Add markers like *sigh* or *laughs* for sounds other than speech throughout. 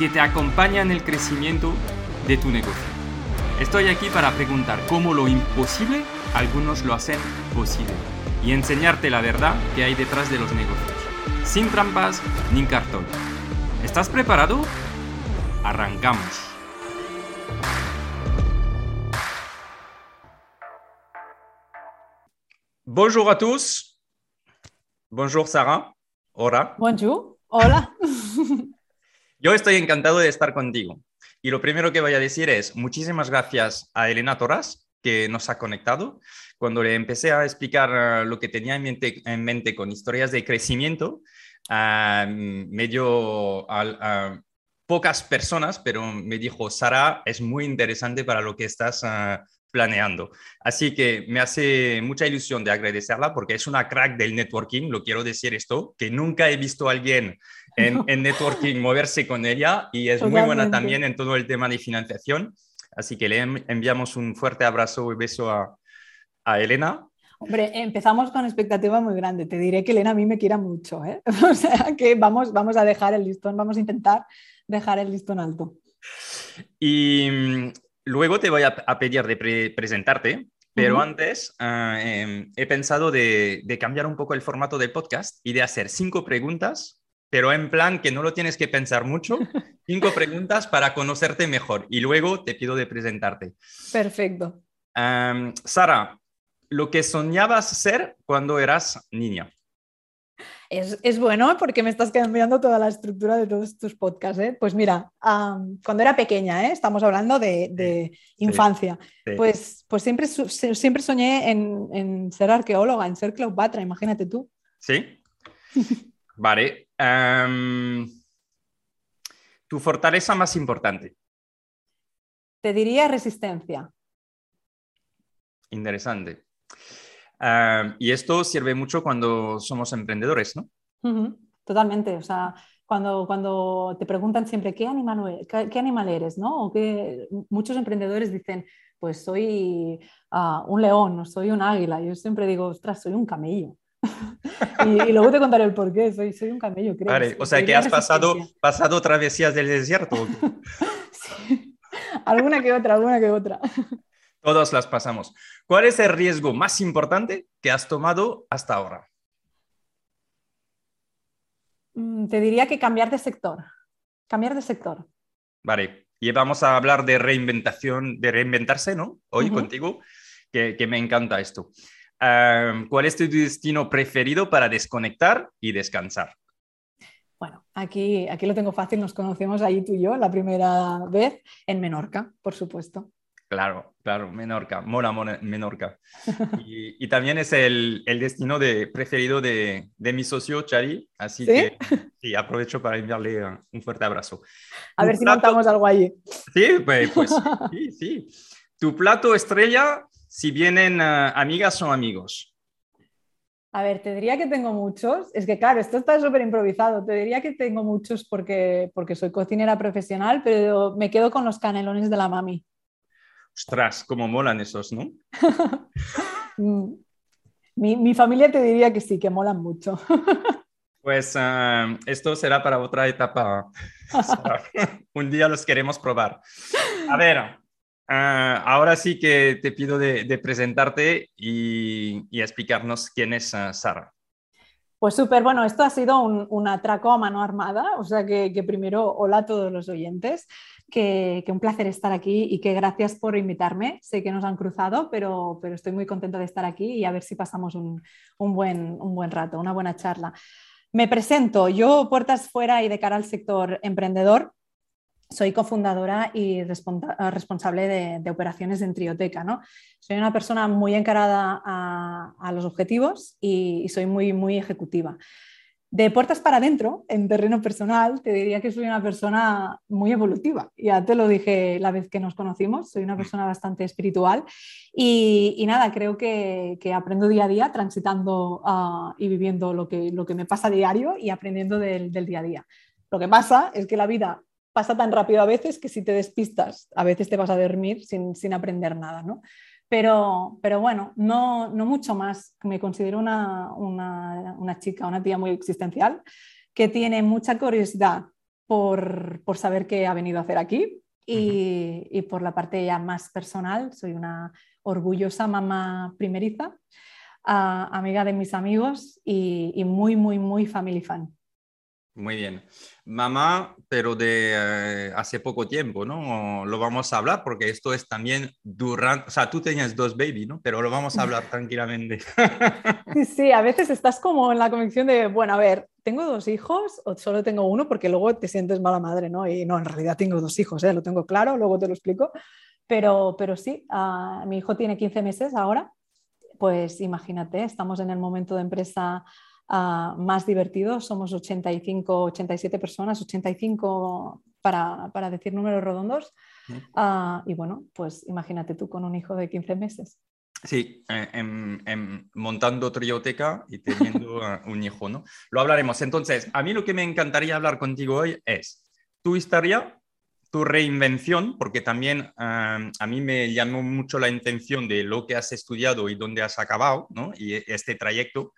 que te acompaña en el crecimiento de tu negocio. Estoy aquí para preguntar cómo lo imposible algunos lo hacen posible y enseñarte la verdad que hay detrás de los negocios, sin trampas ni cartón. ¿Estás preparado? Arrancamos. Bonjour a tous. Bonjour Sarah. Hola. Bonjour. Hola. *laughs* Yo estoy encantado de estar contigo. Y lo primero que voy a decir es muchísimas gracias a Elena Torras, que nos ha conectado. Cuando le empecé a explicar eh, lo que tenía en mente, en mente con historias de crecimiento, uh, me dio a, pocas personas, pero me dijo, Sara, es muy interesante para lo que estás ah, planeando. Así que me hace mucha ilusión de agradecerla porque es una crack del networking, lo quiero decir esto, que nunca he visto a alguien en, networking moverse con ella y es muy buena también en todo el tema de financiación. Así que le enviamos un fuerte abrazo y beso a, a Elena. Hombre, empezamos con expectativa muy grande. Te diré que Elena a mí me quiera mucho. ¿eh? *laughs* O sea que vamos, vamos a dejar el listón, vamos a intentar dejar el listón alto. Y mm, luego te voy a, pedir de presentarte, pero antes ah, em, he pensado de, de, cambiar un poco el formato del podcast y de hacer cinco preguntas pero en plan que no lo tienes que pensar mucho. *laughs* Cinco preguntas para conocerte mejor y luego te pido de presentarte. Perfecto. Sara, lo que soñabas ser cuando eras niña. Es, bueno porque me estás cambiando toda la estructura de todos tus podcasts. ¿eh? Pues mira, cuando era pequeña, ¿eh? estamos hablando de, infancia, Pues, pues siempre, siempre soñé en, en, ser arqueóloga, en ser Cleopatra, imagínate tú. Sí. *laughs* Vale. Tu fortaleza más importante. Te diría resistencia. Interesante. Y esto sirve mucho cuando somos emprendedores, ¿no? Totalmente. O sea, cuando, cuando te preguntan siempre qué animal, e-, qué, animal eres, ¿no? O que muchos emprendedores dicen, pues soy ah, un león o soy un águila. Yo siempre digo, ostras, soy un camello. *laughs* y, luego te contaré el por qué. Soy, soy un camello, creo. Vale, o sea que has pasado, pasado travesías del desierto. *laughs* sí, alguna que otra, alguna que otra. *laughs* Todas las pasamos. ¿Cuál es el riesgo más importante que has tomado hasta ahora? Mm, te diría que cambiar de sector. Cambiar de sector. Vale, y vamos a hablar de reinventación, de reinventarse, ¿no? Hoy contigo, que, que me encanta esto. ¿Cuál es tu destino preferido para desconectar y descansar? Bueno, aquí, aquí lo tengo fácil, nos conocemos ahí tú y yo la primera vez en Menorca, por supuesto. Claro, claro, Menorca, mola, Menorca. Y, también es el, el destino de, preferido de, de, mi socio, Chari, así que sí, aprovecho para enviarle un fuerte abrazo. A ver si montamos algo allí. Sí, pues, pues sí, sí. *laughs* Tu plato estrella si vienen ah, amigas o amigos. A ver, te diría que tengo muchos. Es que claro, esto está súper improvisado. Te diría que tengo muchos porque, porque soy cocinera profesional, pero me quedo con los canelones de la mami. Ostras, cómo molan esos, ¿no? *laughs* Mm. mi, familia te diría que sí, que molan mucho. *laughs* pues ah, esto será para otra etapa. *laughs* Un día los queremos probar. A ver, Ah, ahora sí que te pido de, presentarte y, explicarnos quién es ah, Sara. Pues súper, bueno, esto ha sido un, atraco a mano armada, o sea que, primero, hola a todos los oyentes, que, un placer estar aquí y que gracias por invitarme. Sé que nos han cruzado, pero, pero estoy muy contenta de estar aquí y a ver si pasamos un, buen, un buen rato, una buena charla. Me presento, yo puertas fuera y de cara al sector emprendedor, soy cofundadora y responsable de, operaciones en Trioteca. ¿no? Soy una persona muy encarada a, los objetivos y, soy muy, muy ejecutiva. De puertas para adentro, en terreno personal, te diría que soy una persona muy evolutiva. Ya te lo dije la vez que nos conocimos, soy una persona bastante espiritual y, nada, creo que, aprendo día a día transitando ah, y viviendo lo que, lo que me pasa diario y aprendiendo del, del día a día. Lo que pasa es que la vida pasa tan rápido a veces que si te despistas, a veces te vas a dormir sin, aprender nada, ¿no? Pero, pero bueno, no, no, mucho más. Me considero una, una, chica, una tía muy existencial, que tiene mucha curiosidad por, por saber qué ha venido a hacer aquí y, y, por la parte ya más personal, soy una orgullosa mamá primeriza, amiga de mis amigos y, y muy, muy, muy family fan. Muy bien. Mamá, pero de eh, hace poco tiempo, ¿no? Lo vamos a hablar porque esto es también durante, o sea, tú tenías dos baby, ¿no? Pero lo vamos a hablar *laughs* tranquilamente. Sí, a veces estás como en la convicción de, bueno, a ver, ¿tengo dos hijos o solo tengo uno? Porque luego te sientes mala madre, ¿no? Y no, en realidad tengo dos hijos, ¿eh? Lo tengo claro, luego te lo explico. Pero, pero sí, ah, mi hijo tiene 15 meses ahora, pues imagínate, estamos en el momento de empresa Ah, más divertido. Somos 85, 87 personas, 85 para, para decir números redondos. Ah, y bueno, pues imagínate tú con un hijo de 15 meses. Sí, en, montando trioteca y teniendo *laughs* un hijo, ¿no? Lo hablaremos. Entonces, a mí lo que me encantaría hablar contigo hoy es tu historia tu reinvención, porque también a mí me llamó mucho la intención de lo que has estudiado y dónde has acabado, ¿no? Y este trayecto,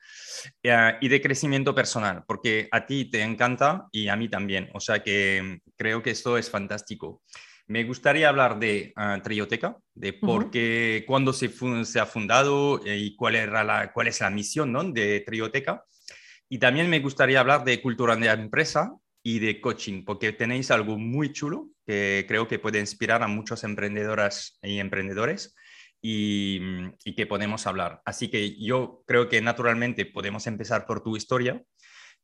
eh, y de crecimiento personal, porque a ti te encanta y a mí también. O sea que creo que esto es fantástico. Me gustaría hablar de uh, Trioteca, de por qué, cuándo se, se, ha fundado eh, y cuál, era la, cuál es la misión ¿no? de Trioteca. Y también me gustaría hablar de cultura de empresa y de coaching, porque tenéis algo muy chulo que creo que puede inspirar a muchas emprendedoras y emprendedores y, que podemos hablar. Así que yo creo que naturalmente podemos empezar por tu historia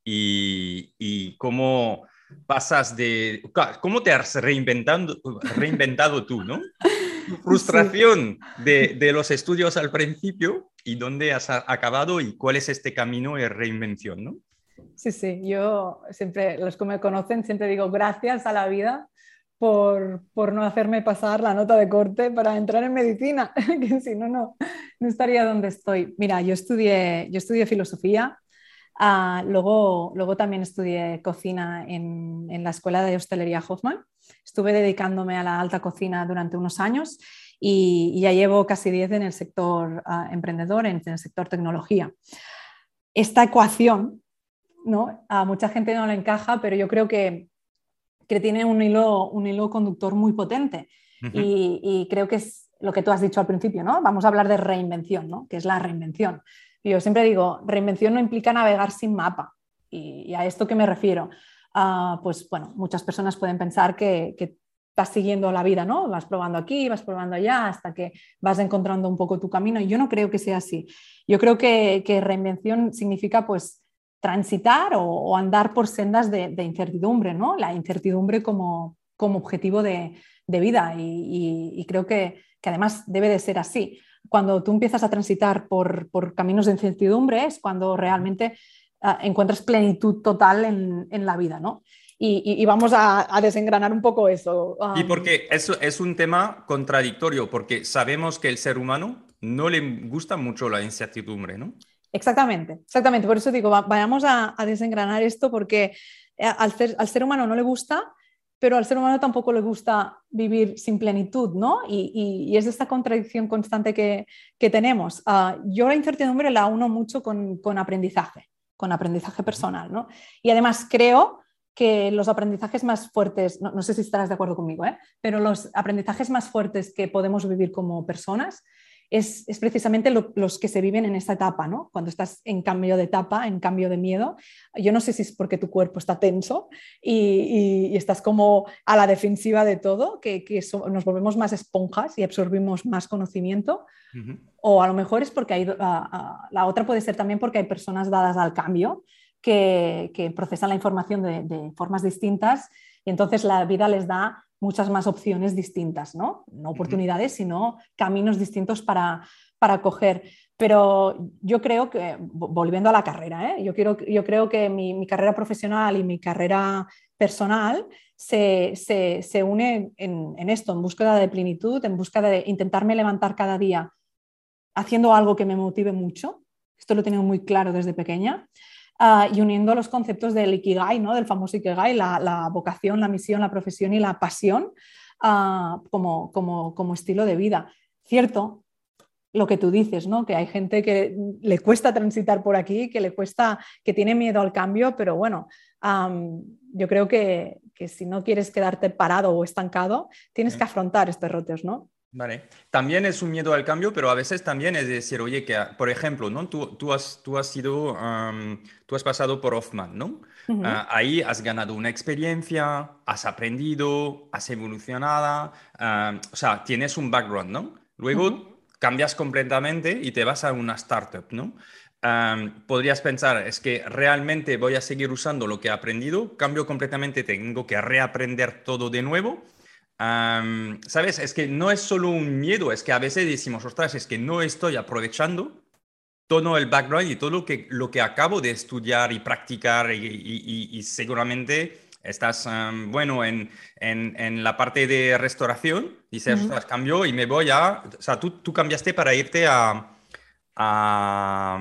y, cómo pasas de, cómo te has reinventando, *laughs* reinventado tú, ¿no? Tu *laughs* frustración de, de, los estudios al principio y dónde has acabado y cuál es este camino de reinvención, ¿no? Sí, sí, yo siempre, los que me conocen, siempre digo gracias a la vida por, por no hacerme pasar la nota de corte para entrar en medicina, *laughs* que si no, no, no estaría donde estoy. Mira, yo estudié, yo estudié filosofía, ah, luego, luego también estudié cocina en, en la Escuela de Hostelería Hoffman. Estuve dedicándome a la alta cocina durante unos años y, ya llevo casi 10 en el sector ah, emprendedor, en, en el sector tecnología. Esta ecuación ¿no? A mucha gente no le encaja, pero yo creo que, que tiene un hilo, un hilo conductor muy potente. y, creo que es lo que tú has dicho al principio, ¿no? Vamos a hablar de reinvención, ¿no? Que es la reinvención. Yo siempre digo, reinvención no implica navegar sin mapa. ¿Y, a esto qué me refiero? Ah, pues bueno, muchas personas pueden pensar que, que vas siguiendo la vida, ¿no? Vas probando aquí, vas probando allá, hasta que vas encontrando un poco tu camino. Y yo no creo que sea así. Yo creo que, que reinvención significa, pues, transitar o, andar por sendas de, incertidumbre, ¿no? La incertidumbre como, como objetivo de, vida y, creo que, además debe de ser así. Cuando tú empiezas a transitar por, caminos de incertidumbre es cuando realmente ah, encuentras plenitud total en, la vida, ¿no? Y, vamos a, desengranar un poco eso. Y porque eso es un tema contradictorio, porque sabemos que el ser humano no le gusta mucho la incertidumbre, ¿no? Exactamente, exactamente. Por eso digo, vayamos a, desengranar esto porque eh, al ser, al ser, humano no le gusta, pero al ser humano tampoco le gusta vivir sin plenitud, ¿no? Y, es esta contradicción constante que, tenemos. Ah, yo la incertidumbre la uno mucho con, aprendizaje, con aprendizaje personal, ¿no? Y además creo que los aprendizajes más fuertes, no, sé si estarás de acuerdo conmigo, ¿eh? pero los aprendizajes más fuertes que podemos vivir como personas es, precisamente los que se viven en esta etapa, ¿no? Cuando estás en cambio de etapa, en cambio de miedo. Yo no sé si es porque tu cuerpo está tenso y, estás como a la defensiva de todo, que, nos volvemos más esponjas y absorbimos más conocimiento. O a lo mejor es porque hay, la otra puede ser también porque hay personas dadas al cambio que, procesan la información de formas distintas y entonces la vida les da muchas más opciones distintas, ¿no? No oportunidades, sino caminos distintos para, para coger. Pero yo creo que, volviendo a la carrera, ¿eh? yo, quiero, yo creo que mi, carrera profesional y mi carrera personal se, se, se une en, en, esto, en búsqueda de plenitud, en búsqueda de intentarme levantar cada día haciendo algo que me motive mucho. Esto lo he tenido muy claro desde pequeña. Ah, y uniendo los conceptos del Ikigai, ¿no? del famoso Ikigai, la, vocación, la misión, la profesión y la pasión uh, como, como, como, estilo de vida. Cierto, lo que tú dices, ¿no? que hay gente que le cuesta transitar por aquí, que le cuesta, que tiene miedo al cambio, pero bueno, yo creo que, que, si no quieres quedarte parado o estancado, tienes que afrontar estos rotes, ¿no? Vale. También es un miedo al cambio, pero a veces también es decir, oye, que, por ejemplo, ¿no? tú, tú, has, tú, has, sido, tú has pasado por Hoffman, ¿no? Ah, ahí has ganado una experiencia, has aprendido, has evolucionado, o sea, tienes un background, ¿no? Luego cambias completamente y te vas a una startup, ¿no? podrías pensar, es que realmente voy a seguir usando lo que he aprendido, cambio completamente, tengo que reaprender todo de nuevo ¿Sabes? Es que no es solo un miedo, es que a veces decimos, ostras, es que no estoy aprovechando todo el background y todo lo que, lo que acabo de estudiar y practicar y, seguramente estás, bueno, en, en, la parte de restauración, dices, ostras, cambio y me voy a... O sea, tú, tú cambiaste para irte a... a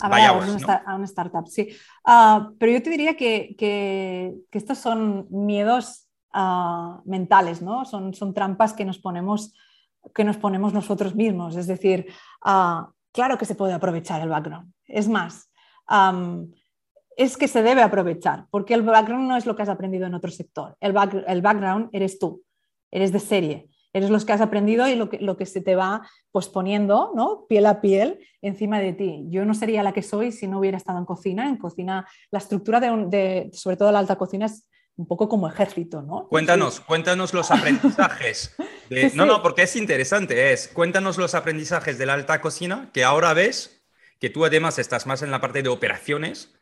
a, una, startup, sí. Ah, pero yo te diría que, que, que, estos son miedos Ah, mentales, ¿no? Son, son trampas que nos, ponemos, que nos ponemos nosotros mismos. Es decir, ah, claro que se puede aprovechar el background. Es más, es que se debe aprovechar, porque el background no es lo que has aprendido en otro sector. El, background eres tú, eres de serie, eres los que has aprendido y lo que, lo que se te va pues, poniendo, ¿no? piel a piel, encima de ti. Yo no sería la que soy si no hubiera estado en cocina. En cocina, la estructura de sobre todo la alta cocina, es un poco como ejército, ¿no? Cuéntanos, cuéntanos los aprendizajes. *laughs* No, no, porque es interesante, es cuéntanos los aprendizajes de la alta cocina que ahora ves que tú además estás más en la parte de operaciones,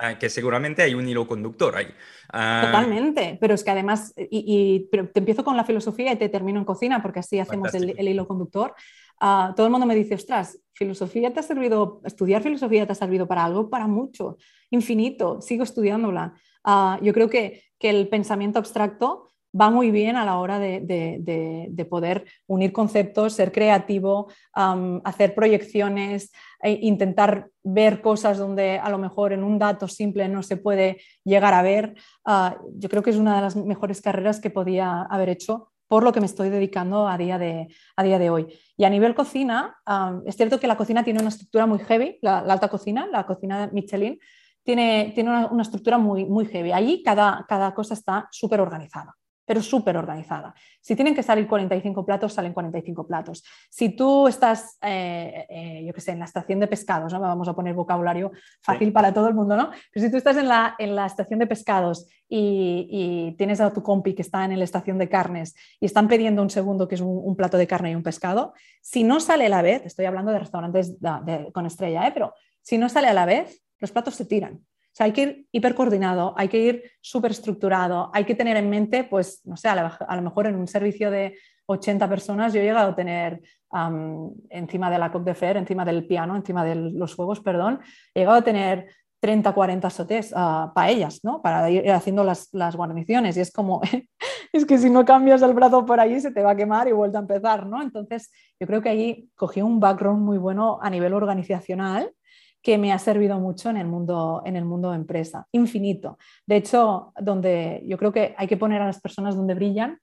ah, que seguramente hay un hilo conductor ahí. Ah, Totalmente, pero es que además, y, te empiezo con la filosofía y te termino en cocina, porque así hacemos el, hilo conductor. Ah, todo el mundo me dice, ostras, filosofía te ha servido, estudiar filosofía te ha servido para algo, para mucho, infinito, sigo estudiándola. yo creo que que el pensamiento abstracto va muy bien a la hora de, poder unir conceptos, ser creativo, hacer proyecciones, e intentar ver cosas donde a lo mejor en un dato simple no se puede llegar a ver. Ah, yo creo que es una de las mejores carreras que podía haber hecho por lo que me estoy dedicando a día de, a día de hoy. Y a nivel cocina, es cierto que la cocina tiene una estructura muy heavy, la, alta cocina, la cocina Michelin, tiene, tiene una, estructura muy, muy heavy. Allí cada, cada cosa está súper organizada, pero súper organizada. Si tienen que salir 45 platos, salen 45 platos. Si tú estás, eh, eh, yo qué sé, en la estación de pescados, ¿no? vamos a poner vocabulario fácil para todo el mundo, ¿no? Pero si tú estás en la, en la estación de pescados y, tienes a tu compi que está en la estación de carnes y están pidiendo un segundo que es un, plato de carne y un pescado, si no sale a la vez, estoy hablando de restaurantes con estrella, ¿eh? pero si no sale a la vez, los platos se tiran. O sea, hay que ir hipercoordinado, hay que ir súper estructurado, hay que tener en mente, pues, no sé, a, lo mejor en un servicio de 80 personas yo he llegado a tener encima de la Coque de Fer, encima del piano, encima de los juegos, perdón, he llegado a tener 30, 40 sotés uh, paellas, ¿no? Para ir haciendo las, las, guarniciones. Y es como, *laughs* es que si no cambias el brazo por ahí se te va a quemar y vuelve a empezar, ¿no? Entonces, yo creo que ahí cogí un background muy bueno a nivel organizacional que me ha servido mucho en el mundo, en el mundo empresa, infinito. De hecho, donde yo creo que hay que poner a las personas donde brillan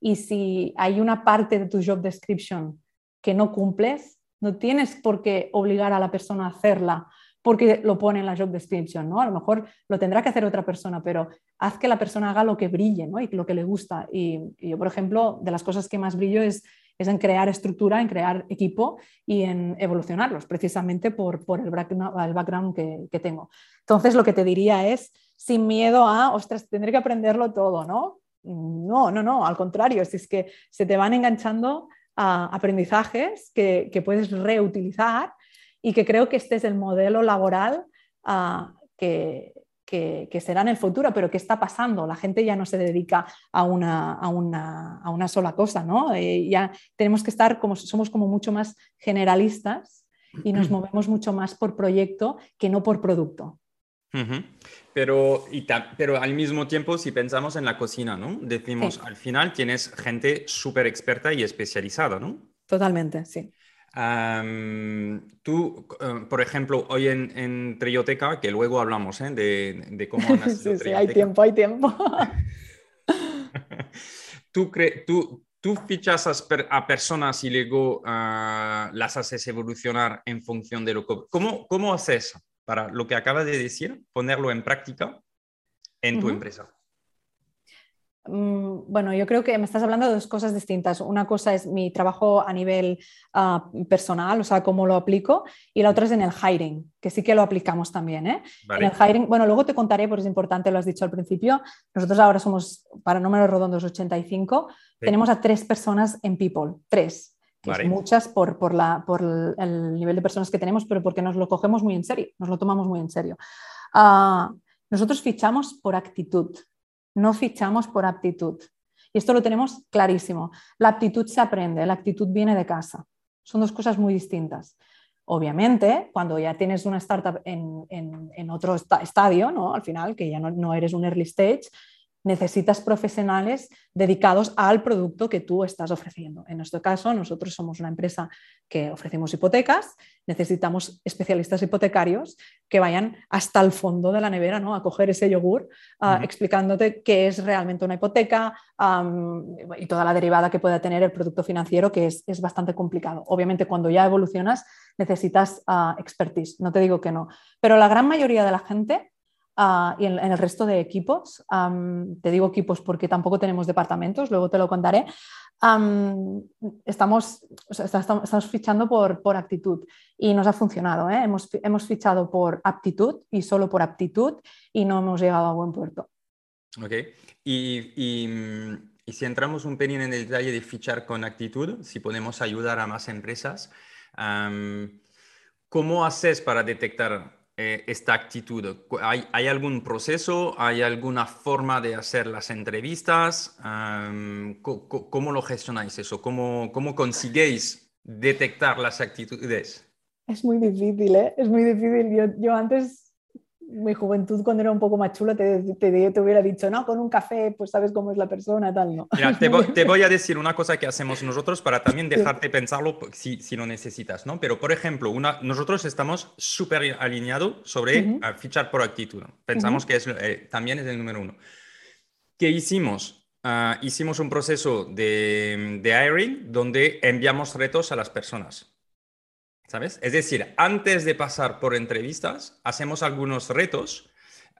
y si hay una parte de tu job description que no cumples, no tienes por qué obligar a la persona a hacerla porque lo pone en la job description, ¿no? A lo mejor lo tendrá que hacer otra persona, pero haz que la persona haga lo que brille, ¿no? Y lo que le gusta. Y, yo, por ejemplo, de las cosas que más brillo es es en crear estructura, en crear equipo y en evolucionarlos, precisamente por, el, background, que, tengo. Entonces, lo que te diría es, sin miedo a, ostras, tendré que aprenderlo todo, ¿no? No, no, no, al contrario, es que se te van enganchando aprendizajes que, que puedes reutilizar y que creo que este es el modelo laboral ah, que, que, será en el futuro, pero ¿qué está pasando? La gente ya no se dedica a una, a una, a una sola cosa, ¿no? Eh, ya tenemos que estar como, somos como mucho más generalistas y nos movemos mucho más por proyecto que no por producto. pero, y pero al mismo tiempo, si pensamos en la cocina, ¿no? Decimos, al final tienes gente súper experta y especializada, ¿no? Totalmente, sí tú, eh, por ejemplo, hoy en, en Trioteca, que luego hablamos ¿eh? de, cómo *laughs* sí, sí, hay tiempo, hay tiempo. *laughs* ¿Tú, tú, tú, fichas a, personas y luego ah, las haces evolucionar en función de lo que... ¿Cómo, cómo haces para lo que acabas de decir, ponerlo en práctica en tu empresa? Mm, bueno, yo creo que me estás hablando de dos cosas distintas. Una cosa es mi trabajo a nivel ah, personal, o sea, cómo lo aplico, y la otra es en el hiring, que sí que lo aplicamos también. ¿eh? En el hiring, bueno, luego te contaré, porque es importante, lo has dicho al principio. Nosotros ahora somos, para números redondos, 85. Tenemos a tres personas en People, tres. Que muchas por, por, la, por, el nivel de personas que tenemos, pero porque nos lo cogemos muy en serio, nos lo tomamos muy en serio. Ah, nosotros fichamos por actitud, no fichamos por aptitud. Y esto lo tenemos clarísimo. La aptitud se aprende, la actitud viene de casa. Son dos cosas muy distintas. Obviamente, cuando ya tienes una startup en, otro estadio, ¿no? al final, que ya no, no, eres un early stage, necesitas profesionales dedicados al producto que tú estás ofreciendo. En nuestro caso, nosotros somos una empresa que ofrecemos hipotecas, necesitamos especialistas hipotecarios que vayan hasta el fondo de la nevera ¿no? a coger ese yogur, ah, explicándote qué es realmente una hipoteca y toda la derivada que pueda tener el producto financiero, que es, bastante complicado. Obviamente, cuando ya evolucionas, necesitas uh, expertise, no te digo que no, pero la gran mayoría de la gente Ah, y en, el resto de equipos, te digo equipos porque tampoco tenemos departamentos, luego te lo contaré, estamos, estamos, fichando por, por, actitud y nos ha funcionado. ¿eh? Hemos, hemos, fichado por aptitud y solo por aptitud y no hemos llegado a buen puerto. Ok, y, y, y si entramos un pelín en el detalle de fichar con actitud, si podemos ayudar a más empresas, ¿cómo haces para detectar eh, esta actitud? ¿Hay, ¿Hay, algún proceso? ¿Hay alguna forma de hacer las entrevistas? ¿cómo, lo gestionáis eso? ¿Cómo, ¿Cómo consiguéis detectar las actitudes? Es muy difícil, ¿eh? Es muy difícil. Yo, yo antes mi juventud cuando era un poco más chula te, te, hubiera dicho, no, con un café, pues sabes cómo es la persona, tal, ¿no? Mira, te, voy, a *laughs* decir una cosa que hacemos nosotros para también dejarte pensarlo si, si, lo necesitas, ¿no? Pero, por ejemplo, una, nosotros estamos súper alineados sobre fichar por actitud. Pensamos que es, eh, también es el número uno. ¿Qué hicimos? Ah, hicimos un proceso de, de hiring donde enviamos retos a las personas. ¿Sabes? Es decir, antes de pasar por entrevistas, hacemos algunos retos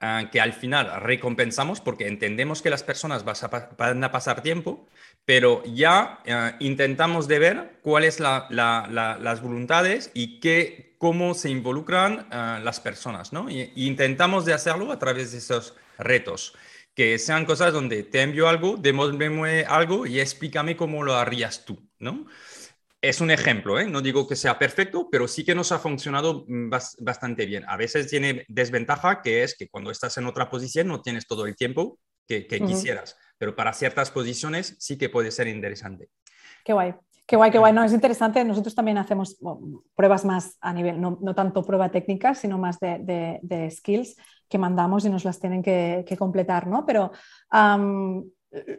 ah, que al final recompensamos porque entendemos que las personas van a pasar tiempo, pero ya ah, intentamos de ver cuáles son las voluntades y qué, cómo se involucran ah, las personas, ¿no? Y, intentamos de hacerlo a través de esos retos que sean cosas donde te envío algo, demuéstrame algo y explícame cómo lo harías tú, ¿no? Es un ejemplo, ¿eh? no digo que sea perfecto, pero sí que nos ha funcionado mm, bastante bien. A veces tiene desventaja, que es que cuando estás en otra posición no tienes todo el tiempo que, quisieras, pero para ciertas posiciones sí que puede ser interesante. Qué guay. Qué guay, qué guay. No, es interesante. Nosotros también hacemos pruebas más a nivel, no, tanto prueba técnica, sino más de, skills que mandamos y nos las tienen que, completar, ¿no? Pero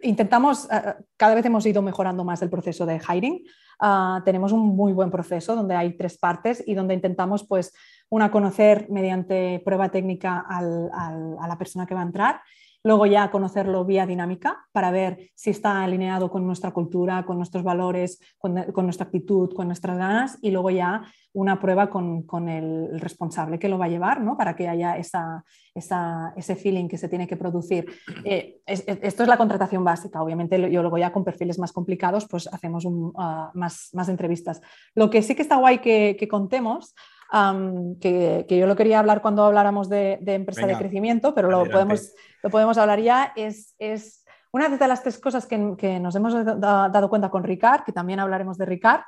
intentamos, cada vez hemos ido mejorando más el proceso de hiring. Ah, tenemos un muy buen proceso donde hay tres partes y donde intentamos, pues, una, conocer mediante prueba técnica a la persona que va a entrar luego ya conocerlo vía dinámica para ver si está alineado con nuestra cultura, con nuestros valores, con, nuestra actitud, con nuestras ganas y luego ya una prueba con, el responsable que lo va a llevar, ¿no? para que haya esa, ese feeling que se tiene que producir. Eh, esto es la contratación básica, obviamente yo luego ya con perfiles más complicados pues hacemos ah, más, más entrevistas. Lo que sí que está guay que contemos que, yo lo quería hablar cuando habláramos de, empresa de crecimiento, pero lo podemos, lo podemos hablar ya, es, es una de las tres cosas que, nos hemos dado cuenta con Ricard, que también hablaremos de Ricard.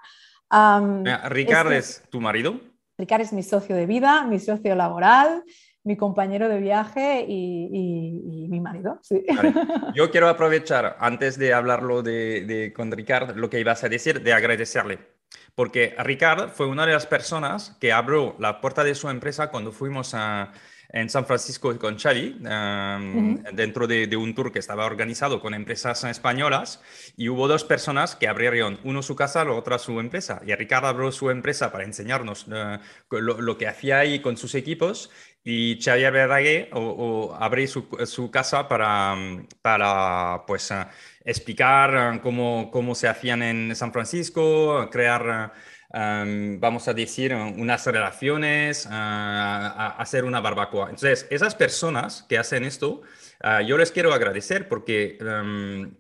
Ricard es, tu marido. Ricard es mi socio de vida, mi socio laboral, mi compañero de viaje y, mi marido. *laughs* Yo quiero aprovechar, antes de hablarlo de, con Ricard, lo que ibas a decir, de agradecerle porque Ricard fue una de las personas que abrió la puerta de su empresa cuando fuimos a, en San Francisco con Xavi, um, dentro de, un tour que estaba organizado con empresas españolas, y hubo dos personas que abrieron, uno su casa, la otra su empresa. Y Ricardo abrió su empresa para enseñarnos uh, lo, que hacía ahí con sus equipos, y Xavier Verdaguer o, abrió su, casa para, para pues, uh, explicar uh, cómo, cómo se hacían en San Francisco, crear vamos a decir, unas relaciones, hacer una barbacoa. Entonces, esas personas que hacen esto, ah, yo les quiero agradecer porque,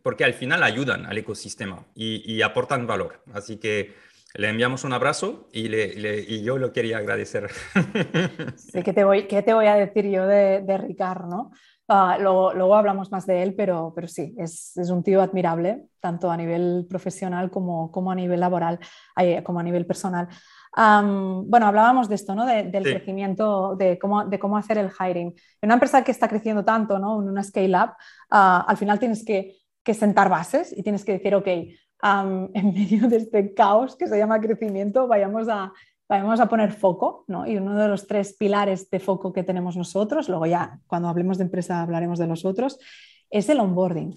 porque al final ayudan al ecosistema y, aportan valor. Así que le enviamos un abrazo y, le, y yo lo quería agradecer. *laughs* Sí, ¿qué te voy, qué te voy a decir yo de, de Ricard, no? Ah, luego, hablamos más de él, pero, pero sí, es, es, un tío admirable, tanto a nivel profesional como, como a nivel laboral, como a nivel personal. bueno, hablábamos de esto, ¿no? del crecimiento, de cómo, de cómo hacer el hiring. En una empresa que está creciendo tanto, ¿no? En una scale-up, ah, al final tienes que, que, sentar bases y tienes que decir, ok, en medio de este caos que se llama crecimiento, vayamos a, vamos a poner foco, ¿no? Y uno de los tres pilares de foco que tenemos nosotros, luego ya cuando hablemos de empresa hablaremos de los otros, es el onboarding.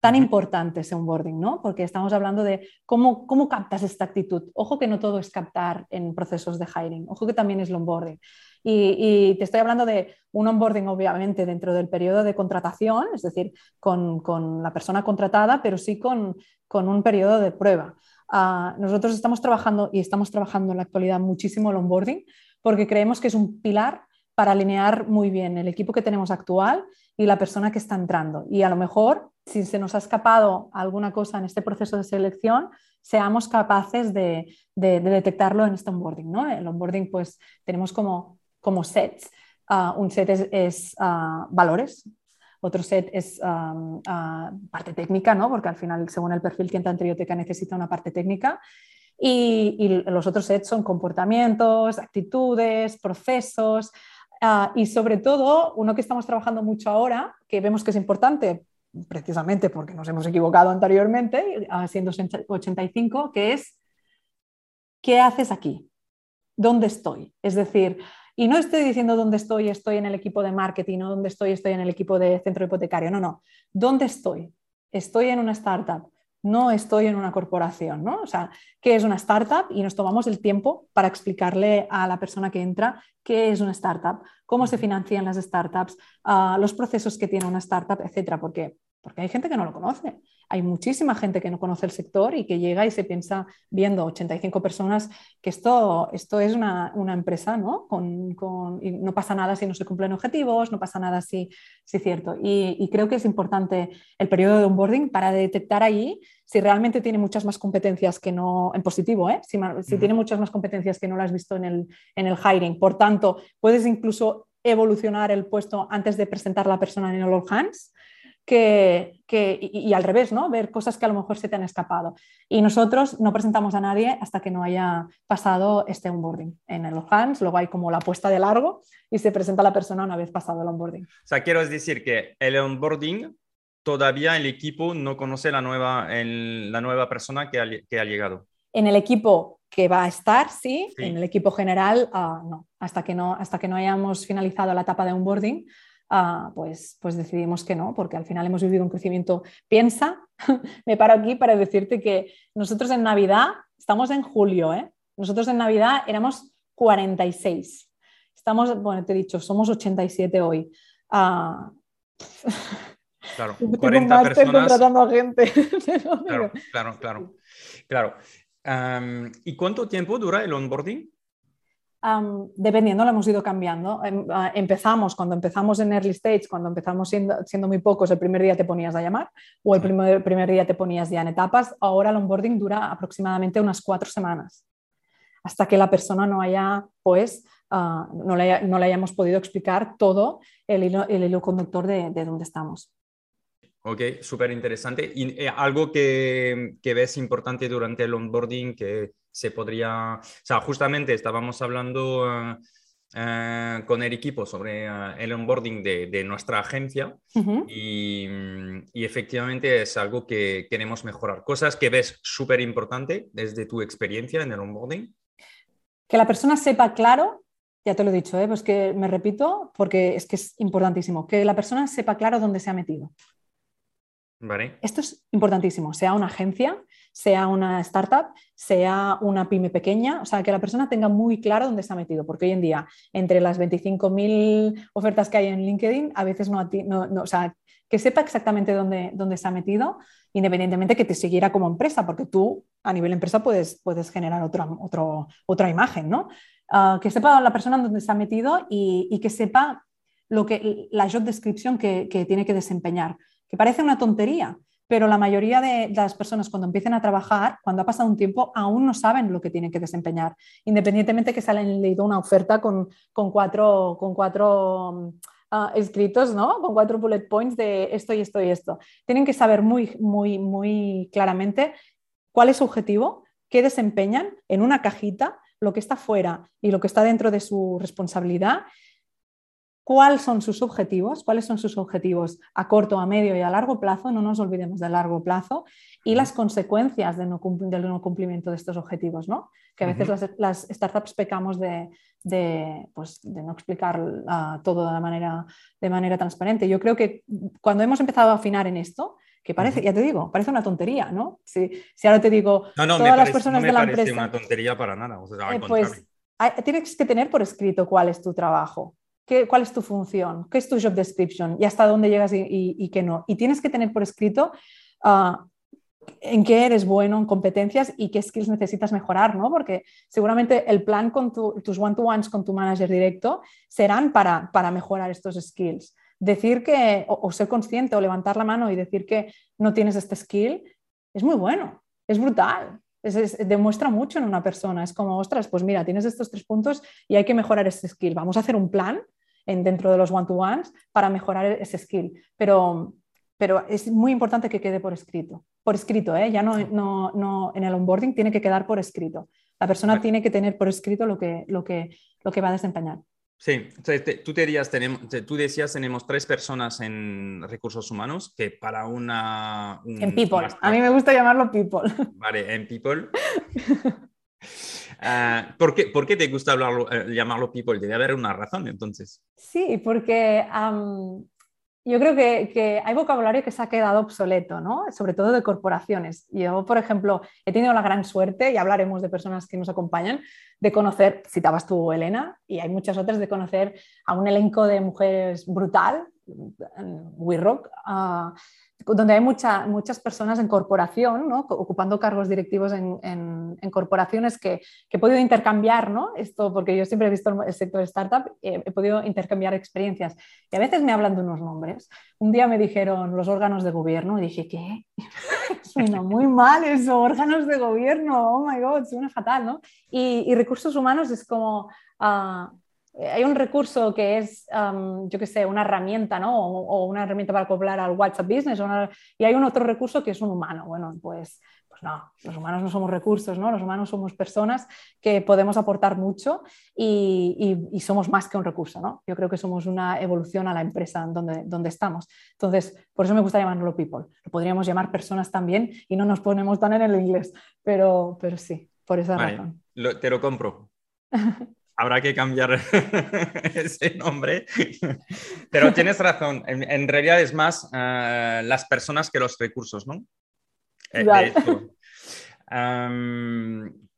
Tan importante ese onboarding, ¿no? Porque estamos hablando de cómo, cómo captas esta actitud. Ojo que no todo es captar en procesos de hiring, ojo que también es el onboarding. Y, te estoy hablando de un onboarding, obviamente, dentro del periodo de contratación, es decir, con, con la persona contratada, pero sí con, con un periodo de prueba. Ah, nosotros estamos trabajando y estamos trabajando en la actualidad muchísimo el onboarding porque creemos que es un pilar para alinear muy bien el equipo que tenemos actual y la persona que está entrando. Y a lo mejor, si se nos ha escapado alguna cosa en este proceso de selección, seamos capaces de, detectarlo en este onboarding. ¿no? El onboarding, pues tenemos como, como sets. Ah, un set es, ah, valores, otro set es parte técnica, ¿no? porque al final, según el perfil que entra en Trioteca, necesita una parte técnica. Y, los otros sets son comportamientos, actitudes, procesos. Ah, y sobre todo, uno que estamos trabajando mucho ahora, que vemos que es importante precisamente porque nos hemos equivocado anteriormente, siendo 85, que es, ¿qué haces aquí? ¿Dónde estoy? Es decir, y no estoy diciendo dónde estoy, estoy en el equipo de marketing o dónde estoy, estoy en el equipo de centro hipotecario. No, no. ¿Dónde estoy? Estoy en una startup, no estoy en una corporación, ¿no? O sea, ¿qué es una startup? Y nos tomamos el tiempo para explicarle a la persona que entra qué es una startup, cómo se financian las startups, ah, los procesos que tiene una startup, etcétera, porque porque hay gente que no lo conoce. Hay muchísima gente que no conoce el sector y que llega y se piensa, viendo 85 personas, que esto, esto es una, empresa, ¿no? Con, y no pasa nada si no se cumplen objetivos, no pasa nada si, si es cierto. Y, creo que es importante el periodo de onboarding para detectar ahí si realmente tiene muchas más competencias que no, en positivo, ¿eh? si, si tiene muchas más competencias que no las has visto en el, en el hiring. Por tanto, puedes incluso evolucionar el puesto antes de presentar la persona en el all hands que, y, al revés, ¿no? Ver cosas que a lo mejor se te han escapado. Y nosotros no presentamos a nadie hasta que no haya pasado este onboarding. En el fans luego hay como la apuesta de largo y se presenta la persona una vez pasado el onboarding. O sea, quiero decir que el onboarding todavía el equipo no conoce la nueva, la nueva persona que ha, que ha, llegado. En el equipo que va a estar, sí. En el equipo general, ah, no. Hasta que no, hasta que no hayamos finalizado la etapa de onboarding, Ah, pues, pues decidimos que no, porque al final hemos vivido un crecimiento. Piensa, *laughs* me paro aquí para decirte que nosotros en Navidad, estamos en julio, ¿eh? nosotros en Navidad éramos 46. Estamos, bueno, te he dicho, somos 87 hoy. Ah, *laughs* Claro, *laughs* 40 personas. contratando a gente. claro, claro, claro. claro. ¿Y cuánto tiempo dura el onboarding? Dependiendo, lo hemos ido cambiando. Em, ah, empezamos, cuando empezamos en early stage, cuando empezamos siendo, siendo, muy pocos, el primer día te ponías a llamar o el primer, primer día te ponías ya en etapas. Ahora el onboarding dura aproximadamente unas cuatro semanas hasta que la persona no haya, pues, ah, no, le, no, le, hayamos podido explicar todo el hilo, el hilo conductor de, de dónde estamos. Ok, súper interesante. ¿Y eh, algo que, que, ves importante durante el onboarding que se podría, o sea, justamente estábamos hablando ah, ah, con el equipo sobre el onboarding de, de nuestra agencia y, y, efectivamente es algo que queremos mejorar. Cosas que ves súper importante desde tu experiencia en el onboarding. Que la persona sepa claro, ya te lo he dicho, ¿eh? pues que me repito porque es que es importantísimo, que la persona sepa claro dónde se ha metido. Esto es importantísimo, sea una agencia, sea una startup, sea una pyme pequeña, o sea, que la persona tenga muy claro dónde ha metido, porque hoy en día, entre las 25.000 ofertas que hay en LinkedIn, a veces no, o sea, que sepa exactamente dónde, dónde ha metido, independientemente que te siguiera como empresa, porque tú a nivel empresa puedes, puedes generar otra, otro, otra imagen, ¿no? Ah, que sepa la persona dónde ha metido y, que sepa lo que, la job description que, que tiene que desempeñar, que parece una tontería, pero la mayoría de las personas cuando empiecen a trabajar, cuando ha pasado un tiempo, aún no saben lo que tienen que desempeñar, independientemente que se hayan leído una oferta con, con cuatro, con cuatro Ah, escritos, ¿no? Con cuatro bullet points de esto y esto y esto. Tienen que saber muy, muy, muy claramente cuál es su objetivo, qué desempeñan en una cajita, lo que está fuera y lo que está dentro de su responsabilidad cuáles son sus objetivos, cuáles son sus objetivos a corto, a medio y a largo plazo, no nos olvidemos de largo plazo, y las consecuencias del no, cumplimiento de estos objetivos, ¿no? Que a veces las, startups pecamos de, pues, de no explicar ah, todo de manera, de manera transparente. Yo creo que cuando hemos empezado a afinar en esto, que parece, ya te digo, parece una tontería, ¿no? Si, si ahora te digo, no, no, todas las personas de la empresa... una tontería para nada, eh, pues tienes que tener por escrito cuál es tu trabajo, cuál es tu función, qué es tu job description y hasta dónde llegas y, qué no. Y tienes que tener por escrito ah, en qué eres bueno, en competencias y qué skills necesitas mejorar, ¿no? Porque seguramente el plan con tus one-to-ones con tu manager directo serán para, para mejorar estos skills. Decir que, o, ser consciente o levantar la mano y decir que no tienes este skill es muy bueno, es brutal. demuestra mucho en una persona. Es como, ostras, pues mira, tienes estos tres puntos y hay que mejorar este skill. Vamos a hacer un plan en, dentro de los one-to-ones para mejorar ese skill. Pero, pero es muy importante que quede por escrito. Por escrito, ¿eh? ya no, no, no, en el onboarding tiene que quedar por escrito. La persona tiene que tener por escrito lo que, lo que, lo que va a desempeñar. Sí, tú, te dirías, tenemos, tú decías, tenemos tres personas en recursos humanos que para una... en people, a mí me gusta llamarlo people. Vale, en people. *laughs* Ah, ¿por, qué, ¿por, qué, te gusta hablarlo, eh, llamarlo people? Debe haber una razón entonces. Sí, porque yo creo que, hay vocabulario que se ha quedado obsoleto, ¿no? sobre todo de corporaciones. Yo, por ejemplo, he tenido la gran suerte, y hablaremos de personas que nos acompañan, de conocer, citabas tú, Elena, y hay muchas otras, de conocer a un elenco de mujeres brutal, We Rock, uh, donde hay muchas personas en corporación, ¿no? ocupando cargos directivos en, en, corporaciones que, que, he podido intercambiar, ¿no? esto porque yo siempre he visto el sector startup, eh, he podido intercambiar experiencias y a veces me hablan de unos nombres. Un día me dijeron los órganos de gobierno y dije, ¿qué? *laughs* suena muy mal eso, órganos de gobierno, oh my god, suena fatal, ¿no? Y, y recursos humanos es como... Eh, hay un recurso que es, yo qué sé, una herramienta, ¿no? O, una herramienta para acoplar al WhatsApp Business, y hay un otro recurso que es un humano. Bueno, pues, pues no, los humanos no somos recursos, ¿no? Los humanos somos personas que podemos aportar mucho y, y, somos más que un recurso, ¿no? Yo creo que somos una evolución a la empresa donde, donde estamos. Entonces, por eso me gusta llamarlo people. Lo podríamos llamar personas también y no nos ponemos tan en el inglés, pero, pero sí, por esa razón. te lo compro. *laughs* habrá que cambiar *laughs* ese nombre. Pero tienes razón, en, realidad es más eh, las personas que los recursos, ¿no? Eh,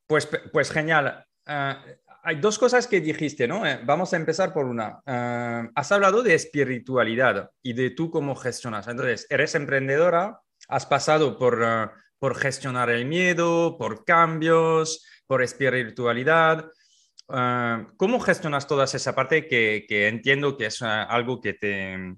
pues, pues genial. Eh, hay dos cosas que dijiste, ¿no? Eh, vamos a empezar por una. Has hablado de espiritualidad y de tú cómo gestionas. Entonces, eres emprendedora, has pasado por, por gestionar el miedo, por cambios, por espiritualidad. ¿Cómo gestionas toda esa parte que, que entiendo que es algo que te,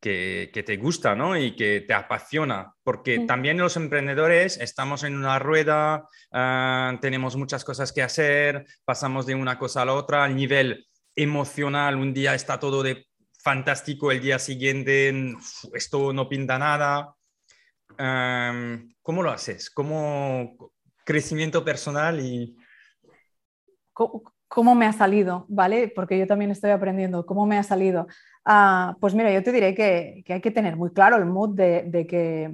que, te gusta ¿no? y que te apasiona, porque también los emprendedores estamos en una rueda, ah, tenemos muchas cosas que hacer, pasamos de una cosa a la otra, a nivel emocional, un día está todo de fantástico, el día siguiente esto no pinta nada. ¿Cómo lo haces? ¿Cómo crecimiento personal y... ¿Cómo me ha salido? ¿Vale? Porque yo también estoy aprendiendo. ¿Cómo me ha salido? Ah, pues mira, yo te diré que, hay que tener muy claro el mood de, que,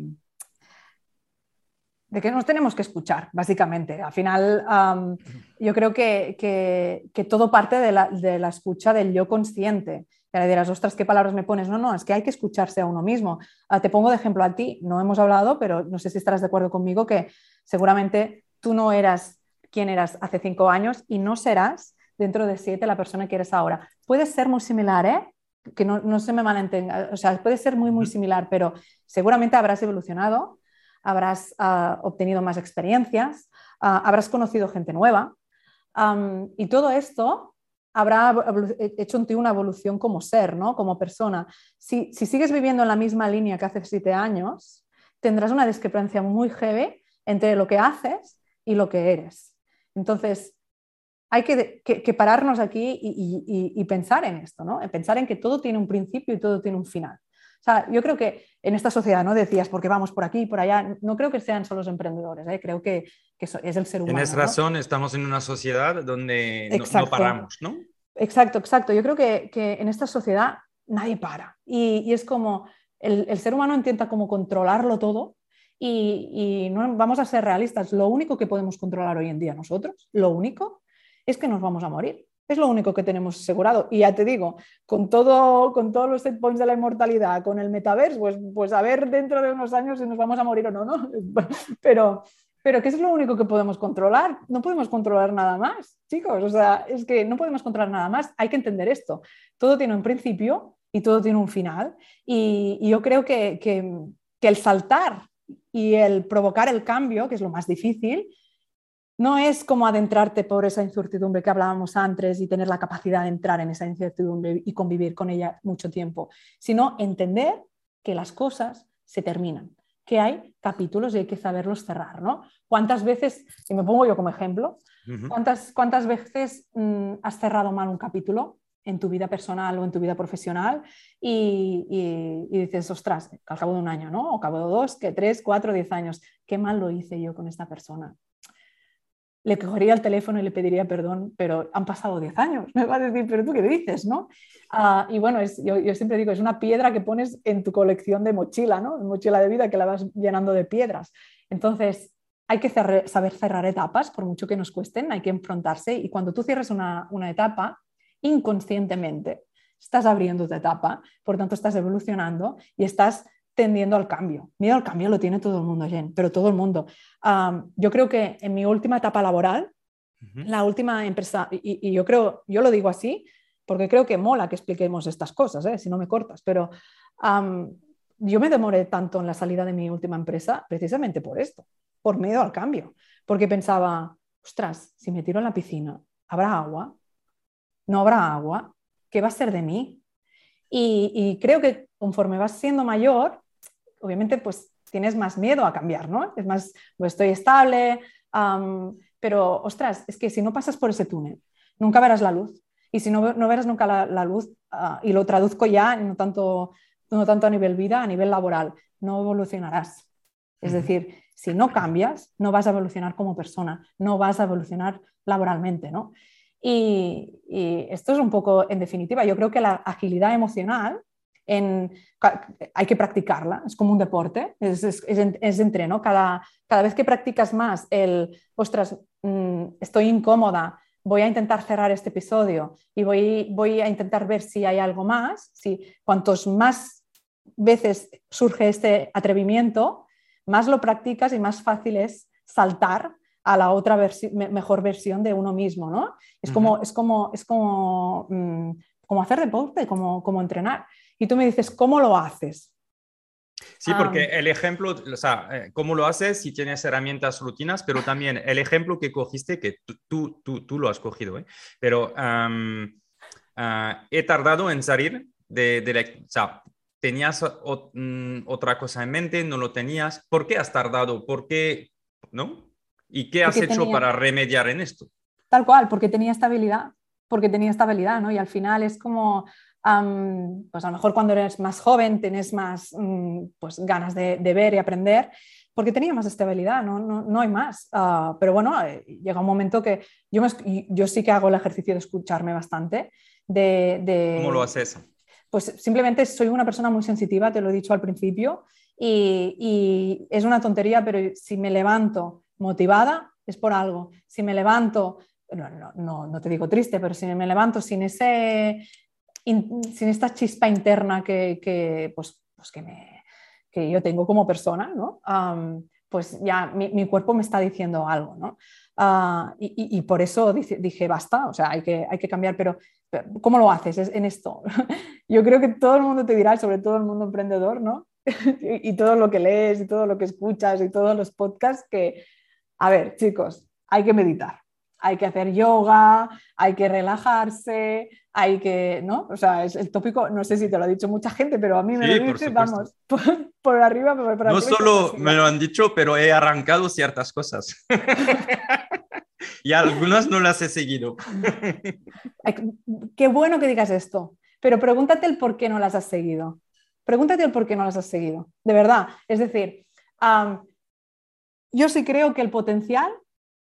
nos tenemos que escuchar, básicamente. Al final, yo creo que, todo parte de la, escucha del yo consciente. Y ahora dirás, ostras, ¿qué palabras me pones? No, no, es que hay que escucharse a uno mismo. Ah, te pongo de ejemplo a ti, no hemos hablado, pero no sé si estarás de acuerdo conmigo que seguramente tú no eras quien eras hace cinco años y no serás dentro de siete la persona que eres ahora. Puede ser muy similar, ¿eh? que no, se me mantenga, o sea, puede ser muy, muy similar, pero seguramente habrás evolucionado, habrás ah, obtenido más experiencias, ah, habrás conocido gente nueva y todo esto habrá hecho en ti una evolución como ser, ¿no? como persona. Si, si, sigues viviendo en la misma línea que hace siete años, tendrás una discrepancia muy heavy entre lo que haces y lo que eres. Entonces, hay que, pararnos aquí y, pensar en esto, ¿no? Pensar en que todo tiene un principio y todo tiene un final. O sea, yo creo que en esta sociedad, ¿no? Decías, porque vamos por aquí y por allá, no creo que sean solo los emprendedores, ¿eh? creo que, es el ser humano. Tienes razón, estamos en una sociedad donde no, paramos, ¿no? Exacto, exacto. Yo creo que, en esta sociedad nadie para. Y, es como el, el, ser humano intenta como controlarlo todo y, y no, vamos a ser realistas. Lo único que podemos controlar hoy en día nosotros, lo único, es que nos vamos a morir. Es lo único que tenemos asegurado. Y ya te digo, con, todo, con todos los set points de la inmortalidad, con el metaverso, pues, pues a ver dentro de unos años si nos vamos a morir o no, ¿no? *laughs* Pero, pero ¿qué es lo único que podemos controlar? No podemos controlar nada más, chicos. O sea, es que no podemos controlar nada más. Hay que entender esto. Todo tiene un principio y todo tiene un final. Y, yo creo que, que el saltar y el provocar el cambio, que es lo más difícil, no es como adentrarte por esa incertidumbre que hablábamos antes y tener la capacidad de entrar en esa incertidumbre y convivir con ella mucho tiempo, sino entender que las cosas se terminan, que hay capítulos y hay que saberlos cerrar, ¿no? ¿Cuántas veces, y me pongo yo como ejemplo, ¿cuántas, cuántas veces mm, has cerrado mal un capítulo en tu vida personal o en tu vida profesional y, dices, ostras, al cabo de un año, ¿no? O cabo de dos, que tres, cuatro, diez años, qué mal lo hice yo con esta persona le cogería el teléfono y le pediría perdón, pero han pasado 10 años. *laughs* Me va a decir, pero tú qué dices, ¿no? Ah, y bueno, es, yo, siempre digo, es una piedra que pones en tu colección de mochila, ¿no? Mochila de vida que la vas llenando de piedras. Entonces, hay que saber cerrar etapas, por mucho que nos cuesten, hay que enfrentarse y cuando tú cierres una, una etapa, inconscientemente estás abriendo tu etapa, por tanto estás evolucionando y estás tendiendo al cambio. Miedo al cambio lo tiene todo el mundo, Jen, pero todo el mundo. yo creo que en mi última etapa laboral, la última empresa, y, yo creo, yo lo digo así, porque creo que mola que expliquemos estas cosas, ¿eh? si no me cortas, pero yo me demoré tanto en la salida de mi última empresa precisamente por esto, por miedo al cambio, porque pensaba, ostras, si me tiro en la piscina, ¿habrá agua? ¿No habrá agua? ¿Qué va a ser de mí? y creo que conforme vas siendo mayor, obviamente pues tienes más miedo a cambiar, ¿no? Es más, pues estoy estable, pero ostras, es que si no pasas por ese túnel, nunca verás la luz. Y si no, no verás nunca la, luz, ah, y lo traduzco ya, no tanto, no tanto a nivel vida, a nivel laboral, no evolucionarás. Es decir, si no cambias, no vas a evolucionar como persona, no vas a evolucionar laboralmente, ¿no? Y esto es un poco, en definitiva, yo creo que la agilidad emocional hay que practicarla, es como un deporte, es, es, entreno. Cada, cada, vez que practicas más el, ostras, mm, estoy incómoda, voy a intentar cerrar este episodio y voy, voy a intentar ver si hay algo más, si cuantos más veces surge este atrevimiento, más lo practicas y más fácil es saltar a la otra mejor versión de uno mismo, ¿no? Es como, es como, es como, mm, como hacer deporte, como, como entrenar. Y tú me dices, ¿cómo lo haces? Sí, porque el ejemplo, o sea, eh, cómo lo haces si tienes herramientas rutinas, pero también el ejemplo que cogiste, que tú, tú, tú lo has cogido, ¿eh? pero ah, he tardado en salir de, de la, o sea, tenías mm, otra cosa en mente, no lo tenías, ¿por qué has tardado? ¿Por qué? ¿No? ¿Y qué has hecho para remediar en esto? Tal cual, porque tenía estabilidad, porque tenía estabilidad, ¿no? Y al final es como, pues a lo mejor cuando eres más joven tienes más mm, pues, ganas de, ver y aprender, porque tenía más estabilidad, no, no, hay más. Ah, pero bueno, eh, llega un momento que yo, yo sí que hago el ejercicio de escucharme bastante. De, ¿Cómo lo haces? Pues simplemente soy una persona muy sensitiva, te lo he dicho al principio, y, y es una tontería, pero si me levanto motivada es por algo. Si me levanto, no, no, no, te digo triste, pero si me levanto sin, ese, sin esta chispa interna que, que pues, pues que, me, que, yo tengo como persona, ¿no? pues ya mi, mi, cuerpo me está diciendo algo. ¿no? Ah, y, y, por eso dije, dije, basta, o sea, hay que, hay que cambiar, pero ¿cómo lo haces es en esto? *laughs* yo creo que todo el mundo te dirá, sobre todo el mundo emprendedor, ¿no? *laughs* y todo lo que lees y todo lo que escuchas y todos los podcasts que a ver, chicos, hay que meditar, hay que hacer yoga, hay que relajarse, hay que, ¿no? O sea, es el tópico, no sé si te lo ha dicho mucha gente, pero a mí me lo dice, vamos, *laughs* por, arriba, por, No solo me lo han dicho, pero he arrancado ciertas cosas. *laughs* y algunas no las he seguido. Qué bueno que digas esto, pero pregúntate el por qué no las has seguido. Pregúntate el por qué no las has seguido, de verdad. Es decir, yo sí creo que el potencial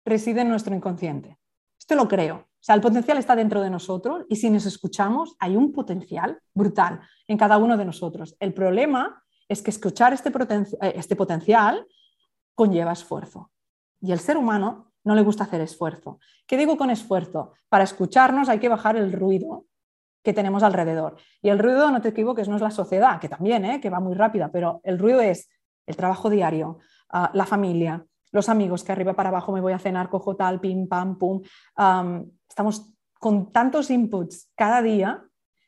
reside en nuestro inconsciente. Esto lo creo. O sea, el potencial está dentro de nosotros y si nos escuchamos, hay un potencial brutal en cada uno de nosotros. El problema es que escuchar este, eh, este potencial conlleva esfuerzo. Y el ser humano no le gusta hacer esfuerzo. ¿Qué digo con esfuerzo? Para escucharnos hay que bajar el ruido que tenemos alrededor. Y el ruido, no te equivoques, no es la sociedad, que también, ¿eh? que va muy rápida, pero el ruido es el trabajo diario, la familia, los amigos, que arriba para abajo me voy a cenar, cojo tal, pim, pam, pum. estamos con tantos inputs cada día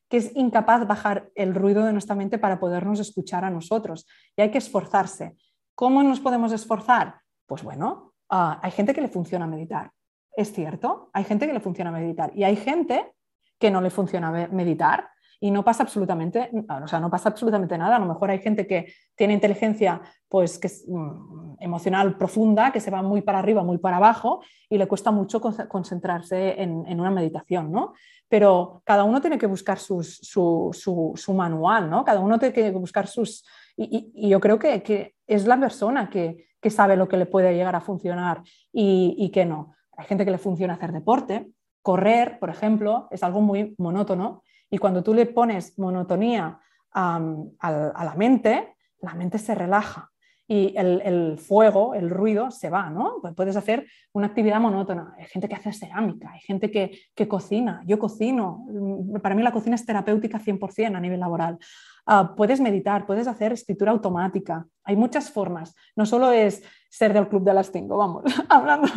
que es incapaz de bajar el ruido de nuestra mente para podernos escuchar a nosotros. Y hay que esforzarse. ¿Cómo nos podemos esforzar? Pues bueno, ah, hay gente que le funciona meditar. Es cierto, hay gente que le funciona meditar y hay gente que no le funciona meditar y no pasa absolutamente, o sea, no pasa absolutamente nada. A lo mejor hay gente que tiene inteligencia pues, que es, mm, emocional profunda, que se va muy para arriba, muy para abajo y le cuesta mucho concentrarse en, una meditación, ¿no? Pero cada uno tiene que buscar su, su, manual, ¿no? Cada uno tiene que buscar sus... Y, yo creo que, que, es la persona que, que, sabe lo que le puede llegar a funcionar y, y que no. Hay gente que le funciona hacer deporte, correr, por ejemplo, es algo muy monótono y cuando tú le pones monotonía a, la mente, la mente se relaja y el, fuego, el ruido se va, ¿no? Pues puedes hacer una actividad monótona. Hay gente que hace cerámica, hay gente que, cocina, yo cocino. Para mí la cocina es terapéutica 100% a nivel laboral. Ah, puedes meditar, puedes hacer escritura automática. Hay muchas formas. No solo es ser del club de las cinco, vamos, *laughs* hablando,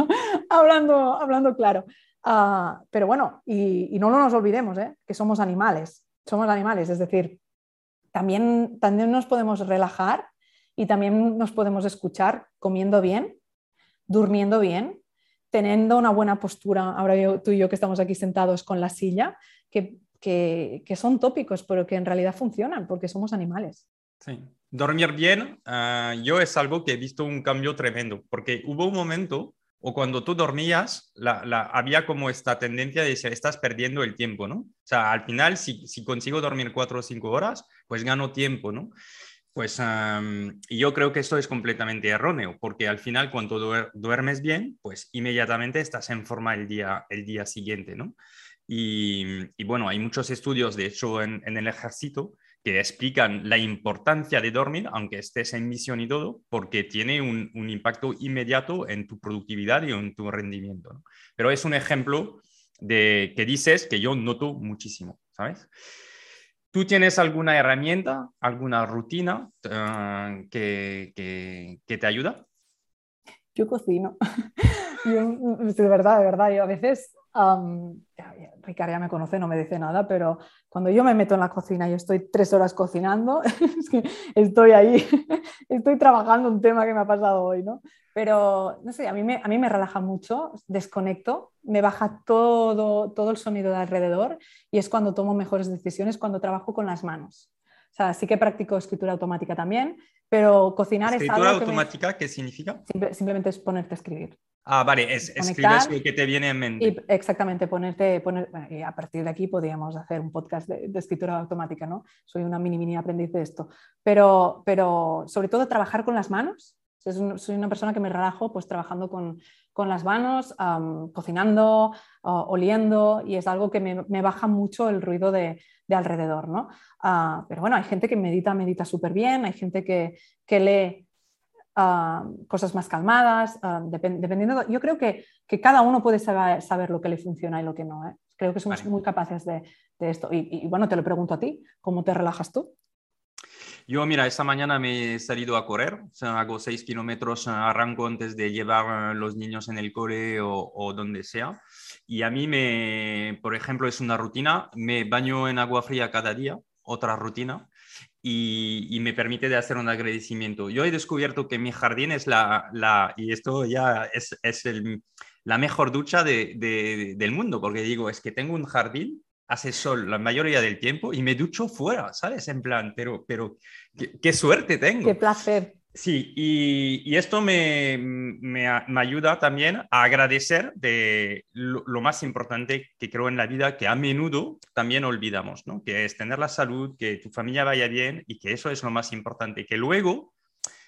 hablando, hablando claro. Ah, pero bueno, y, no nos olvidemos ¿eh? que somos animales, somos animales, es decir, también, también nos podemos relajar y también nos podemos escuchar comiendo bien, durmiendo bien, teniendo una buena postura, ahora tú y yo que estamos aquí sentados con la silla, que, son tópicos, pero que en realidad funcionan porque somos animales. Sí, dormir bien, ah, yo es algo que he visto un cambio tremendo, porque hubo un momento o cuando tú dormías, había como esta tendencia de decir, estás perdiendo el tiempo, ¿no? O sea, al final, si, consigo dormir cuatro o cinco horas, pues gano tiempo, ¿no? Pues y yo creo que esto es completamente erróneo, porque al final cuando duermes bien, pues inmediatamente estás en forma el día, el día siguiente, ¿no? Y, bueno, hay muchos estudios, de hecho, en el ejército, que explican la importancia de dormir, aunque estés en misión y todo, porque tiene un, impacto inmediato en tu productividad y en tu rendimiento. Pero es un ejemplo de que dices que yo noto muchísimo, ¿sabes? ¿Tú tienes alguna herramienta, alguna rutina eh, que, que, te ayuda? Yo cocino. *laughs* de verdad, de verdad, a veces, um, Ricardo ya me conoce, no me dice nada, pero cuando yo me meto en la cocina y estoy tres horas cocinando, *laughs* estoy ahí, *laughs* estoy trabajando un tema que me ha pasado hoy, ¿no? Pero, no sé, a mí me, a mí me relaja mucho, desconecto, me baja todo, todo el sonido de alrededor y es cuando tomo mejores decisiones, cuando trabajo con las manos. O sea, sí que practico escritura automática también, pero cocinar es algo. ¿Escritura automática qué significa? simplemente es ponerte a escribir. Ah, vale, es, escribes lo que te viene en mente. Y exactamente, ponerte, poner, y a partir de aquí podríamos hacer un podcast de, escritura automática, ¿no? Soy una mini, mini aprendiz de esto. Pero, pero sobre todo trabajar con las manos. Soy una persona que me relajo pues trabajando con, con las manos, cocinando, oliendo, y es algo que me, me baja mucho el ruido de, de alrededor, ¿no? Ah, pero bueno, hay gente que medita, medita súper bien, hay gente que, que lee ah, cosas más calmadas, ah, dependiendo, yo creo que, que, cada uno puede saber, saber, lo que le funciona y lo que no. ¿eh? Creo que somos muy capaces de, de esto. Y, y, bueno, te lo pregunto a ti, ¿cómo te relajas tú? Yo, mira, esta mañana me he salido a correr, o sea, hago seis kilómetros, arranco antes de llevar a los niños en el cole o, donde sea. Y a mí, me, por ejemplo, es una rutina, me baño en agua fría cada día, otra rutina, y, me permite de hacer un agradecimiento. Yo he descubierto que mi jardín es la, la y esto ya es, es el, la mejor ducha de, de, del mundo, porque digo, es que tengo un jardín hace sol la mayoría del tiempo y me ducho fuera, ¿sabes? En plan, pero, pero qué, suerte tengo. Qué placer. Sí, y, esto me, me, ayuda también a agradecer de lo, lo, más importante que creo en la vida, que a menudo también olvidamos, ¿no? Que es tener la salud, que tu familia vaya bien y que eso es lo más importante. Que luego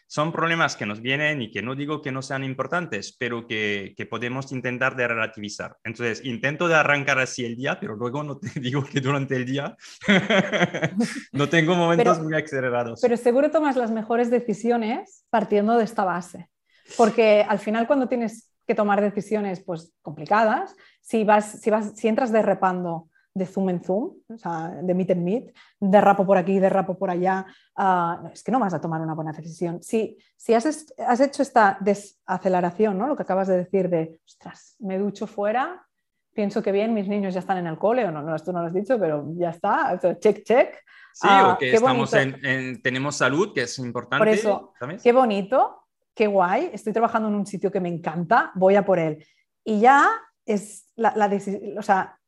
son problemas que nos vienen y que no digo que no sean importantes, pero que, podemos intentar de relativizar. Entonces, intento de arrancar así el día, pero luego no te *laughs* digo que durante el día *laughs* no tengo momentos muy acelerados. Pero seguro tomas las mejores decisiones partiendo de esta base, porque al final cuando tienes que tomar decisiones pues complicadas, si vas si vas si entras derrapando de zoom en zoom, o sea, de meet en meet, derrapo por aquí, derrapo por allá, uh, es que no vas a tomar una buena decisión. Si, si has, has, hecho esta desaceleración, ¿no? lo que acabas de decir de, ostras, me ducho fuera, pienso que bien, mis niños ya están en el cole, o no, no esto no lo has dicho, pero ya está, check, check. Sí, uh, o que estamos en, tenemos salud, que es importante. Por eso, qué bonito, qué guay, estoy trabajando en un sitio que me encanta, voy a por él. Y ya es la, la decisión, o sea,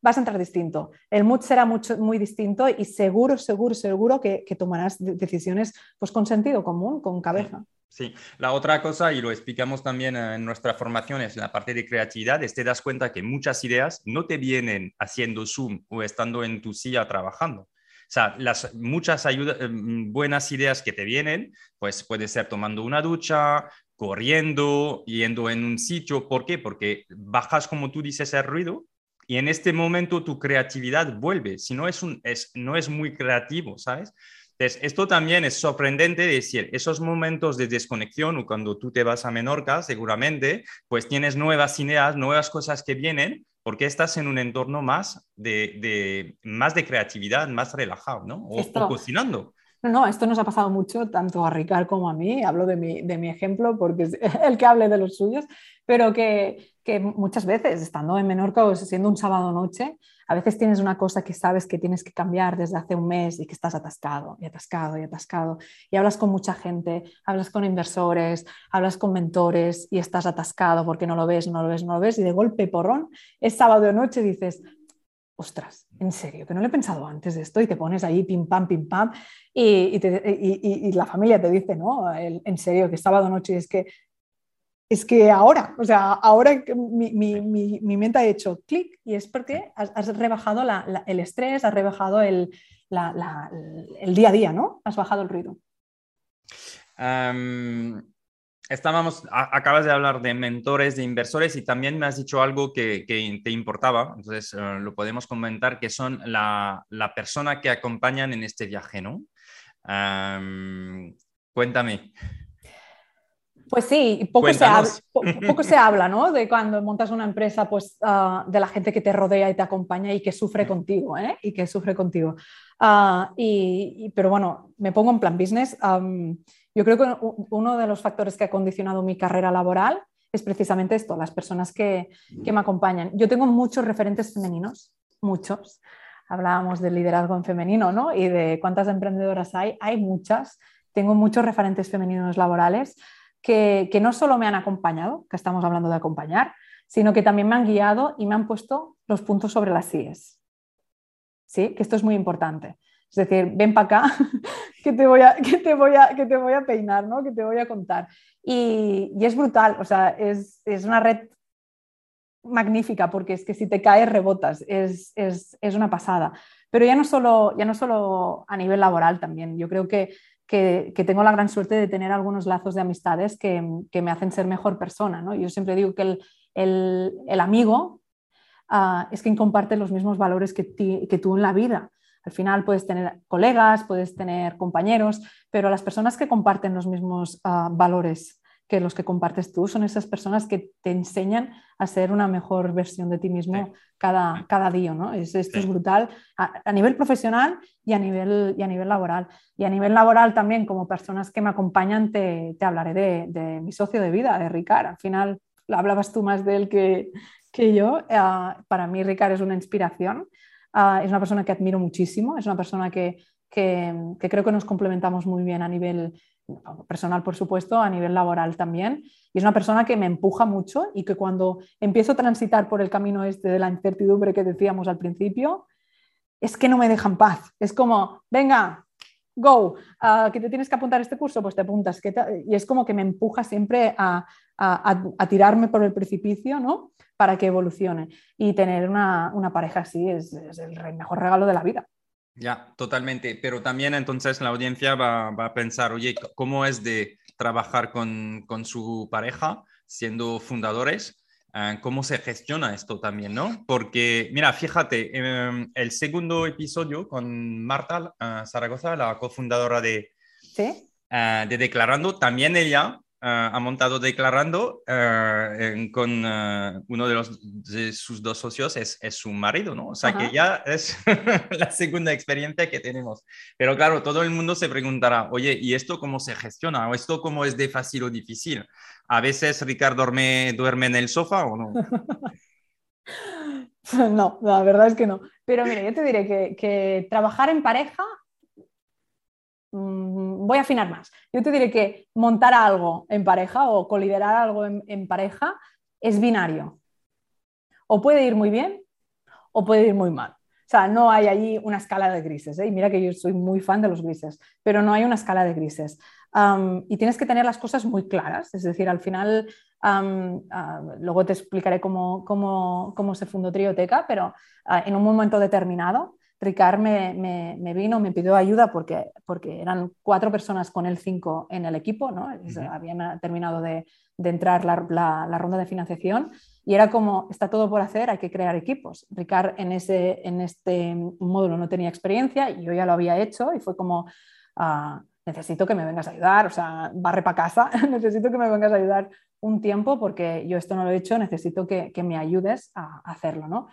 vas a entrar distinto. El mood será mucho, muy distinto y seguro, seguro, seguro que, tomarás decisiones pues, con sentido común, con cabeza. Sí, la otra cosa, y lo explicamos también en nuestra formación, es la parte de creatividad, es te das cuenta que muchas ideas no te vienen haciendo Zoom o estando en tu silla trabajando. O sea, las muchas ayudas, eh, buenas ideas que te vienen, pues puede ser tomando una ducha, corriendo, yendo en un sitio. ¿Por qué? Porque bajas, como tú dices, el ruido y en este momento tu creatividad vuelve, si no es, un, es, no es muy creativo, ¿sabes? Entonces, esto también es sorprendente decir, esos momentos de desconexión o cuando tú te vas a Menorca, seguramente, pues tienes nuevas ideas, nuevas cosas que vienen, porque estás en un entorno más de, de más de creatividad, más relajado, ¿no? O, o cocinando. No, esto nos ha pasado mucho, tanto a Ricard como a mí, hablo de mi, ejemplo porque es *laughs* el que hable de los suyos, pero que, que muchas veces, estando en Menorca o siendo un sábado noche, a veces tienes una cosa que sabes que tienes que cambiar desde hace un mes y que estás atascado y atascado y atascado. Y hablas con mucha gente, hablas con inversores, hablas con mentores y estás atascado porque no lo ves, no lo ves, no lo ves. Y de golpe, porrón, es sábado de noche y dices, ostras, en serio, que no lo he pensado antes de esto y te pones ahí pim pam, pim pam y, y, la familia te dice, no, en serio, que sábado noche es que es que ahora, o sea, ahora mi, mi, mi, mente ha hecho clic y es porque has, rebajado el estrés, has rebajado el, el, día a día, ¿no? Has bajado el ruido. Estábamos, acabas de hablar de mentores, de inversores y también me has dicho algo que, que te importaba, entonces eh, lo podemos comentar, que son la, la, persona que acompañan en este viaje, ¿no? cuéntame. Pues sí, poco se, habla, poco se, habla, ¿no? De cuando montas una empresa, pues ah, de la gente que te rodea y te acompaña y que sufre contigo, ¿eh? Y que sufre contigo. Ah, y, pero bueno, me pongo en plan business. Yo creo que uno de los factores que ha condicionado mi carrera laboral es precisamente esto, las personas que, me acompañan. Yo tengo muchos referentes femeninos, muchos. Hablábamos del liderazgo en femenino, ¿no? Y de cuántas emprendedoras hay. Hay muchas. Tengo muchos referentes femeninos laborales que, no solo me han acompañado, que estamos hablando de acompañar, sino que también me han guiado y me han puesto los puntos sobre las sillas. ¿Sí? Que esto es muy importante. Es decir, ven para acá, *laughs* que te, voy a, que, te voy a, que te voy a peinar, ¿no? que te voy a contar. Y, es brutal, o sea, es, una red magnífica porque es que si te caes rebotas, es, una pasada. Pero ya no, solo, ya no solo a nivel laboral también, yo creo que, tengo la gran suerte de tener algunos lazos de amistades que, me hacen ser mejor persona. ¿no? Yo siempre digo que el, amigo ah, es quien comparte los mismos valores que, que tú en la vida. Al final puedes tener colegas, puedes tener compañeros, pero las personas que comparten los mismos ah, valores que los que compartes tú son esas personas que te enseñan a ser una mejor versión de ti mismo cada, cada, día. ¿no? esto es brutal a, nivel profesional y a nivel, y a nivel laboral. Y a nivel laboral también, como personas que me acompañan, te, hablaré de, mi socio de vida, de Ricard. Al final hablabas tú más de él que, que yo. Ah, para mí Ricard es una inspiración. Ah, es una persona que admiro muchísimo, es una persona que, creo que nos complementamos muy bien a nivel personal, por supuesto, a nivel laboral también. Y es una persona que me empuja mucho y que cuando empiezo a transitar por el camino este de la incertidumbre que decíamos al principio, es que no me dejan paz. Es como, venga, go, ah, que te tienes que apuntar a este curso, pues te apuntas. y es como que me empuja siempre a, a, tirarme por el precipicio, ¿no? Para que evolucione. Y tener una, pareja así es, el mejor regalo de la vida. Ya, totalmente. Pero también entonces la audiencia va, a pensar, oye, ¿cómo es de trabajar con, su pareja siendo fundadores? Ah, ¿Cómo se gestiona esto también, no? Porque, mira, fíjate, em, el segundo episodio con Marta ah, Zaragoza, la cofundadora de, ah, de Declarando, también ella ha montado declarando ah, con ah, uno de, los, de sus dos socios, es, es su marido, ¿no? O sea que ya es *laughs* la segunda experiencia que tenemos. Pero claro, todo el mundo se preguntará, oye, ¿y esto cómo se gestiona? ¿O esto cómo es de fácil o difícil? ¿A veces Ricardo duerme, duerme en el sofá o no? *laughs* No, la verdad es que no. Pero mira, yo te diré que, que trabajar en pareja Mm, voy a afinar más. Yo te diré que montar algo en pareja o coliderar algo en, pareja es binario. O puede ir muy bien o puede ir muy mal. O sea, no hay allí una escala de grises. ¿eh? Y mira que yo soy muy fan de los grises, pero no hay una escala de grises. y tienes que tener las cosas muy claras. Es decir, al final, luego te explicaré cómo, cómo, se fundó Trioteca, pero ah, en un momento determinado Ricard me, vino, me pidió ayuda porque, porque eran cuatro personas con el cinco en el equipo, ¿no? habían terminado de, entrar la, ronda de financiación y era como, está todo por hacer, hay que crear equipos. Ricard en, ese, en este módulo no tenía experiencia y yo ya lo había hecho y fue como, ah, necesito que me vengas a ayudar, o sea, barre para casa, *laughs* necesito que me vengas a ayudar un tiempo porque yo esto no lo he hecho, necesito que, que me ayudes a hacerlo, ¿no?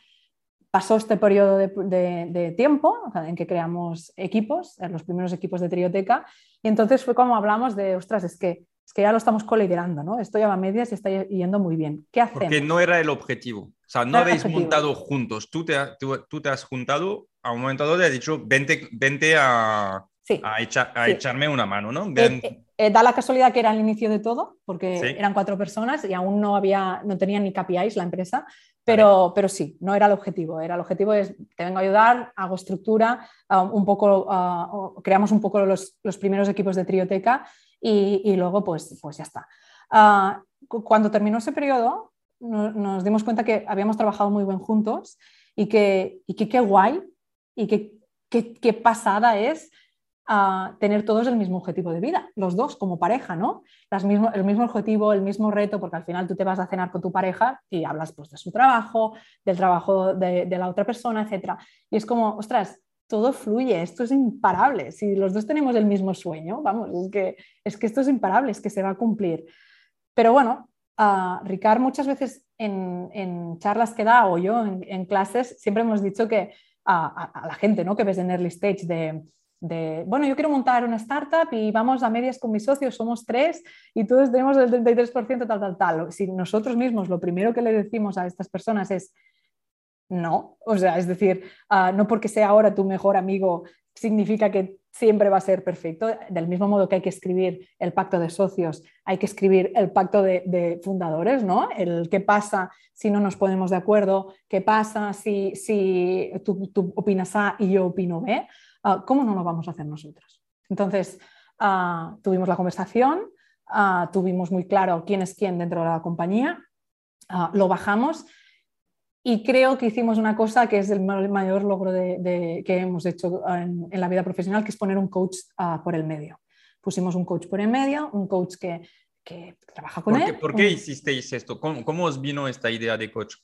Pasó este periodo de, tiempo en que creamos equipos, los primeros equipos de Trioteca, y entonces fue como hablamos de, ostras, es que, es que ya lo estamos coliderando, ¿no? Esto ya va a medias y está yendo muy bien. ¿Qué hacemos? Porque no era el objetivo. O sea, no, habéis montado juntos. Tú te, tú, te, has juntado a un momento dado y has dicho, vente, vente a, a, echarme una mano, ¿no? Eh, eh, eh, da la casualidad que era el inicio de todo, porque eran cuatro personas y aún no había, no tenían ni KPIs la empresa, pero, pero sí, no era el objetivo. Era el objetivo es, te vengo a ayudar, hago estructura, ah, un poco, ah, creamos un poco los, los, primeros equipos de trioteca y, y, luego pues, pues ya está. Ah, cuando terminó ese periodo, nos dimos cuenta que habíamos trabajado muy bien juntos y que, y que qué guay y que qué pasada es a tener todos el mismo objetivo de vida, los dos como pareja, ¿no? El mismo objetivo, el mismo reto, porque al final tú te vas a cenar con tu pareja y hablas pues, de su trabajo, del trabajo de, la otra persona, etc. Y es como, ostras, todo fluye, esto es imparable. Si los dos tenemos el mismo sueño, vamos, es que, es que esto es imparable, es que se va a cumplir. Pero bueno, uh, Ricard muchas veces en, charlas que da o yo en, clases siempre hemos dicho que a, a, la gente ¿no? que ves en early stage de de, bueno, yo quiero montar una startup y vamos a medias con mis socios, somos tres y todos tenemos el 33% tal, tal, tal. Si nosotros mismos lo primero que le decimos a estas personas es, no, o sea, es decir, ah, no porque sea ahora tu mejor amigo significa que siempre va a ser perfecto. Del mismo modo que hay que escribir el pacto de socios, hay que escribir el pacto de, fundadores, ¿no? El qué pasa si no nos ponemos de acuerdo, qué pasa si, si tú, opinas A y yo opino B, ah, ¿cómo no lo vamos a hacer nosotros? Entonces, ah, tuvimos la conversación, tuvimos muy claro quién es quién dentro de la compañía, lo bajamos y creo que hicimos una cosa que es el mayor logro de, que hemos hecho en, la vida profesional, que es poner un coach ah, por el medio. Pusimos un coach por el medio, un coach que, que trabaja con él. ¿Por qué hicisteis esto? ¿Cómo, ¿Cómo, os vino esta idea de coach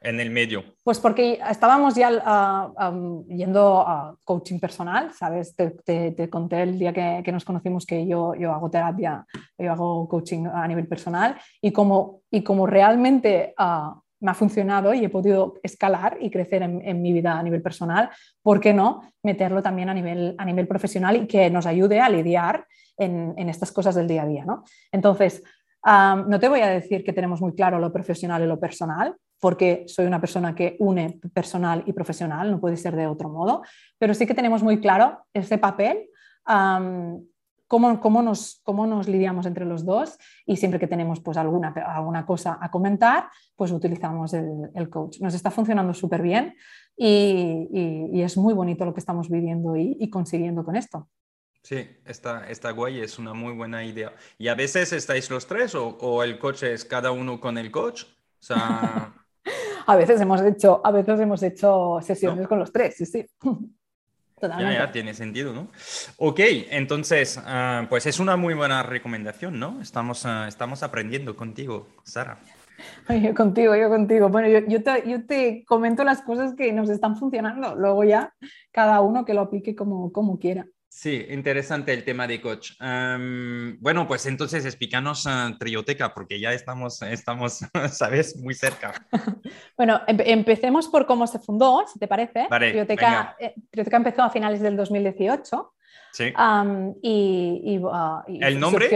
en el medio? Pues porque estábamos ya uh, yendo a coaching personal, ¿sabes? Te, te, conté el día que, que, nos conocimos que yo, yo hago terapia, yo hago coaching a nivel personal y como, y como realmente me ha funcionado y he podido escalar y crecer en, mi vida a nivel personal, ¿por qué no meterlo también a nivel, a nivel profesional y que nos ayude a lidiar en, estas cosas del día a día? ¿no? Entonces, no te voy a decir que tenemos muy claro lo profesional y lo personal, porque soy una persona que une personal y profesional, no puede ser de otro modo, pero sí que tenemos muy claro ese papel cómo, nos, cómo nos lidiamos entre los dos y siempre que tenemos pues, alguna, alguna cosa a comentar, pues utilizamos el, coach. Nos está funcionando súper bien y, es muy bonito lo que estamos viviendo y, consiguiendo con esto. Sí, está, está guay, es una muy buena idea. ¿Y a veces estáis los tres o, el coach es cada uno con el coach? A veces hemos hecho, a veces hemos hecho sesiones con los tres, sí, sí. *laughs* Ya, ya, tiene sentido, ¿no? Ok, entonces, ah, pues es una muy buena recomendación, ¿no? Estamos, ah, estamos aprendiendo contigo, Sara. Yo contigo, yo contigo. Bueno, yo, yo, te, yo, te, comento las cosas que nos están funcionando, luego ya cada uno que lo aplique como, como quiera. Sí, interesante el tema de coach. bueno, pues entonces explícanos uh, Trioteca, porque ya estamos, estamos, *laughs* sabes, muy cerca. *laughs* bueno, empecemos por cómo se fundó, si te parece. Trioteca, eh, Trioteca, empezó a finales del 2018. Sí. y, uh, ¿El nombre?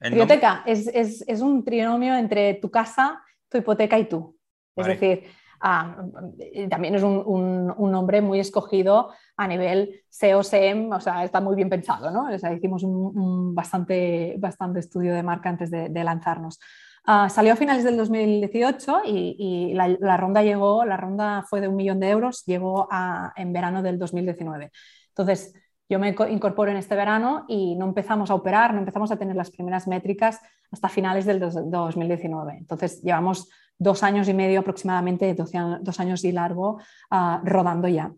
Trioteca Es, es, es, un trinomio entre tu casa, tu hipoteca y tú. Es decir, También es un, nombre muy escogido a nivel SEO-SEM, o sea, está muy bien pensado, ¿no? Hicimos un, bastante, bastante estudio de marca antes de, lanzarnos. Ah, salió a finales del 2018 y, la, ronda llegó, la ronda fue de un millón de euros, llegó en verano del 2019. Entonces, yo me incorporo en este verano y no empezamos a operar, no empezamos a tener las primeras métricas hasta finales del 2019. Entonces, llevamos dos años y medio aproximadamente, dos, años y largo, ah, rodando ya.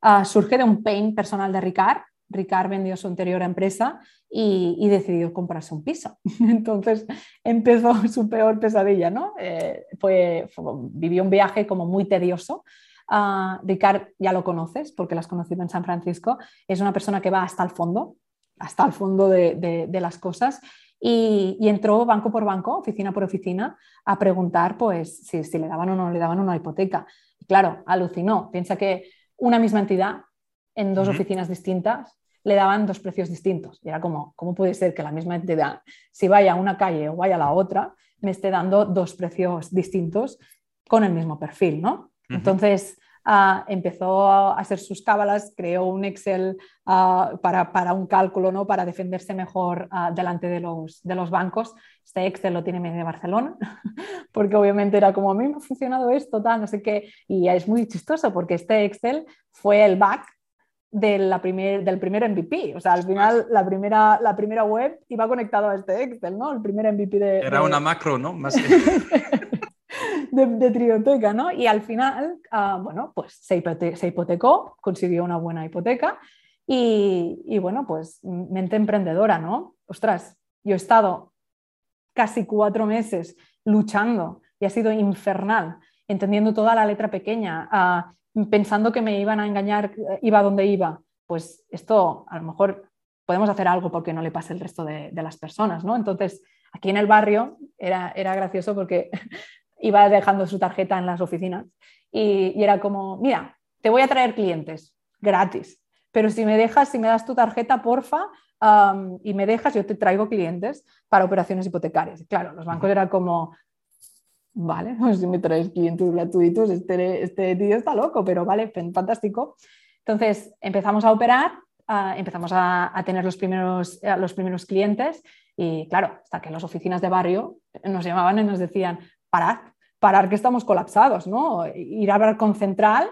Ah, surge de un pain personal de Ricard. Ricard vendió su anterior empresa y, decidió comprarse un piso. *laughs* Entonces empezó *laughs* su peor pesadilla, ¿no? Eh, vivió un viaje como muy tedioso. Uh, Ricard ya lo conoces porque las has conocido en San Francisco. Es una persona que va hasta el fondo, hasta el fondo de, de las cosas y, entró banco por banco, oficina por oficina, a preguntar pues, si, le daban o no le daban una hipoteca. Y claro, alucinó. Piensa que una misma entidad en dos oficinas distintas le daban dos precios distintos. Y era como, ¿cómo puede ser que la misma entidad, si vaya a una calle o vaya a la otra, me esté dando dos precios distintos con el mismo perfil? ¿no? Entonces, empezó a hacer sus cábalas, creó un Excel para, un cálculo, ¿no? para defenderse mejor delante de los, de los bancos. Este Excel lo tiene medio Barcelona, *laughs* porque obviamente era como a mí me ha funcionado esto, tal, no sé qué. Y es muy chistoso porque este Excel fue el back de la primer, del primer MVP. O sea, al final la primera, la primera web iba conectado a este Excel, ¿no? El primer MVP de... Era una macro, ¿no? Más *laughs* de, trioteca, ¿no? Y al final, ah, bueno, pues se, hipotecó, consiguió una buena hipoteca y, bueno, pues mente emprendedora, ¿no? Ostras, yo he estado casi cuatro meses luchando y ha sido infernal, entendiendo toda la letra pequeña, ah, pensando que me iban a engañar, iba donde iba. Pues esto a lo mejor podemos hacer algo porque no le pase el resto de, las personas, ¿no? Entonces, aquí en el barrio era, era gracioso porque iba dejando su tarjeta en las oficinas y, era como, mira, te voy a traer clientes gratis. pero si me dejas, si me das tu tarjeta, porfa, y me dejas, yo te traigo clientes para operaciones hipotecarias. Claro, los bancos eran como, vale, pues si me traes clientes gratuitos, este, este tío está loco, pero vale, fantástico. Entonces empezamos a operar, empezamos a, tener los primeros, los primeros clientes y claro, hasta que las oficinas de barrio nos llamaban y nos decían, parad, parar que estamos colapsados, ¿no? Ir a hablar con Central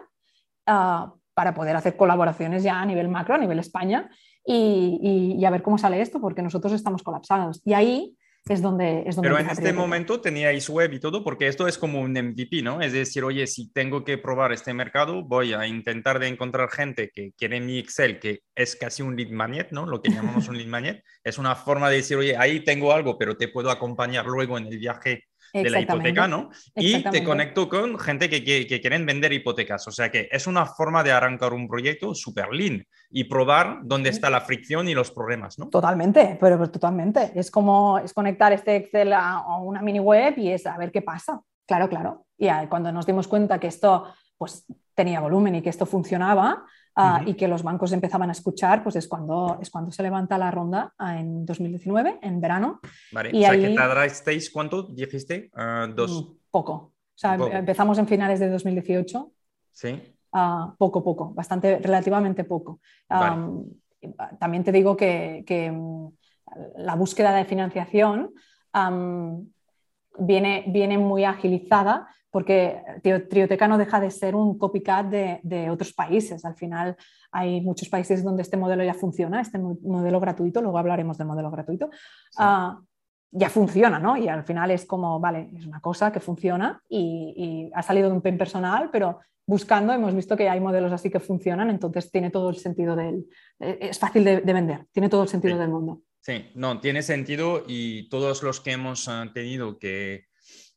ah, para poder hacer colaboraciones ya a nivel macro, a nivel España y, a ver cómo sale esto, porque nosotros estamos colapsados. Y ahí es donde... Es donde Pero en este momento teníais web y todo, porque esto es como un MVP, ¿no? Es decir, oye, si tengo que probar este mercado, voy a intentar de encontrar gente que quiere mi Excel, que es casi un lead magnet, ¿no? Lo que llamamos *laughs* un lead magnet. Es una forma de decir, oye, ahí tengo algo, pero te puedo acompañar luego en el viaje de la hipoteca, ¿no? Y te conecto con gente que, que, quieren vender hipotecas. O sea que es una forma de arrancar un proyecto súper lean y probar dónde está la fricción y los problemas, ¿no? Totalmente, pero totalmente. Es como es conectar este Excel a, una mini web y es a ver qué pasa. Claro, claro. Y cuando nos dimos cuenta que esto pues, tenía volumen y que esto funcionaba, Ah, y que los bancos empezaban a escuchar, pues es cuando, es cuando se levanta la ronda ah, en 2019, en verano. Vale, y o sea, ahí... que tardasteis, ¿cuánto dijiste? Uh, dos... Mm, poco. O sea, empezamos en finales de 2018. Sí. Uh, poco, poco, bastante, relativamente poco. Vale. También te digo que, que, mm, la búsqueda de financiación um, viene, viene muy agilizada porque Trioteca no deja de ser un copycat de, otros países. Al final hay muchos países donde este modelo ya funciona, este modelo gratuito, luego hablaremos del modelo gratuito, ah, ya funciona, ¿no? Y al final es como, vale, es una cosa que funciona y, ha salido de un pen personal, pero buscando hemos visto que hay modelos así que funcionan, entonces tiene todo el sentido del... Eh, es fácil de, vender, tiene todo el sentido del mundo. Sí, no, tiene sentido y todos los que hemos ah, tenido que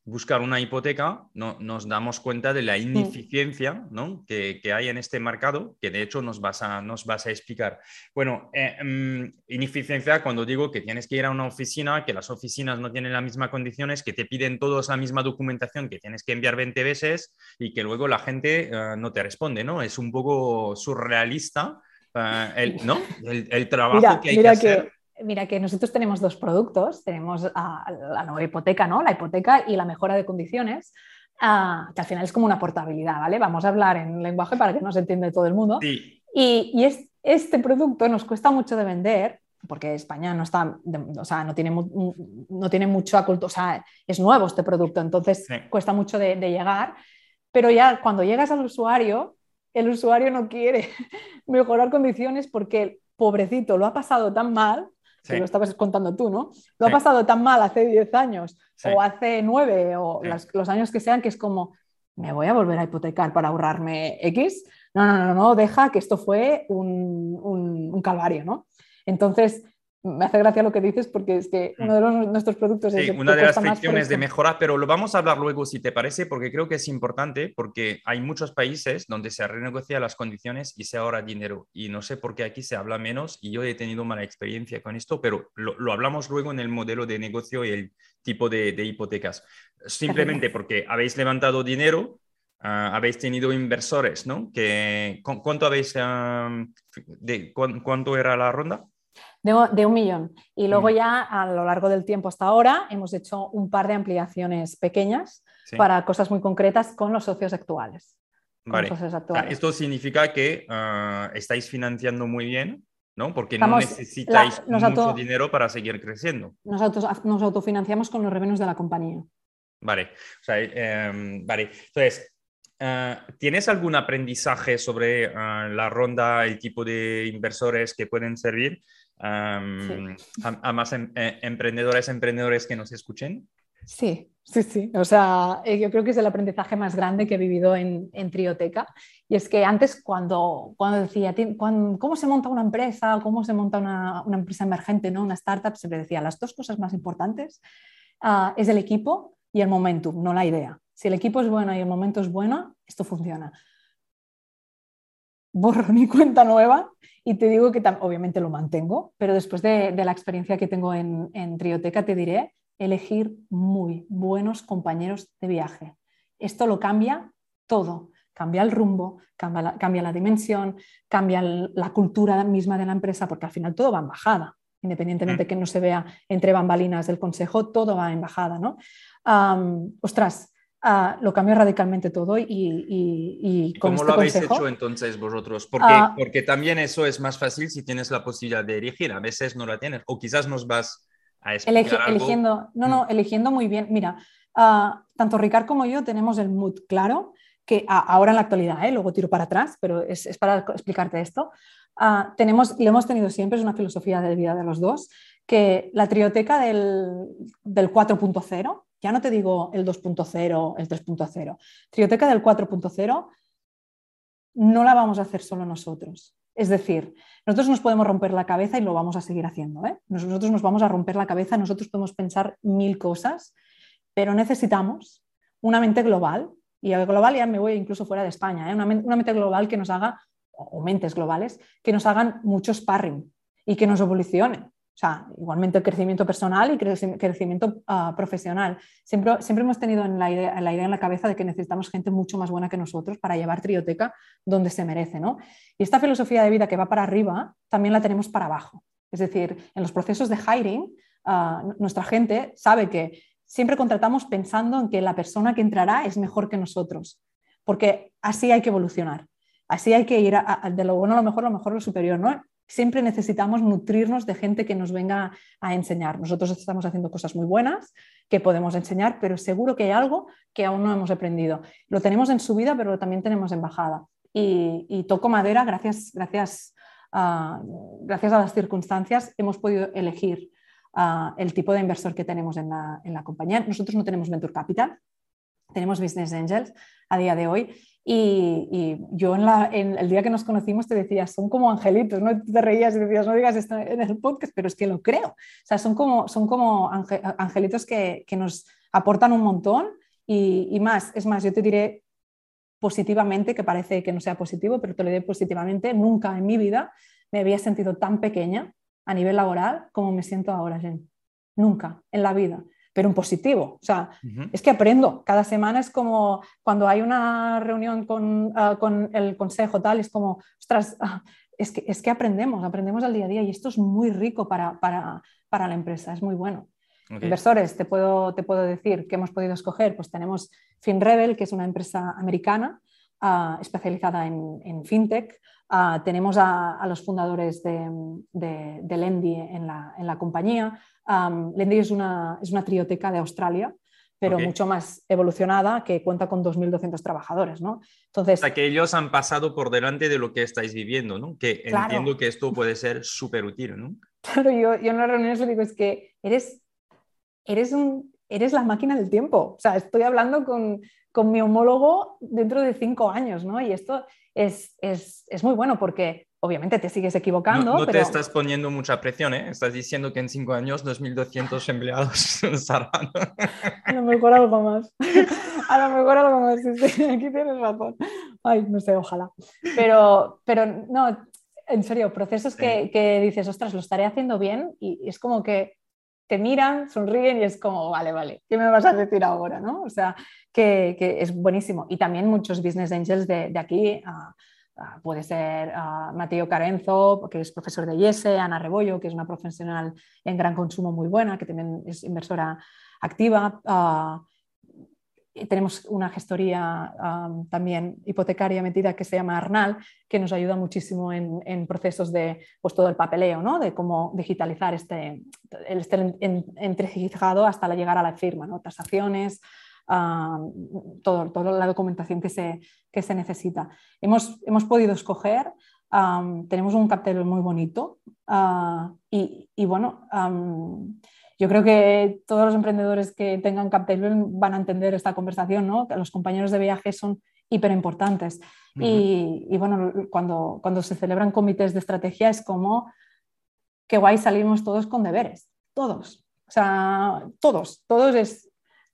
buscar una hipoteca, no, nos damos cuenta de la ineficiencia ¿no? que, hay en este mercado, que de hecho nos vas a, nos vas a explicar. Bueno, eh, mm, ineficiencia cuando digo que tienes que ir a una oficina, que las oficinas no tienen las mismas condiciones, que te piden todos la misma documentación, que tienes que enviar 20 veces y que luego la gente eh, no te responde, ¿no? Es un poco surrealista eh, el, ¿no? *laughs* el, trabajo que hay que hacer mira que nosotros tenemos dos productos, tenemos la nueva hipoteca, ¿no? La hipoteca y la mejora de condiciones, ah, que al final es como una portabilidad, ¿vale? Vamos a hablar en lenguaje para que nos entienda todo el mundo. Y, y este producto nos cuesta mucho de vender porque España no está, o sea, no tiene, no tiene mucho aculto, o sea, es nuevo este producto, entonces cuesta mucho de, de llegar, pero ya cuando llegas al usuario, el usuario no quiere *laughs* mejorar condiciones porque pobrecito lo ha pasado tan mal lo estabas contando tú, ¿no? Lo ha pasado tan mal hace 10 años o hace 9 o los años que sean que es como, me voy a volver a hipotecar para ahorrarme X. No, no, no, no, deja que esto fue un, un, un calvario, ¿no? Entonces, me hace gracia lo que dices porque es que uno de nuestros productos sí, es una de las fricciones de mejora, pero lo vamos a hablar luego si te parece, porque creo que es importante, porque hay muchos países donde se renegocian las condiciones y se ahorra dinero. Y no sé por qué aquí se habla menos y yo he tenido mala experiencia con esto, pero lo, hablamos luego en el modelo de negocio y el tipo de, hipotecas. Simplemente porque habéis levantado dinero, ah, habéis tenido inversores, ¿no? Que, ¿Cuánto habéis, ah, de, cuánto era la ronda? De, un millón. Y luego ya a lo largo del tiempo hasta ahora hemos hecho un par de ampliaciones pequeñas para cosas muy concretas con los socios actuales. Vale. esto significa que ah, estáis financiando muy bien, ¿no? Porque no necesitáis mucho dinero para seguir creciendo. Nos autofinanciamos con los revenues de la compañía. Vale, em, vale. Entonces, ah, ¿tienes algún aprendizaje sobre ah, la ronda, el tipo de inversores que pueden servir? A, más em, eh, emprendedores, emprendedores que nos escuchen? Sí, sí, sí. O sea, eh, yo creo que es el aprendizaje más grande que he vivido en, en Trioteca. Y es que antes cuando, cuando decía, ¿cómo se monta una empresa? ¿Cómo se monta una, una empresa emergente, ¿no? una startup? Siempre decía, las dos cosas más importantes uh, es el equipo y el momentum, no la idea. Si el equipo es bueno y el momento es bueno, esto funciona. Borro mi cuenta nueva y te digo que obviamente lo mantengo, pero después de, la experiencia que tengo en, Trioteca, te diré elegir muy buenos compañeros de viaje. Esto lo cambia todo. cambia el rumbo, cambia la, cambia la dimensión, cambia la cultura misma de la empresa, porque al final todo va en bajada, independientemente mm. que no se vea entre bambalinas del consejo, todo va en bajada, ¿no? ostras, ah, lo cambió radicalmente todo y, y, ¿Cómo este lo habéis hecho entonces vosotros? Porque, ah. porque también eso es más fácil si tienes la posibilidad de elegir, a veces no la tienes, o quizás nos vas a explicar Eligiendo, no, no, mm. eligiendo muy bien. Mira, ah, tanto Ricard como yo tenemos el mood claro, que ahora en la actualidad, ¿eh? luego tiro para atrás, pero es, es para explicarte esto. tenemos, lo hemos tenido siempre, es una filosofía de vida de los dos, que la trioteca del, del 4.0, ya no te digo el 2.0, el 3.0, trioteca del 4.0 no la vamos a hacer solo nosotros. Es decir, nosotros nos podemos romper la cabeza y lo vamos a seguir haciendo. ¿eh? Nosotros nos vamos a romper la cabeza, nosotros podemos pensar mil cosas, pero necesitamos una mente global, y a global ya me voy incluso fuera de España, ¿eh? una, mente global que nos haga, o mentes globales, que nos hagan mucho sparring y que nos evolucionen. O sea, igualmente crecimiento personal y crecimiento ah, profesional. Siempre, siempre hemos tenido en la, idea, la, idea, en la cabeza de que necesitamos gente mucho más buena que nosotros para llevar Trioteca donde se merece. ¿no? Y esta filosofía de vida que va para arriba también la tenemos para abajo. Es decir, en los procesos de hiring, ah, nuestra gente sabe que siempre contratamos pensando en que la persona que entrará es mejor que nosotros, porque así hay que evolucionar. Así hay que ir de lo bueno a lo mejor, lo mejor a lo superior, ¿no? Siempre necesitamos nutrirnos de gente que nos venga a enseñar. Nosotros estamos haciendo cosas muy buenas que podemos enseñar, pero seguro que hay algo que aún no hemos aprendido. Lo tenemos en subida, pero también tenemos en bajada. Y, toco madera, gracias, gracias, gracias a las circunstancias, hemos podido elegir el tipo de inversor que tenemos en la, en la compañía. Nosotros no tenemos Venture Capital, tenemos Business Angels a día de hoy y, yo en, el día que nos conocimos te decía, son como angelitos, ¿no? Te reías y decías, no digas esto en el podcast, pero es que lo creo. O sea, son como, son como angelitos que, que, nos aportan un montón y, y, más. Es más, yo te diré positivamente, que parece que no sea positivo, pero te lo diré positivamente, nunca en mi vida me había sentido tan pequeña a nivel laboral como me siento ahora, Jen. Nunca en la vida pero un positivo. O sea, es que aprendo. Cada semana es como cuando hay una reunión con, ah, con el consejo, tal, es como, ostras, ah, es, que, es que aprendemos, aprendemos al día a día y esto es muy rico para, para, para la empresa, es muy bueno. Inversores, te puedo, te puedo decir que hemos podido escoger, pues tenemos FinRebel, que es una empresa americana ah, especializada en, en fintech. tenemos a, a, los fundadores de, de, de Lendi en la, en la compañía. Um, Lendy es una, es una trioteca de Australia, pero mucho más evolucionada, que cuenta con 2.200 trabajadores, ¿no? Entonces... O que ellos han pasado por delante de lo que estáis viviendo, ¿no? Que entiendo que esto puede ser súper útil, ¿no? *laughs* Claro, yo, yo en las reuniones le digo, es que eres, eres, un, eres la máquina del tiempo. O sea, estoy hablando con, con mi homólogo dentro de cinco años, ¿no? Y esto es, es, es muy bueno porque obviamente te sigues equivocando. No, te estás poniendo mucha presión, ¿eh? Estás diciendo que en cinco años 2.200 empleados *laughs* estarán. A lo mejor algo más. A lo mejor algo más. aquí tienes razón. Ay, no sé, ojalá. Pero, pero no, en serio, procesos que, que, dices, ostras, lo estaré haciendo bien y es como que te miran, sonríen y es como, vale, vale, ¿qué me vas a decir ahora? ¿no? O sea, que, que es buenísimo. Y también muchos business angels de, de aquí. Uh, Ah, puede ser uh, Mateo Carenzo, que es profesor de IESE, Ana Rebollo, que es una profesional en gran consumo muy buena, que también es inversora activa. Uh, tenemos una gestoría también hipotecaria metida que se llama Arnal, que nos ayuda muchísimo en, en procesos de pues, todo el papeleo, ¿no? de cómo digitalizar este, este entregado hasta llegar a la firma, ¿no? tasaciones, todo, toda la documentación que se, que se necesita. Hemos, hemos podido escoger, tenemos un cartel muy bonito ah, y, y, bueno, yo creo que todos los emprendedores que tengan Captable van a entender esta conversación, ¿no? que los compañeros de viaje son hiper importantes. y, y, bueno, cuando, cuando se celebran comités de estrategia es como que guay salimos todos con deberes, todos. O sea, todos, todos es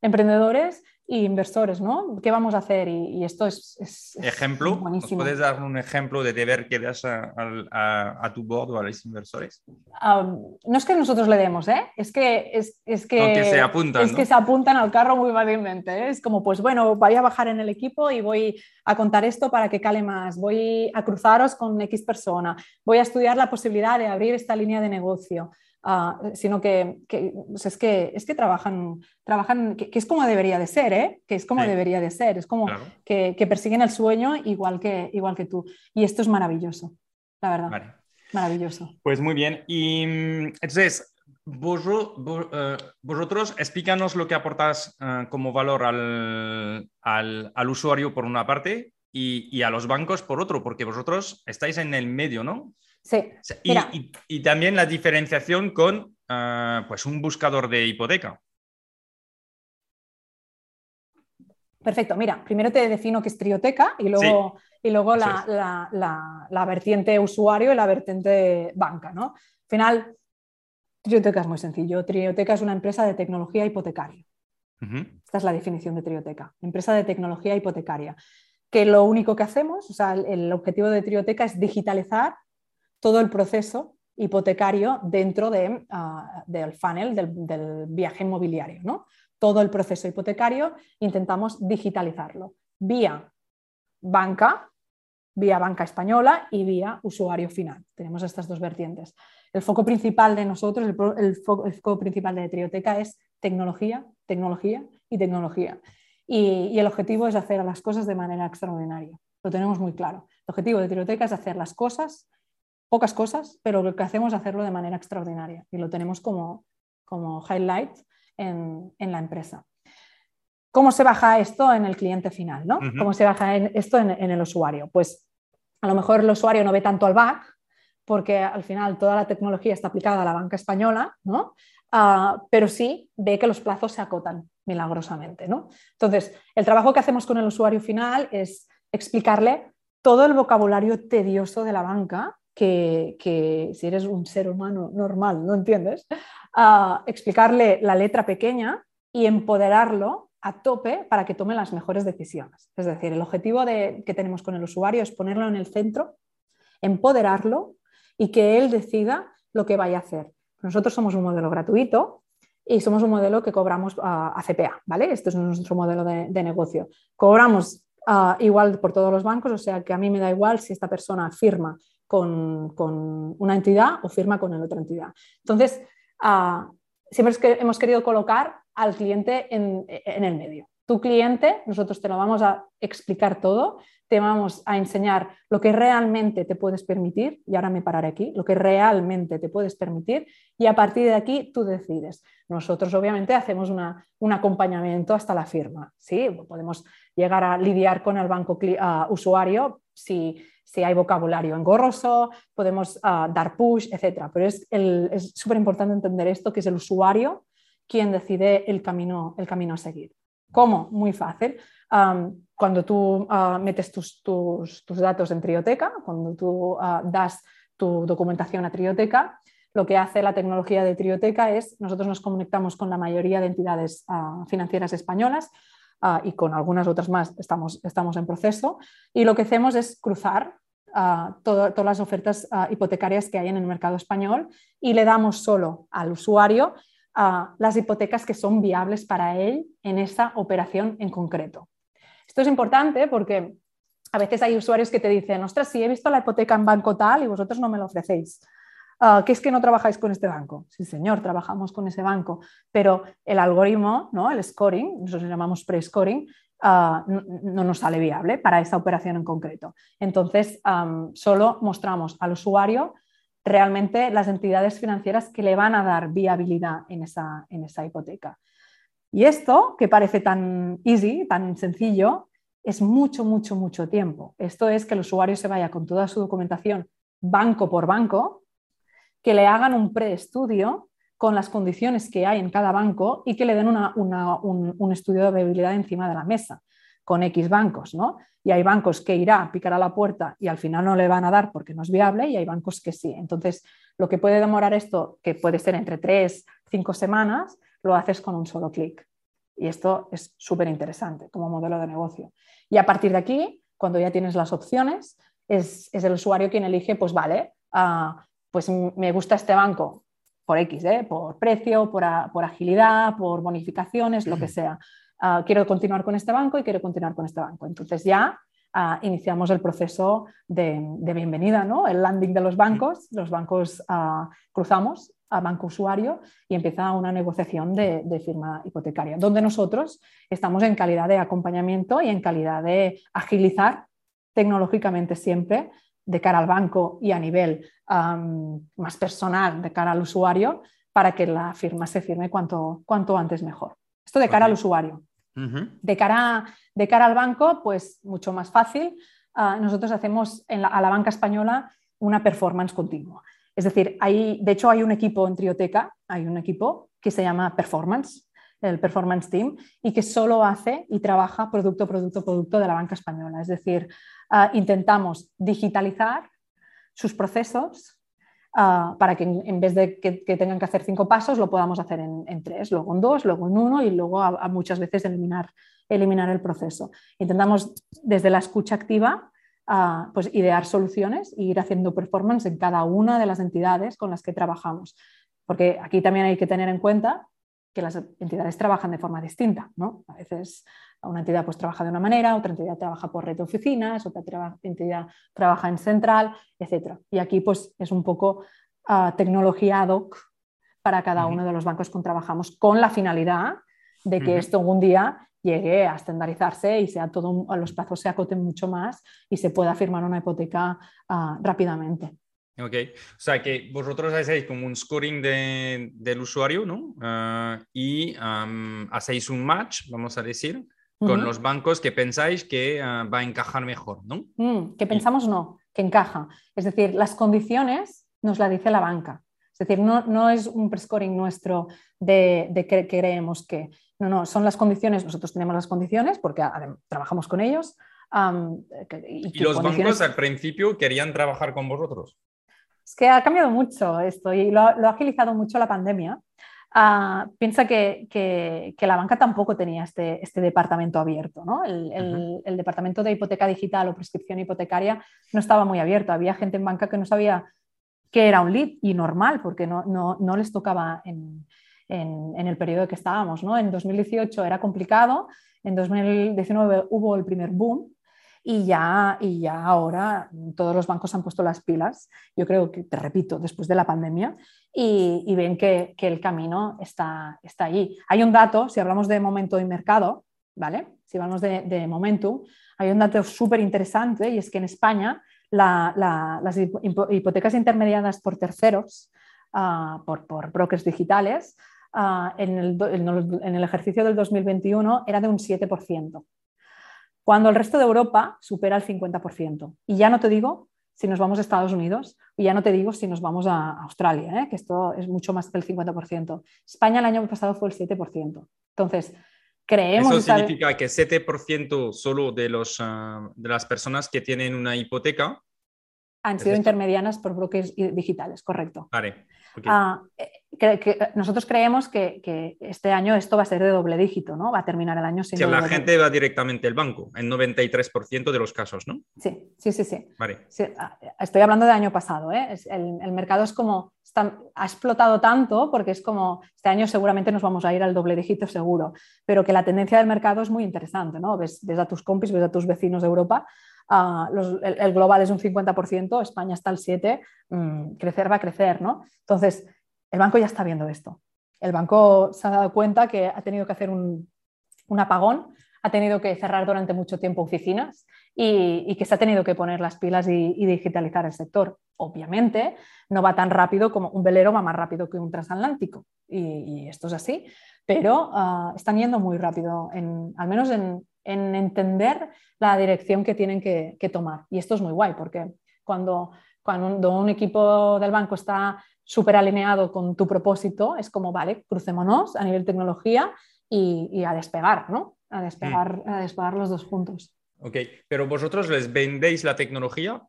emprendedores y inversores, ¿no? ¿Qué vamos a hacer? Y, esto es, es, ejemplo. ¿Puedes dar un ejemplo de deber que das a, tu board o a los inversores? no es que nosotros le demos, ¿eh? Es que, es, es que, se apuntan. Es que se apuntan al carro muy fácilmente. ¿eh? Es como, pues bueno, voy a bajar en el equipo y voy a contar esto para que cale más. Voy a cruzaros con X persona. Voy a estudiar la posibilidad de abrir esta línea de negocio. Ah, sino que, pues es que es que trabajan, trabajan que, es como debería de ser, ¿eh? que es como debería de ser, es como que, persiguen el sueño igual que, igual que tú. Y esto es maravilloso, la verdad. Maravilloso. Pues muy bien. Y mm, entonces, eh, vosotros, explícanos lo que aportas eh, como valor al, al, usuario por una parte y, y, a los bancos por otro, porque vosotros estáis en el medio, ¿no? Sí. Y, también la diferenciación con ah, pues un buscador de hipoteca. Perfecto, mira, primero te defino qué es trioteca y luego, y luego la, vertiente usuario y la vertiente banca. ¿no? Al final, trioteca es muy sencillo. Trioteca es una empresa de tecnología hipotecaria. Esta es la definición de trioteca, empresa de tecnología hipotecaria. Que lo único que hacemos, o sea, el objetivo de trioteca es digitalizar todo el proceso hipotecario dentro de, ah, del funnel del, viaje inmobiliario. ¿no? Todo el proceso hipotecario intentamos digitalizarlo vía banca, vía banca española y vía usuario final. Tenemos estas dos vertientes. El foco principal de nosotros, el, foco, principal de Trioteca es tecnología, tecnología y tecnología. Y, y, el objetivo es hacer las cosas de manera extraordinaria. Lo tenemos muy claro. El objetivo de Trioteca es hacer las cosas pocas cosas, pero lo que hacemos es hacerlo de manera extraordinaria y lo tenemos como, como highlight en, la empresa. ¿Cómo se baja esto en el cliente final? ¿no? ¿Cómo se baja esto en, el usuario? Pues a lo mejor el usuario no ve tanto al back, porque al final toda la tecnología está aplicada a la banca española, ¿no? Ah, pero sí ve que los plazos se acotan milagrosamente. ¿no? Entonces, el trabajo que hacemos con el usuario final es explicarle todo el vocabulario tedioso de la banca que, si eres un ser humano normal, ¿no entiendes? explicarle la letra pequeña y empoderarlo a tope para que tome las mejores decisiones. Es decir, el objetivo de, que tenemos con el usuario es ponerlo en el centro, empoderarlo y que él decida lo que vaya a hacer. Nosotros somos un modelo gratuito y somos un modelo que cobramos a CPA, ¿vale? Este es nuestro modelo de, negocio. Cobramos igual por todos los bancos, o sea que a mí me da igual si esta persona firma con, una entidad o firma con otra entidad. Entonces, ah, siempre es que hemos querido colocar al cliente en, el medio. Tu cliente, nosotros te lo vamos a explicar todo, te vamos a enseñar lo que realmente te puedes permitir, y ahora me pararé aquí, lo que realmente te puedes permitir, y a partir de aquí tú decides. Nosotros obviamente hacemos un acompañamiento hasta la firma, ¿sí? Podemos llegar a lidiar con el banco ah, usuario si si hay vocabulario engorroso, podemos ah, dar push, etc. Pero es súper importante entender esto, que es el usuario quien decide el camino, el camino a seguir. ¿Cómo? Muy fácil. cuando tú ah, metes tus, datos en Trioteca, cuando tú ah, das tu documentación a Trioteca, lo que hace la tecnología de Trioteca es, nosotros nos conectamos con la mayoría de entidades financieras españolas y con algunas otras más estamos, estamos en proceso, y lo que hacemos es cruzar todas las ofertas hipotecarias que hay en el mercado español y le damos solo al usuario las hipotecas que son viables para él en esa operación en concreto. Esto es importante porque a veces hay usuarios que te dicen, ostras, si he visto la hipoteca en banco tal y vosotros no me lo ofrecéis. ¿Qué es que no trabajáis con este banco? Sí, señor, trabajamos con ese banco, pero el algoritmo, ¿no? el scoring, nosotros llamamos pre-scoring, Ah, no, nos sale viable para esa operación en concreto. Entonces, solo mostramos al usuario realmente las entidades financieras que le van a dar viabilidad en esa, en esa hipoteca. Y esto, que parece tan easy, tan sencillo, es mucho, mucho, mucho tiempo. Esto es que el usuario se vaya con toda su documentación banco por banco, que le hagan un preestudio con las condiciones que hay en cada banco y que le den un, estudio de viabilidad encima de la mesa con X bancos, ¿no? Y hay bancos que irá, picar a la puerta y al final no le van a dar porque no es viable y hay bancos que sí. Entonces, lo que puede demorar esto, que puede ser entre tres, cinco semanas, lo haces con un solo clic. Y esto es súper interesante como modelo de negocio. Y a partir de aquí, cuando ya tienes las opciones, es, el usuario quien elige, pues vale, ah, pues me gusta este banco por X, ¿eh? por precio, por, agilidad, por bonificaciones, lo que sea. Ah, quiero continuar con este banco y quiero continuar con este banco. Entonces ya ah, iniciamos el proceso de, bienvenida, ¿no? el landing de los bancos, los bancos cruzamos a banco usuario y empieza una negociación de, firma hipotecaria, donde nosotros estamos en calidad de acompañamiento y en calidad de agilizar tecnológicamente siempre de cara al banco y a nivel más personal de cara al usuario para que la firma se firme cuanto, cuanto antes mejor. Esto de cara al usuario. de, cara, de cara al banco, pues mucho más fácil. Ah, nosotros hacemos a la banca española una performance continua. Es decir, hay, de hecho hay un equipo en Trioteca, hay un equipo que se llama Performance, el Performance Team, y que solo hace y trabaja producto, producto, producto de la banca española. Es decir, ah, intentamos digitalizar sus procesos ah, para que en, vez de que, tengan que hacer cinco pasos, lo podamos hacer en, tres, luego en dos, luego en uno y luego a, muchas veces eliminar, eliminar el proceso. Intentamos desde la escucha activa pues, idear soluciones e ir haciendo performance en cada una de las entidades con las que trabajamos. Porque aquí también hay que tener en cuenta que las entidades trabajan de forma distinta. ¿no? A veces una entidad pues, trabaja de una manera, otra entidad trabaja por red de oficinas, otra entidad trabaja en central, etc. Y aquí pues, es un poco ah, tecnología ad hoc para cada uno de los bancos con trabajamos, con la finalidad de que esto algún día llegue a estandarizarse y sea todo, los plazos se acoten mucho más y se pueda firmar una hipoteca ah, rápidamente. Ok, o sea que vosotros hacéis como un scoring del usuario, ¿no? Ah, y hacéis un match, vamos a decir, con los bancos que pensáis que ah, va a encajar mejor, ¿no? Mm, que pensamos no, que encaja. Es decir, las condiciones nos la dice la banca. Es decir, no, no es un prescoring nuestro de, de que creemos que, no, no, son las condiciones, nosotros tenemos las condiciones porque trabajamos con ellos. y, los bancos al principio querían trabajar con vosotros. Es que ha cambiado mucho esto y lo, ha agilizado mucho la pandemia. Ah, piensa que, que, la banca tampoco tenía este, este departamento abierto. ¿no? El, el, departamento de hipoteca digital o prescripción hipotecaria no estaba muy abierto. Había gente en banca que no sabía qué era un lead y normal porque no, no, no les tocaba en, en, el periodo que estábamos. ¿no? En 2018 era complicado, en 2019 hubo el primer boom y ya, y ya ahora todos los bancos han puesto las pilas, yo creo que, te repito, después de la pandemia, y, ven que, el camino está, está allí. Hay un dato, si hablamos de momento y mercado, ¿vale? Si hablamos de, momentum, hay un dato súper interesante y es que en España las hipotecas intermediadas por terceros, ah, por, por, brokers digitales, Ah, en, el, ejercicio del 2021 era de un 7%, cuando el resto de Europa supera el 50%. Y ya no te digo si nos vamos a Estados Unidos, y ya no te digo si nos vamos a Australia, ¿eh? que esto es mucho más que el 50%. España el año pasado fue el 7%. Entonces, creemos... Eso significa que 7% solo de, los, ah, de las personas que tienen una hipoteca han sido intermedianas por brokers digitales, correcto. Vale. Ah, eh, que, nosotros creemos que, este año esto va a ser de doble dígito, ¿no? Va a terminar el año sin. Si la gente va directamente al banco, en 93% de los casos, ¿no? Sí, sí, sí, sí. Vale. Ah, estoy hablando del año pasado, ¿eh? el, mercado es como. ha explotado tanto porque es como. Este año seguramente nos vamos a ir al doble dígito seguro, pero que la tendencia del mercado es muy interesante, ¿no? Ves, ves a tus compis, ves a tus vecinos de Europa Ah, el, global es un 50%, España está al 7%, mm, crecer va a crecer, ¿no? Entonces, el banco ya está viendo esto. El banco se ha dado cuenta que ha tenido que hacer un, apagón, ha tenido que cerrar durante mucho tiempo oficinas y, que se ha tenido que poner las pilas y, digitalizar el sector. Obviamente, no va tan rápido como un velero va más rápido que un transatlántico y, esto es así, pero ah, están yendo muy rápido, al menos en, en entender la dirección que tienen que, tomar. Y esto es muy guay porque cuando un, equipo del banco está súper alineado con tu propósito, es como, vale, crucémonos a nivel tecnología y, a despegar, ¿no? A despegar, mm. a despegar los dos juntos. Ok, pero vosotros les vendéis la tecnología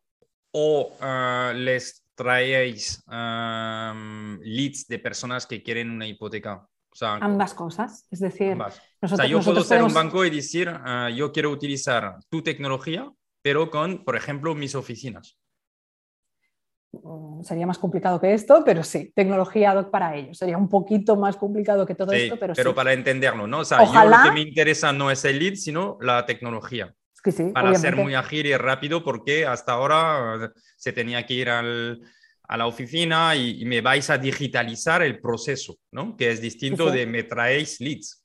o ah, les traéis leads de personas que quieren una hipoteca ambas cosas. Es decir, o sea, yo puedo ser un banco y decir, ah, yo quiero utilizar tu tecnología, pero con, por ejemplo, mis oficinas. Mm, sería más complicado que esto, pero sí, tecnología ad hoc para ello. Sería un poquito más complicado que todo esto, pero Pero para entenderlo, ¿no? O sea, yo lo que me interesa no es el lead, sino la tecnología. Sí, sí, para ser muy ágil y rápido, porque hasta ahora se tenía que ir al, a la oficina y, me vais a digitalizar el proceso, ¿no? Que es distinto de me traéis leads.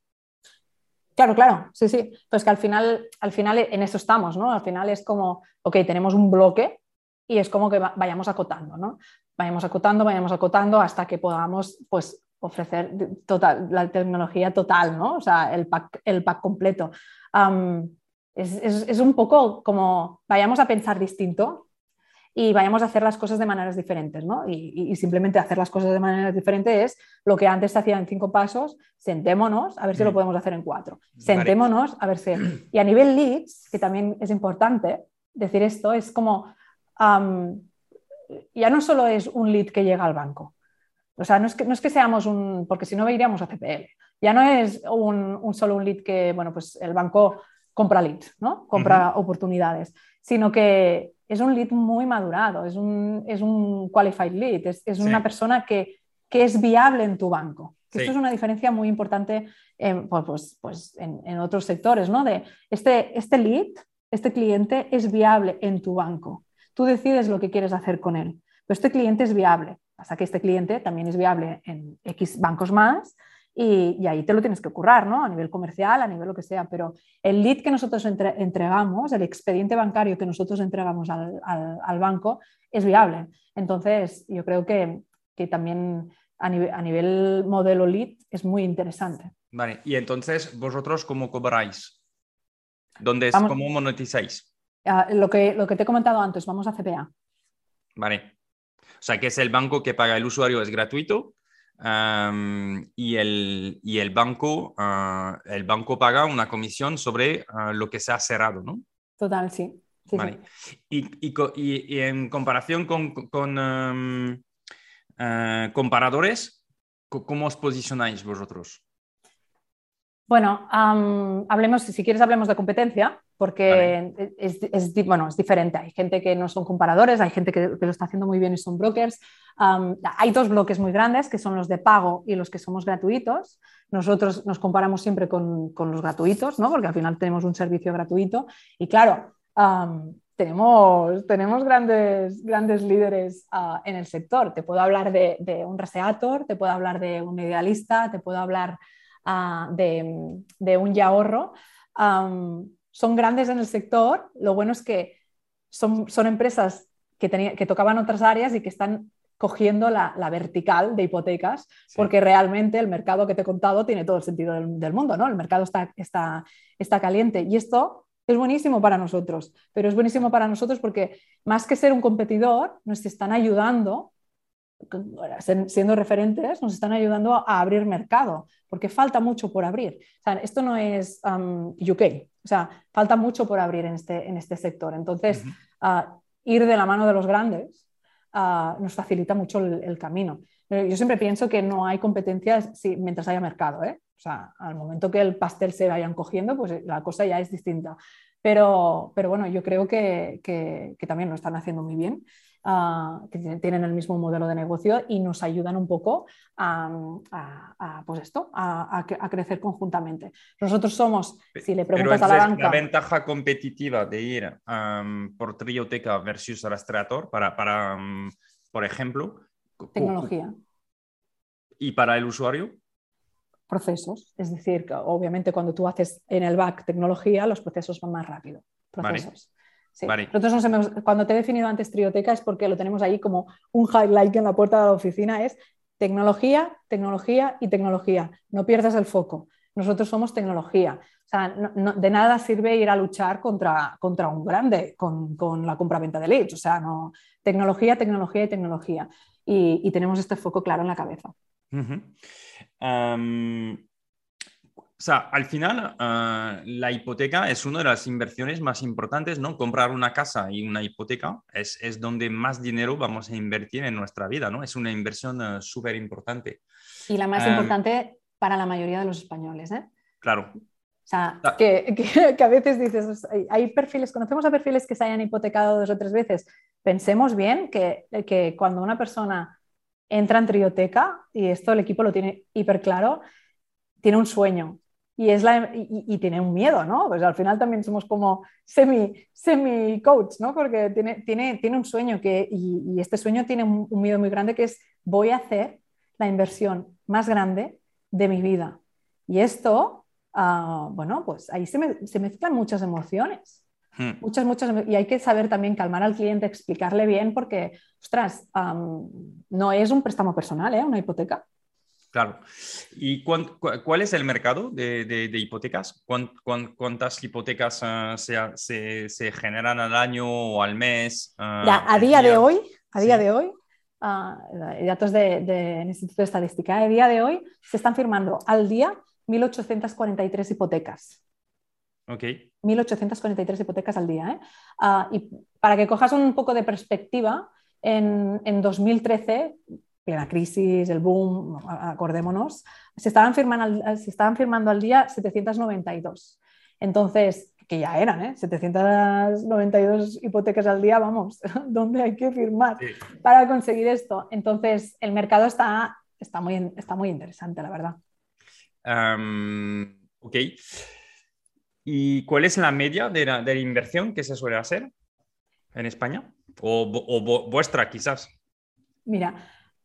Claro, claro, sí, sí. Pues que al final, al final en eso estamos, ¿no? Al final es como, ok, tenemos un bloque y es como que vayamos acotando, ¿no? Vayamos acotando, vayamos acotando hasta que podamos, pues, ofrecer total, la tecnología total, ¿no? O sea, el pack, el pack completo. es, es, un poco como vayamos a pensar distinto y vayamos a hacer las cosas de maneras diferentes, ¿no? Y, simplemente hacer las cosas de maneras diferentes es lo que antes se hacía en cinco pasos, sentémonos a ver si lo mm. podemos hacer en cuatro. Sentémonos a ver si... Y a nivel leads, que también es importante decir esto, es como... ya no solo es un lead que llega al banco. O sea, no es que, no es que seamos un... Porque si no, iríamos a CPL. Ya no es un, solo un lead que, bueno, pues el banco compra leads, ¿no? Compra oportunidades, sino que es un lead muy madurado, es un, es un qualified lead, es, una persona que, es viable en tu banco. Esto es una diferencia muy importante en, pues, pues, pues en, otros sectores, ¿no? De este, este lead, este cliente es viable en tu banco. Tú decides lo que quieres hacer con él, pero este cliente es viable. Hasta que este cliente también es viable en X bancos más y, ahí te lo tienes que currar, ¿no? A nivel comercial, a nivel lo que sea, pero el lead que nosotros entregamos, el expediente bancario que nosotros entregamos al, banco es viable. Entonces, yo creo que, también a nivel, modelo lead es muy interesante. Vale, y entonces, ¿vosotros cómo cobráis? ¿Dónde ¿Cómo monetizáis? Ah, lo, que, lo que te he comentado antes, vamos a CPA. Vale. O sea, que es el banco que paga el usuario, es gratuito y, el, y el, banco, ah, el banco paga una comisión sobre ah, lo que se ha cerrado, ¿no? Total, sí. vale. Y, y, y, en comparación con, con comparadores, ¿cómo os posicionáis vosotros? Bueno, hablemos, si quieres hablemos de competencia, porque es, bueno, es diferente. Hay gente que no son comparadores, hay gente que, lo está haciendo muy bien y son brokers. hay dos bloques muy grandes, que son los de pago y los que somos gratuitos. Nosotros nos comparamos siempre con, los gratuitos, ¿no? porque al final tenemos un servicio gratuito. Y claro, tenemos, tenemos grandes, grandes líderes en el sector. Te puedo hablar de, de un Reseator, te puedo hablar de un idealista, te puedo hablar de, un ya ahorro, son grandes en el sector. Lo bueno es que son, son empresas que, que tocaban otras áreas y que están cogiendo la, vertical de hipotecas, porque realmente el mercado que te he contado tiene todo el sentido del, mundo, ¿no? El mercado está, está, está caliente y esto es buenísimo para nosotros, pero es buenísimo para nosotros porque más que ser un competidor, nos están ayudando siendo referentes, nos están ayudando a abrir mercado, porque falta mucho por abrir. esto no es um, UK, o sea, falta mucho por abrir en este, en este sector. Entonces, ah, ir de la mano de los grandes ah, nos facilita mucho el, camino. Yo siempre pienso que no hay competencias si, mientras haya mercado. ¿eh? O sea, al momento que el pastel se vayan cogiendo, pues la cosa ya es distinta. Pero, pero bueno, yo creo que, que, que también lo están haciendo muy bien que tienen el mismo modelo de negocio y nos ayudan un poco a, pues esto, a, crecer conjuntamente. Nosotros somos, si le preguntas a la banca... La ventaja competitiva de ir por Trioteca versus Rastreator para, para por ejemplo... Tecnología. ¿Y para el usuario? Procesos, es decir, que obviamente cuando tú haces en el back tecnología, los procesos van más rápido. Procesos. Nosotros cuando te he definido antes Trioteca es porque lo tenemos ahí como un highlight en la puerta de la oficina, es tecnología, tecnología y tecnología. No pierdas el foco. Nosotros somos tecnología. O sea, de nada sirve ir a luchar contra, contra un grande con, con la compra-venta de leads. O sea, no, tecnología, tecnología y tecnología. Y, tenemos este foco claro en la cabeza. O sea, al final, ah, la hipoteca es una de las inversiones más importantes, ¿no? Comprar una casa y una hipoteca es, es donde más dinero vamos a invertir en nuestra vida, ¿no? Es una inversión ah, súper importante. Y la más importante para la mayoría de los españoles. ¿eh? Claro. O sea, ah. que, que, a veces dices, hay perfiles, conocemos a perfiles que se hayan hipotecado dos o tres veces. Pensemos bien que, que cuando una persona entra en trioteca, y esto el equipo lo tiene hiper claro, tiene un sueño y, es la, y, tiene un miedo, ¿no? Pues al final también somos como semi, semi ¿no? Porque tiene, tiene, tiene un sueño que, y, este sueño tiene un, miedo muy grande que es voy a hacer la inversión más grande de mi vida. Y esto, ah, bueno, pues ahí se, se mezclan muchas emociones. Hmm. Muchas, muchas, y hay que saber también calmar al cliente, explicarle bien, porque, ostras, no es un préstamo personal, ¿eh? una hipoteca. Claro. ¿Y cuál es el mercado de, hipotecas? ¿Cuántas hipotecas ah, se, generan al año o al mes? Ah, a día de hoy, a día de hoy, datos del Instituto de Estadística, a día de hoy se están firmando al día 1.843 hipotecas. Ok. 1.843 hipotecas al día. ¿eh? Ah, y para que cojas un poco de perspectiva, en, en 2013 la crisis, el boom, acordémonos, se estaban, firmando al, se estaban firmando al día 792. Entonces, que ya eran, ¿eh? 792 hipotecas al día, vamos, *laughs* ¿dónde hay que firmar para conseguir esto? Entonces, el mercado está, está, muy, está muy interesante, la verdad. ok. ¿Y cuál es la media de la, de la, inversión que se suele hacer en España? O, o vuestra, quizás. Mira,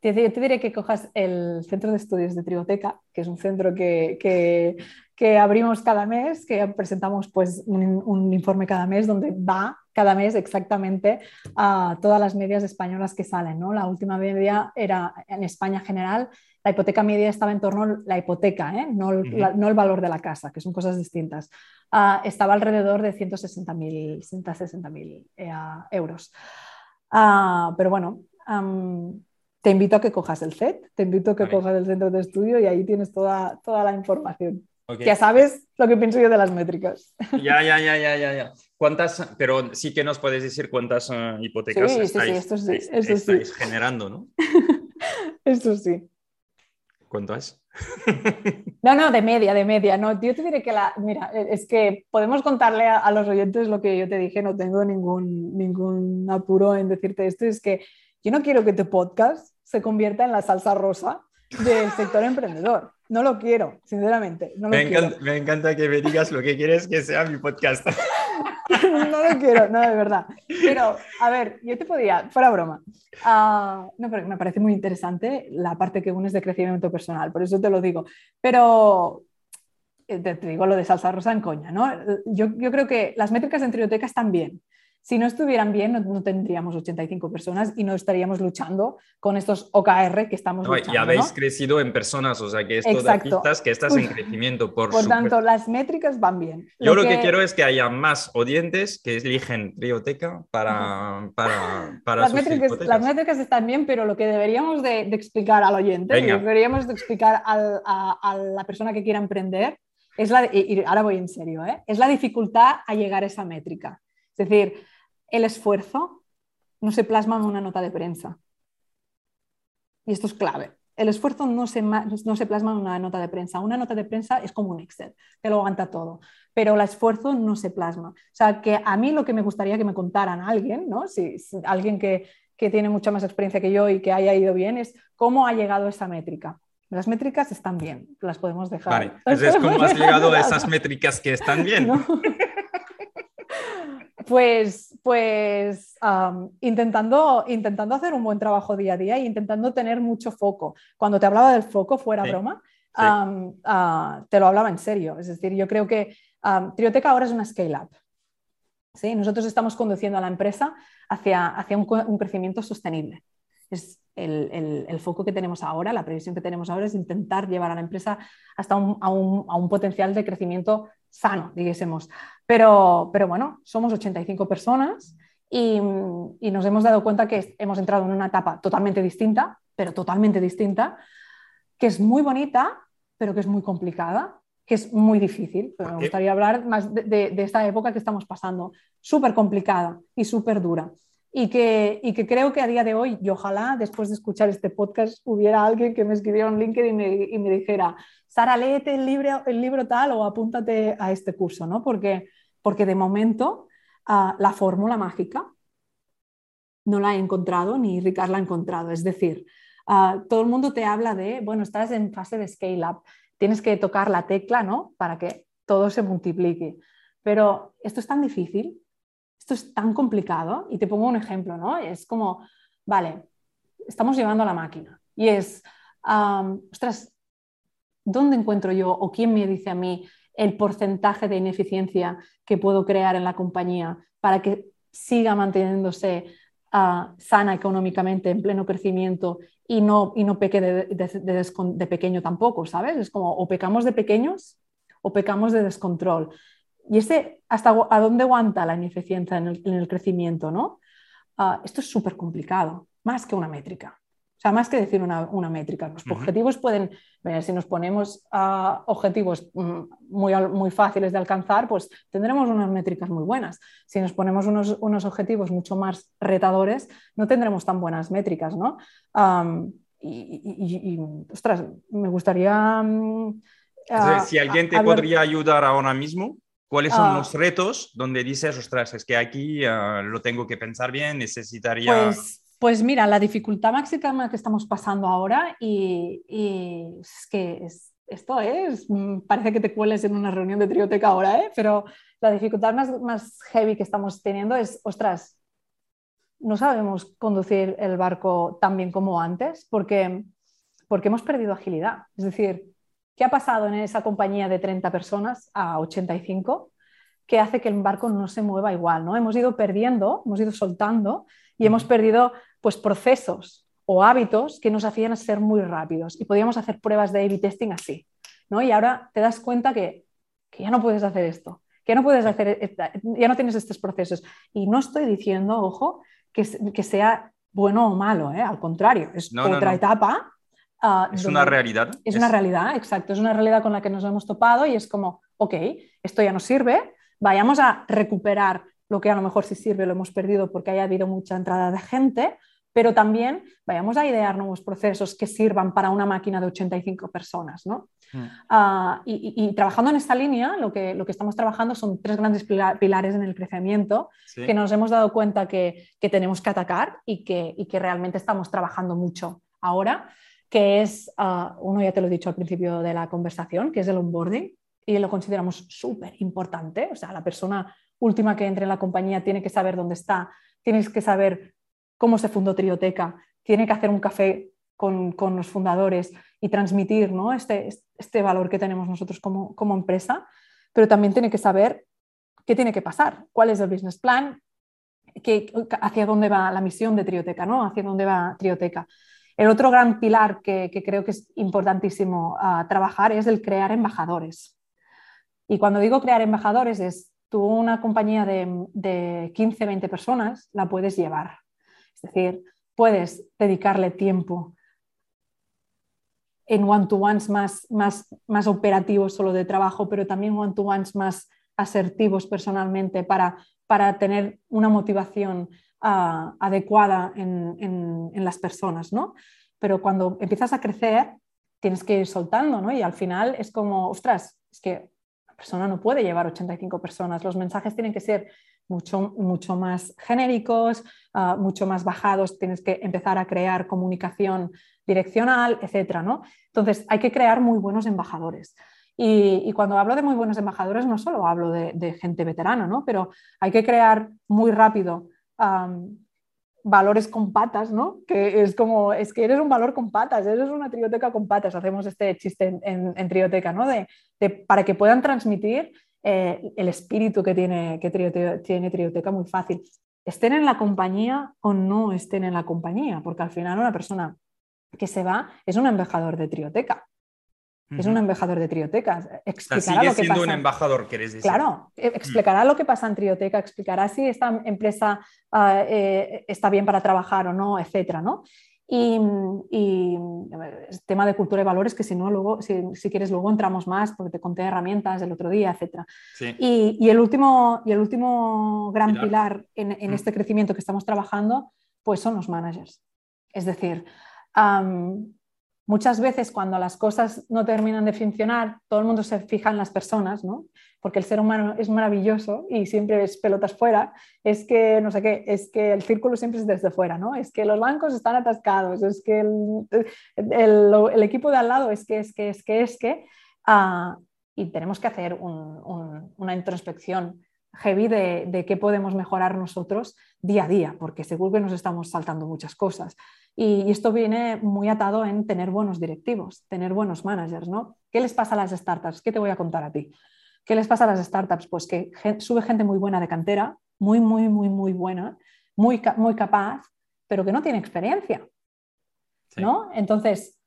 te, diré que cojas el Centro de Estudios de Triboteca, que es un centro que, que, abrimos cada mes, que presentamos pues, un, informe cada mes donde va cada mes exactamente a todas las medias españolas que salen. ¿no? La última media era en España general, la hipoteca media estaba en torno a la hipoteca, ¿eh? no, el valor de la casa, que son cosas distintas. Ah, estaba alrededor de 160.000 160 eh, euros. Ah, pero bueno, te invito a que cojas el CET, te invito a que cojas el centro de estudio y ahí tienes toda, toda la información. Ya sabes lo que pienso yo de las métricas. Ya, ya, ya, ya, ya, ya. ¿Cuántas, pero sí que nos puedes decir cuántas uh, hipotecas estáis, generando, ¿no? *laughs* Eso sí. ¿Cuánto es? no, no, de media, de media. No, yo te diré que la, mira, es que podemos contarle a, a, los oyentes lo que yo te dije, no tengo ningún, ningún apuro en decirte esto, es que yo no quiero que tu podcast se convierta en la salsa rosa del sector emprendedor. No lo quiero, sinceramente. me, encanta, que me digas lo que quieres que sea mi podcast. *laughs* no lo quiero, no, de verdad. Pero, a ver, yo te podría, fuera broma, uh, no, pero me parece muy interesante la parte que unes de crecimiento personal, por eso te lo digo. Pero eh, te, digo lo de salsa rosa en coña, ¿no? Yo, yo creo que las métricas de biblioteca están bien, si no estuvieran bien, no, tendríamos 85 personas y no estaríamos luchando con estos OKR que estamos luchando. Y habéis crecido en personas, o sea que esto Exacto. de que estás en crecimiento. Por, por tanto, las métricas van bien. Yo lo que... quiero es que haya más oyentes que eligen biblioteca para, para, para las, métricas, las métricas están bien, pero lo que deberíamos de, explicar al oyente, deberíamos de explicar a, la persona que quiera emprender, es la, y ahora voy en serio, ¿eh? es la dificultad a llegar a esa métrica. Es decir, el esfuerzo no se plasma en una nota de prensa. Y esto es clave. El esfuerzo no se, no se plasma en una nota de prensa. Una nota de prensa es como un Excel, que lo aguanta todo. Pero el esfuerzo no se plasma. O sea, que a mí lo que me gustaría que me contaran alguien, ¿no? Si, alguien que, tiene mucha más experiencia que yo y que haya ido bien, es cómo ha llegado esa métrica. Las métricas están bien, las podemos dejar. Vale, entonces, ¿cómo has llegado a esas métricas que están bien? *laughs* *laughs* Pues, pues intentando, intentando hacer un buen trabajo día a día e intentando tener mucho foco. Cuando te hablaba del foco, fuera broma, ah, te lo hablaba en serio. Es decir, yo creo que Trioteca ahora es una scale-up. ¿sí? Nosotros estamos conduciendo a la empresa hacia, hacia un, crecimiento sostenible. Es el, el, foco que tenemos ahora, la previsión que tenemos ahora es intentar llevar a la empresa hasta un, a, un, a un potencial de crecimiento sano, digásemos. Pero, pero bueno, somos 85 personas y, nos hemos dado cuenta que hemos entrado en una etapa totalmente distinta, pero totalmente distinta, que es muy bonita, pero que es muy complicada, que es muy difícil. Pero me gustaría hablar más de, de esta época que estamos pasando, súper complicada y súper dura y que, y que creo que a día de hoy, y ojalá después de escuchar este podcast hubiera alguien que me escribiera un LinkedIn y me, y me dijera, Sara, léete el libro, el libro tal o apúntate a este curso, ¿no? Porque, porque de momento ah, la fórmula mágica no la he encontrado ni Ricard la ha encontrado. Es decir, ah, todo el mundo te habla de, bueno, estás en fase de scale-up, tienes que tocar la tecla, ¿no? Para que todo se multiplique. Pero esto es tan difícil, esto es tan complicado, y te pongo un ejemplo, ¿no? Es como, vale, estamos llevando a la máquina y es, ostras, ¿dónde encuentro yo o quién me dice a mí el porcentaje de ineficiencia que puedo crear en la compañía para que siga manteniéndose ah, sana económicamente, en pleno crecimiento y no, y no peque de, pequeño tampoco, ¿sabes? Es como o pecamos de pequeños o pecamos de descontrol. Y ese, ¿hasta a dónde aguanta la ineficiencia en el, crecimiento? ¿no? Ah, esto es súper complicado, más que una métrica. O sea, más que decir una, métrica. Los objetivos pueden, si nos ponemos a objetivos mm, muy, muy fáciles de alcanzar, pues tendremos unas métricas muy buenas. Si nos ponemos unos, unos objetivos mucho más retadores, no tendremos tan buenas métricas, ¿no? y, ostras, me gustaría... Mm, si alguien te podría ayudar ahora mismo, ¿cuáles son los retos donde dices, ostras, es que aquí ah, lo tengo que pensar bien, necesitaría... Pues, pues mira, la dificultad máxima que estamos pasando ahora y, es que esto es, mm, parece que te cueles en una reunión de trioteca ahora, ¿eh? pero la dificultad más, más heavy que estamos teniendo es, ostras, no sabemos conducir el barco tan bien como antes porque, porque hemos perdido agilidad. Es decir, ¿qué ha pasado en esa compañía de 30 personas a 85 que hace que el barco no se mueva igual? ¿no? Hemos ido perdiendo, hemos ido soltando y hemos perdido pues, procesos o hábitos que nos hacían ser muy rápidos y podíamos hacer pruebas de A-B testing así. ¿no? Y ahora te das cuenta que, ya no puedes hacer esto, que ya no puedes hacer, ya no tienes estos procesos. Y no estoy diciendo, ojo, que, que sea bueno o malo, ¿eh? al contrario, es otra etapa. Ah, es una realidad. Es, es, una realidad, exacto, es una realidad con la que nos hemos topado y es como, ok, esto ya no sirve, vayamos a recuperar lo que a lo mejor sí sirve lo hemos perdido porque haya habido mucha entrada de gente, pero también vayamos a idear nuevos procesos que sirvan para una máquina de 85 personas. ¿no? Mm. Ah, y, trabajando en esta línea, lo que, lo que estamos trabajando son tres grandes pilares en el crecimiento que nos hemos dado cuenta que, que tenemos que atacar y que, y que, realmente estamos trabajando mucho ahora, que es, ah, uno ya te lo he dicho al principio de la conversación, que es el onboarding, y lo consideramos súper importante. O sea, la persona última que entre en la compañía tiene que saber dónde está, tienes que saber cómo se fundó Trioteca, tiene que hacer un café con, los fundadores y transmitir ¿no? este, este valor que tenemos nosotros como, como, empresa, pero también tiene que saber qué tiene que pasar, cuál es el business plan, qué, hacia dónde va la misión de Trioteca, ¿no? hacia dónde va Trioteca. El otro gran pilar que, creo que es importantísimo ah, trabajar es el crear embajadores. Y cuando digo crear embajadores es tú una compañía de, de 15, 20 personas la puedes llevar. Es decir, puedes dedicarle tiempo en one-to-ones más, más, más operativos solo de trabajo, pero también one-to-ones más asertivos personalmente para, para tener una motivación ah, adecuada en, en, las personas, ¿no? Pero cuando empiezas a crecer, tienes que ir soltando, ¿no? Y al final es como, ostras, es que persona no puede llevar 85 personas. Los mensajes tienen que ser mucho, mucho más genéricos, ah, mucho más bajados. Tienes que empezar a crear comunicación direccional, etcétera, ¿no? Entonces, hay que crear muy buenos embajadores. Y, cuando hablo de muy buenos embajadores, no solo hablo de, gente veterana, ¿no? Pero hay que crear muy rápido valores con patas, ¿no? Que es como, es que eres un valor con patas, eres una trioteca con patas, hacemos este chiste en, trioteca, ¿no? De, para que puedan transmitir eh, el espíritu que tiene, que tiene trioteca muy fácil. Estén en la compañía o no estén en la compañía, porque al final una persona que se va es un embajador de trioteca. Es un embajador de Triotecas. Explicará lo que siendo un embajador, querés decir. Claro, e, explicará lo que pasa en Trioteca, explicará si esta empresa ah, eh, está bien para trabajar o no, etcétera, ¿no? Y, el tema de cultura y valores, que si no, luego, si, quieres, luego entramos más, porque te conté herramientas el otro día, etcétera. Y, el último, y el último gran pilar, en, este crecimiento que estamos trabajando, pues son los managers. Es decir, muchas veces cuando las cosas no terminan de funcionar, todo el mundo se fija en las personas, ¿no? Porque el ser humano es maravilloso y siempre es pelotas fuera, es que, no sé qué, es que el círculo siempre es desde fuera, ¿no? Es que los bancos están atascados, es que el, equipo de al lado es que, es que, es que, es que, ah, y tenemos que hacer una introspección heavy de, qué podemos mejorar nosotros día a día, porque seguro que nos estamos saltando muchas cosas. Y, esto viene muy atado en tener buenos directivos, tener buenos managers, ¿no? ¿Qué les pasa a las startups? ¿Qué te voy a contar a ti? ¿Qué les pasa a las startups? Pues que sube gente muy buena de cantera, muy, muy, muy, muy buena, muy, muy capaz, pero que no tiene experiencia, ¿no? Entonces,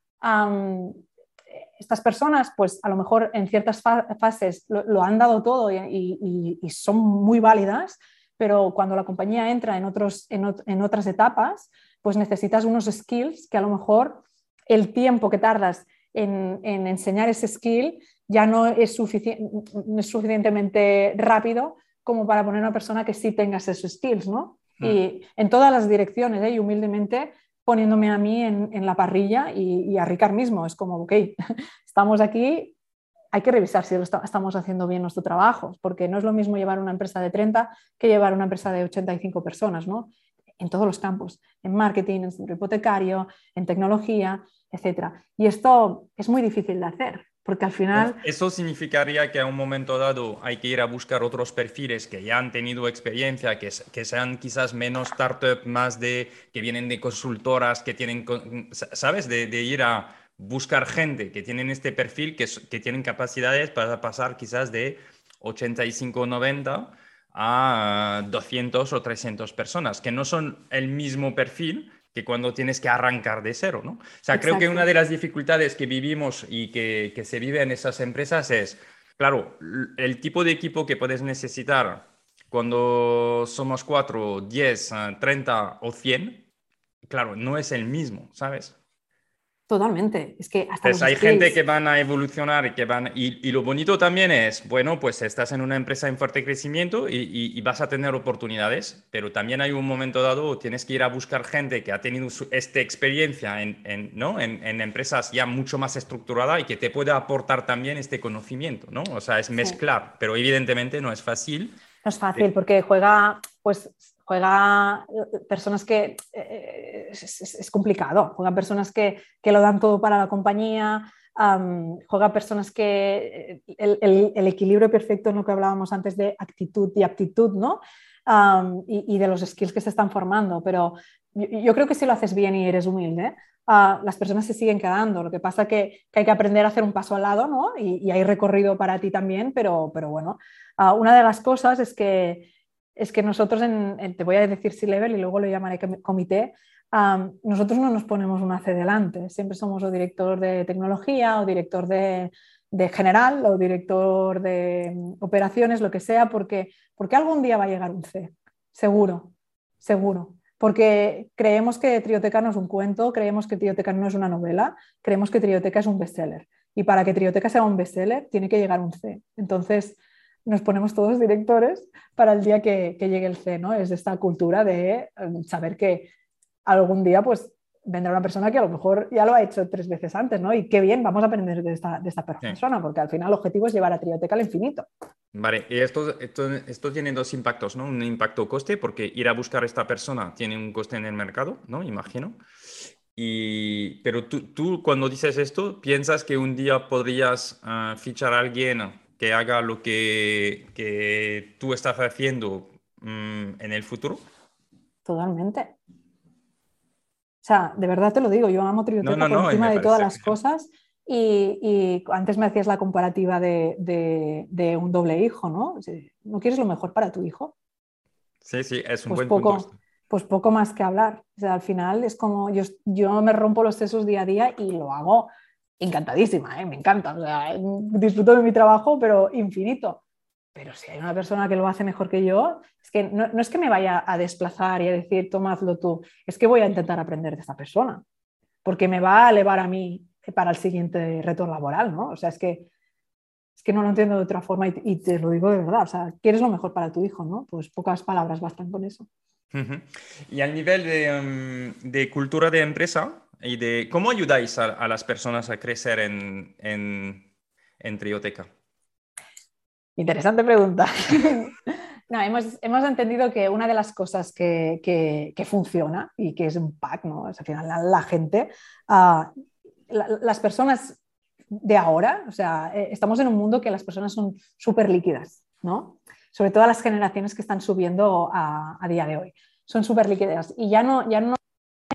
estas personas, pues a lo mejor en ciertas fases lo, han dado todo y, son muy válidas, pero cuando la compañía entra en, otros, en, otras etapas, pues necesitas unos skills que a lo mejor el tiempo que tardas en, enseñar ese skill ya no es, suficientemente rápido como para poner a una persona que sí tenga esos skills, ¿no? Mm. Y en todas las direcciones, ¿eh? y humildemente poniéndome a mí en, la parrilla y, a Ricard mismo. Es como, ok, *laughs* estamos aquí, hay que revisar si estamos haciendo bien nuestro trabajo, porque no es lo mismo llevar una empresa de 30 que llevar una empresa de 85 personas, ¿no? En todos los campos, en marketing, en hipotecario, en tecnología, etc. Y esto es muy difícil de hacer. Porque al final... Eso significaría que a un momento dado hay que ir a buscar otros perfiles que ya han tenido experiencia, que, que sean quizás menos startup, más de que vienen de consultoras, que tienen, ¿sabes? De, ir a buscar gente que tienen este perfil, que, que tienen capacidades para pasar quizás de 85 o 90 a 200 o 300 personas, que no son el mismo perfil, que cuando tienes que arrancar de cero, ¿no? O sea, creo que una de las dificultades que vivimos y que, que, se vive en esas empresas es, claro, el tipo de equipo que puedes necesitar cuando somos cuatro, diez, treinta o cien, claro, no es el mismo, ¿sabes? Totalmente. Es que hasta pues hay gente que van a evolucionar y que van. Y, lo bonito también es, bueno, pues estás en una empresa en fuerte crecimiento y, vas a tener oportunidades, pero también hay un momento dado, tienes que ir a buscar gente que ha tenido esta experiencia en, ¿no? en, empresas ya mucho más estructuradas y que te pueda aportar también este conocimiento, ¿no? O sea, es mezclar, pero evidentemente no es fácil. No es fácil porque juega, pues juega eh, personas que eh, es, complicado, juegan personas que, lo dan todo para la compañía, juega personas que eh, el, equilibrio perfecto en lo que hablábamos antes de actitud y aptitud, ¿no? y, de los skills que se están formando, pero yo, creo que si lo haces bien y eres humilde, ah, las personas se siguen quedando. Lo que pasa es que, hay que aprender a hacer un paso al lado, ¿no? Y, hay recorrido para ti también, pero, pero bueno, ah, una de las cosas es que es que nosotros, en, te voy a decir C-Level y luego lo llamaré comité, nosotros no nos ponemos una C delante, siempre somos o director de tecnología o director de, general o director de mm, operaciones, lo que sea, porque, porque algún día va a llegar un C, seguro, seguro. Porque creemos que Trioteca no es un cuento, creemos que Trioteca no es una novela, creemos que Trioteca es un bestseller. Y para que Trioteca sea un bestseller, tiene que llegar un C. Entonces, nos ponemos todos directores para el día que, llegue el C, ¿no? Es esta cultura de em, saber que algún día pues vendrá una persona que a lo mejor ya lo ha hecho tres veces antes, ¿no? Y qué bien, vamos a aprender de esta, de esta persona, porque al final el objetivo es llevar a Trioteca al infinito. Vale, y esto, esto, tiene dos impactos, ¿no? Un impacto coste, porque ir a buscar a esta persona tiene un coste en el mercado, ¿no? Imagino. Y, pero tú, tú cuando dices esto, ¿piensas que un día podrías ah, fichar a alguien que haga lo que, que tú estás haciendo mm, en el futuro? Totalmente. O sea, de verdad te lo digo, yo amo Trioteca por encima de todas las cosas. Y, y, antes me hacías la comparativa de, de, un doble hijo, ¿no? ¿No quieres lo mejor para tu hijo? Sí, sí, es un pues buen poco, punto. Pues poco más que hablar. O sea, al final es como yo, yo me rompo los sesos día a día y lo hago encantadísima, ¿eh? me encanta, disfruto de mi trabajo, pero infinito. Pero si hay una persona que lo hace mejor que yo, es que no, es que me vaya a desplazar y a decir, toma, hazlo tú, es que voy a intentar aprender de esta persona, porque me va a elevar a mí para el siguiente reto laboral, ¿no? O sea, es que, es que no lo entiendo de otra forma y, te lo digo de verdad, o sea, quieres lo mejor para tu hijo, ¿no? Pues pocas palabras bastan con eso. Y al nivel de, em, de cultura de empresa, y de cómo ayudáis a, las personas a crecer en, Trioteca. Interesante pregunta. *laughs* Hemos, entendido que una de las cosas que, funciona y que es un pack, ¿no? al final la, gente, uh, las personas de ahora, o sea, eh, estamos en un mundo que las personas son súper líquidas, ¿no? Sobre todo las generaciones que están subiendo a, a día de hoy. Son súper líquidas y ya no, ya no,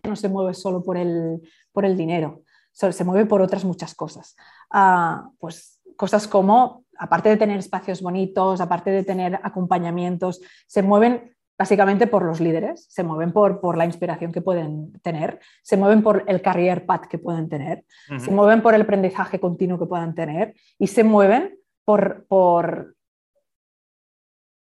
no se mueve solo por el, por el dinero, se mueve por otras muchas cosas. Uh, pues cosas como aparte de tener espacios bonitos, aparte de tener acompañamientos, se mueven básicamente por los líderes, se mueven por, por la inspiración que pueden tener, se mueven por el career path que pueden tener, se mueven por el aprendizaje continuo que puedan tener y se mueven por, por,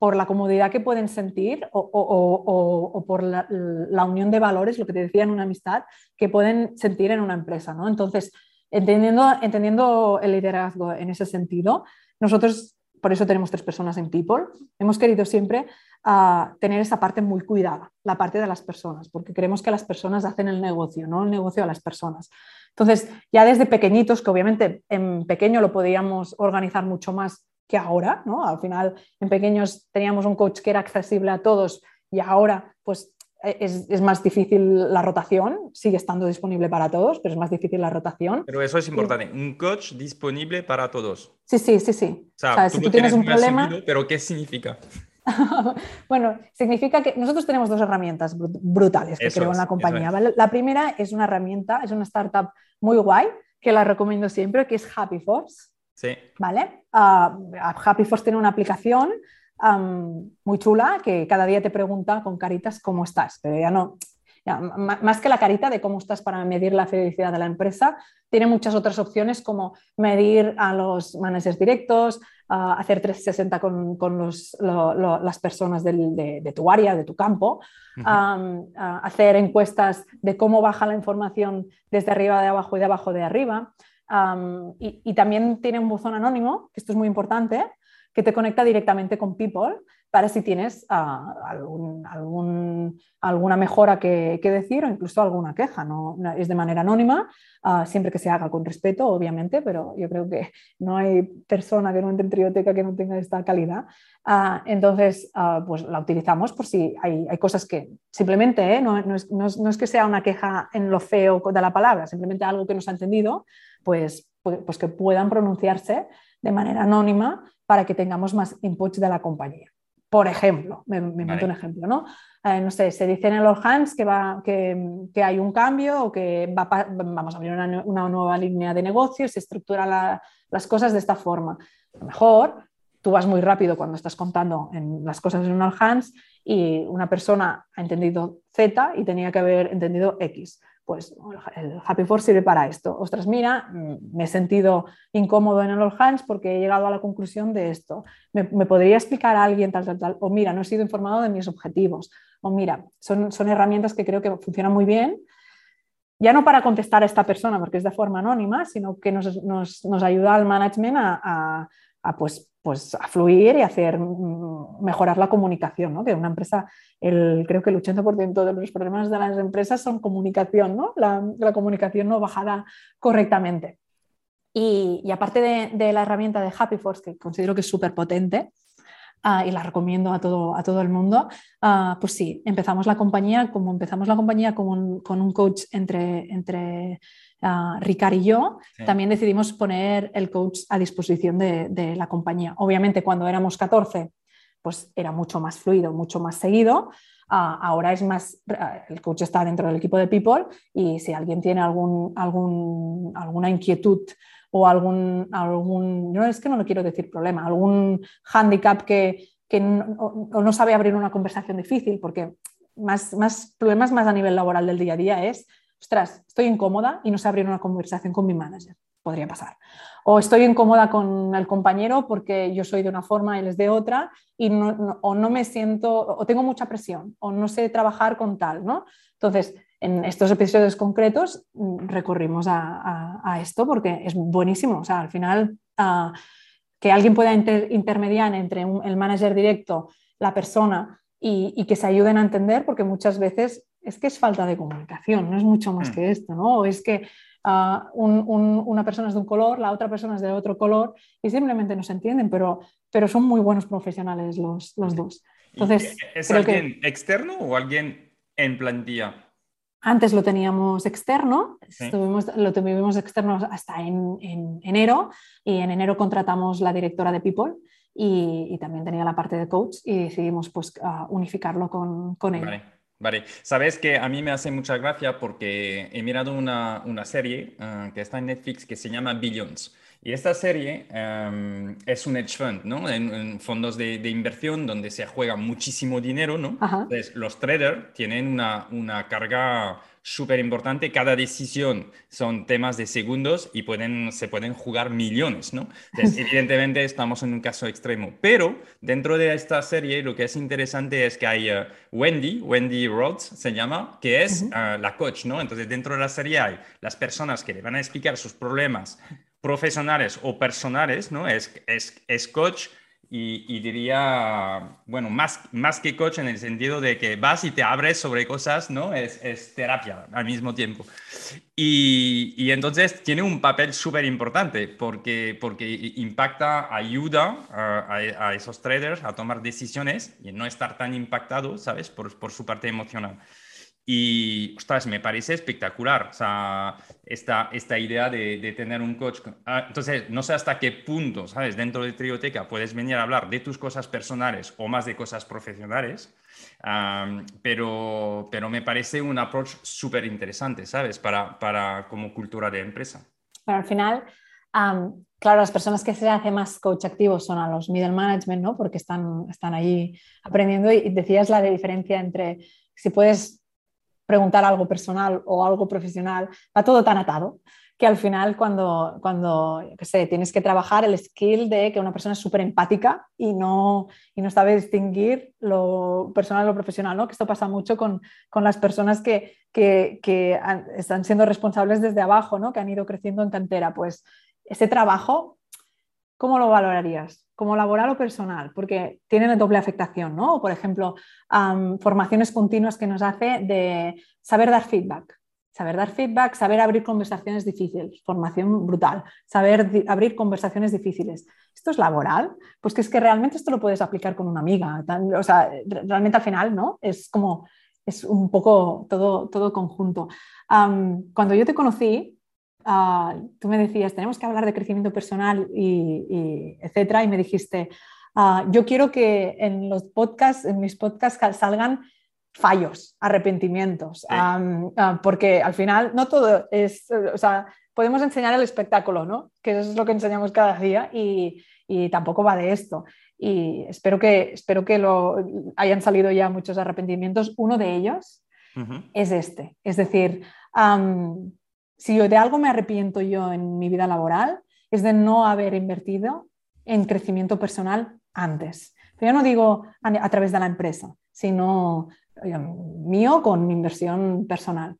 por la comodidad que pueden sentir o, por la, la, unión de valores, lo que te decía en una amistad, que pueden sentir en una empresa. ¿no? Entonces, entendiendo, entendiendo el liderazgo en ese sentido, nosotros, por eso tenemos tres personas en People, hemos querido siempre ah, tener esa parte muy cuidada, la parte de las personas, porque creemos que las personas hacen el negocio, no el negocio a las personas. Entonces, ya desde pequeñitos, que obviamente en pequeño lo podíamos organizar mucho más que ahora, ¿no? Al final, en pequeños teníamos un coach que era accesible a todos y ahora, pues es, más difícil la rotación, sigue estando disponible para todos, pero es más difícil la rotación. Pero eso es importante, un coach disponible para todos. Sí, sí, sí, sí. O sea, tú si tienes un problema... pero ¿qué significa? *laughs* bueno, significa que nosotros tenemos dos herramientas brutales que creo en la compañía. La primera es una herramienta, es una startup muy guay, que la recomiendo siempre, que es Happy Force. Sí. ¿Vale? Uh, Happy Force tiene una aplicación muy chula que cada día te pregunta con caritas cómo estás, pero ya no, más que la carita de cómo estás para medir la felicidad de la empresa, tiene muchas otras opciones como medir a los managers directos, hacer 360 con, con los, las personas de, tu área, de tu campo, hacer encuestas de cómo baja la información desde arriba de abajo y de abajo de arriba. Y, y, también tiene un buzón anónimo, que esto es muy importante, que te conecta directamente con People para si tienes ah, algún, alguna mejora que, decir o incluso alguna queja. ¿no? Es de manera anónima, ah, siempre que se haga con respeto, obviamente, pero yo creo que no hay persona que no entre en Trioteca que no tenga esta calidad. Ah, entonces, pues la utilizamos por si hay, cosas que simplemente, ¿eh? no, es, no, es, que sea una queja en lo feo de la palabra, simplemente algo que no se ha entendido, pues, pues, pues que puedan pronunciarse de manera anónima para que tengamos más inputs de la compañía. Por ejemplo, me, me un ejemplo, ¿no? Eh, no sé, se dice en el All Hands que, va, que, que hay un cambio o que va, vamos a abrir una, una, nueva línea de negocio, se estructuran las cosas de esta forma. A lo mejor tú vas muy rápido cuando estás contando en las cosas en un All Hands y una persona ha entendido Z y tenía que haber entendido X pues el Happy Force sirve para esto. Ostras, mira, mm, me he sentido incómodo en el All Hands porque he llegado a la conclusión de esto. ¿Me, podría explicar a alguien tal, tal, tal? O mira, no he sido informado de mis objetivos. O mira, son, son herramientas que creo que funcionan muy bien. Ya no para contestar a esta persona porque es de forma anónima, sino que nos, nos, nos ayuda al management a, a pues, pues a fluir y hacer mm, mejorar la comunicación, ¿no? Que una empresa, el, creo que el 80% de los problemas de las empresas son comunicación, ¿no? La, comunicación no bajada correctamente. Y, aparte de, la herramienta de Happy Force, que considero que es súper potente, ah, y la recomiendo a todo, a todo el mundo, ah, pues sí, empezamos la compañía como empezamos la compañía con un, con un coach entre, entre uh, Ricard y yo, también decidimos poner el coach a disposición de, la compañía. Obviamente cuando éramos 14, pues era mucho más fluido, mucho más seguido. Ah, ahora es más, ah, el coach está dentro del equipo de People y si alguien tiene algún, algún, alguna inquietud o algún, algún, no es que no lo quiero decir problema, algún handicap que, que no, no sabe abrir una conversación difícil, porque más, más problemas más a nivel laboral del día a día es ostras, estoy incómoda y no sé abrir una conversación con mi manager. Podría pasar. O estoy incómoda con el compañero porque yo soy de una forma él es de otra y no, o no me siento, o tengo mucha presión, o no sé trabajar con tal, ¿no? Entonces, en estos episodios concretos mm, recurrimos a, esto porque es buenísimo. O sea, al final, ah, que alguien pueda intermediar entre el manager directo, la persona y, y, que se ayuden a entender, porque muchas veces es que es falta de comunicación, no es mucho más mm. que esto, ¿no? Es que ah, una persona es de un color, la otra persona es de otro color y simplemente no se entienden, pero, pero son muy buenos profesionales los, los dos. Entonces, ¿Es alguien externo o alguien en plantilla? Antes lo teníamos externo, lo tuvimos externo hasta en, enero y en enero contratamos la directora de People y, también tenía la parte de coach y decidimos pues unificarlo con, con ella. Vale. sabes que a mí me hace mucha gracia porque he mirado una, serie ah, que está en Netflix que se llama Billions. Y esta serie em, es un hedge fund, ¿no? En, fondos de, inversión donde se juega muchísimo dinero, ¿no? Entonces, los traders tienen una, una carga súper importante. Cada decisión son temas de segundos y pueden, se pueden jugar millones, ¿no? Entonces, *laughs* evidentemente estamos en un caso extremo. Pero dentro de esta serie lo que es interesante es que hay eh, Wendy, Wendy Rhodes se llama, que es eh, la coach, ¿no? Entonces, dentro de la serie hay las personas que le van a explicar sus problemas profesionales o personales, ¿no? Es, es, coach y, diría, bueno, más, más que coach en el sentido de que vas y te abres sobre cosas, ¿no? Es, es terapia al mismo tiempo. Y, y entonces tiene un papel súper importante porque, porque impacta, ayuda a, a, esos traders a tomar decisiones y no estar tan impactados, ¿sabes? Por, por su parte emocional. Y, ostras, me parece espectacular o sea, esta, esta idea de, tener un coach. Ah, entonces, no sé hasta qué punto, ¿sabes? Dentro de Trioteca puedes venir a hablar de tus cosas personales o más de cosas profesionales, pero, pero me parece un approach súper interesante, ¿sabes? Para, para como cultura de empresa. Pero al final, claro, las personas que se hacen más coach activos son a los middle management, ¿no? Porque están, están allí aprendiendo y decías la de diferencia entre si puedes preguntar algo personal o algo profesional, va todo tan atado que al final cuando, cuando sé, tienes que trabajar el skill de que una persona es súper empática y no, y no sabe distinguir lo personal o lo profesional, ¿no? que esto pasa mucho con, con las personas que, que, que están siendo responsables desde abajo, ¿no? que han ido creciendo en cantera. Pues ese trabajo, ¿cómo lo valorarías? como laboral o personal, porque tienen doble afectación, ¿no? Por ejemplo, formaciones continuas que nos hace de saber dar feedback, saber dar feedback, saber abrir conversaciones difíciles, formación brutal, saber abrir conversaciones difíciles. ¿Esto es laboral? Pues que es que realmente esto lo puedes aplicar con una amiga, o sea, realmente al final, ¿no? Es como, es un poco todo, todo conjunto. cuando yo te conocí, Ah, tú me decías, tenemos que hablar de crecimiento personal y, etcétera, y me dijiste, ah, yo quiero que en los podcasts, en mis podcasts salgan fallos, arrepentimientos, ah, porque al final no todo es, o sea, podemos enseñar el espectáculo, ¿no? Que es lo que enseñamos cada día y, tampoco va de esto. Y espero que, espero que lo, hayan salido ya muchos arrepentimientos. Uno de ellos es este, es decir, si yo de algo me arrepiento yo en mi vida laboral, es de no haber invertido en crecimiento personal antes. Pero yo no digo a, través de la empresa, sino mío con mi inversión personal.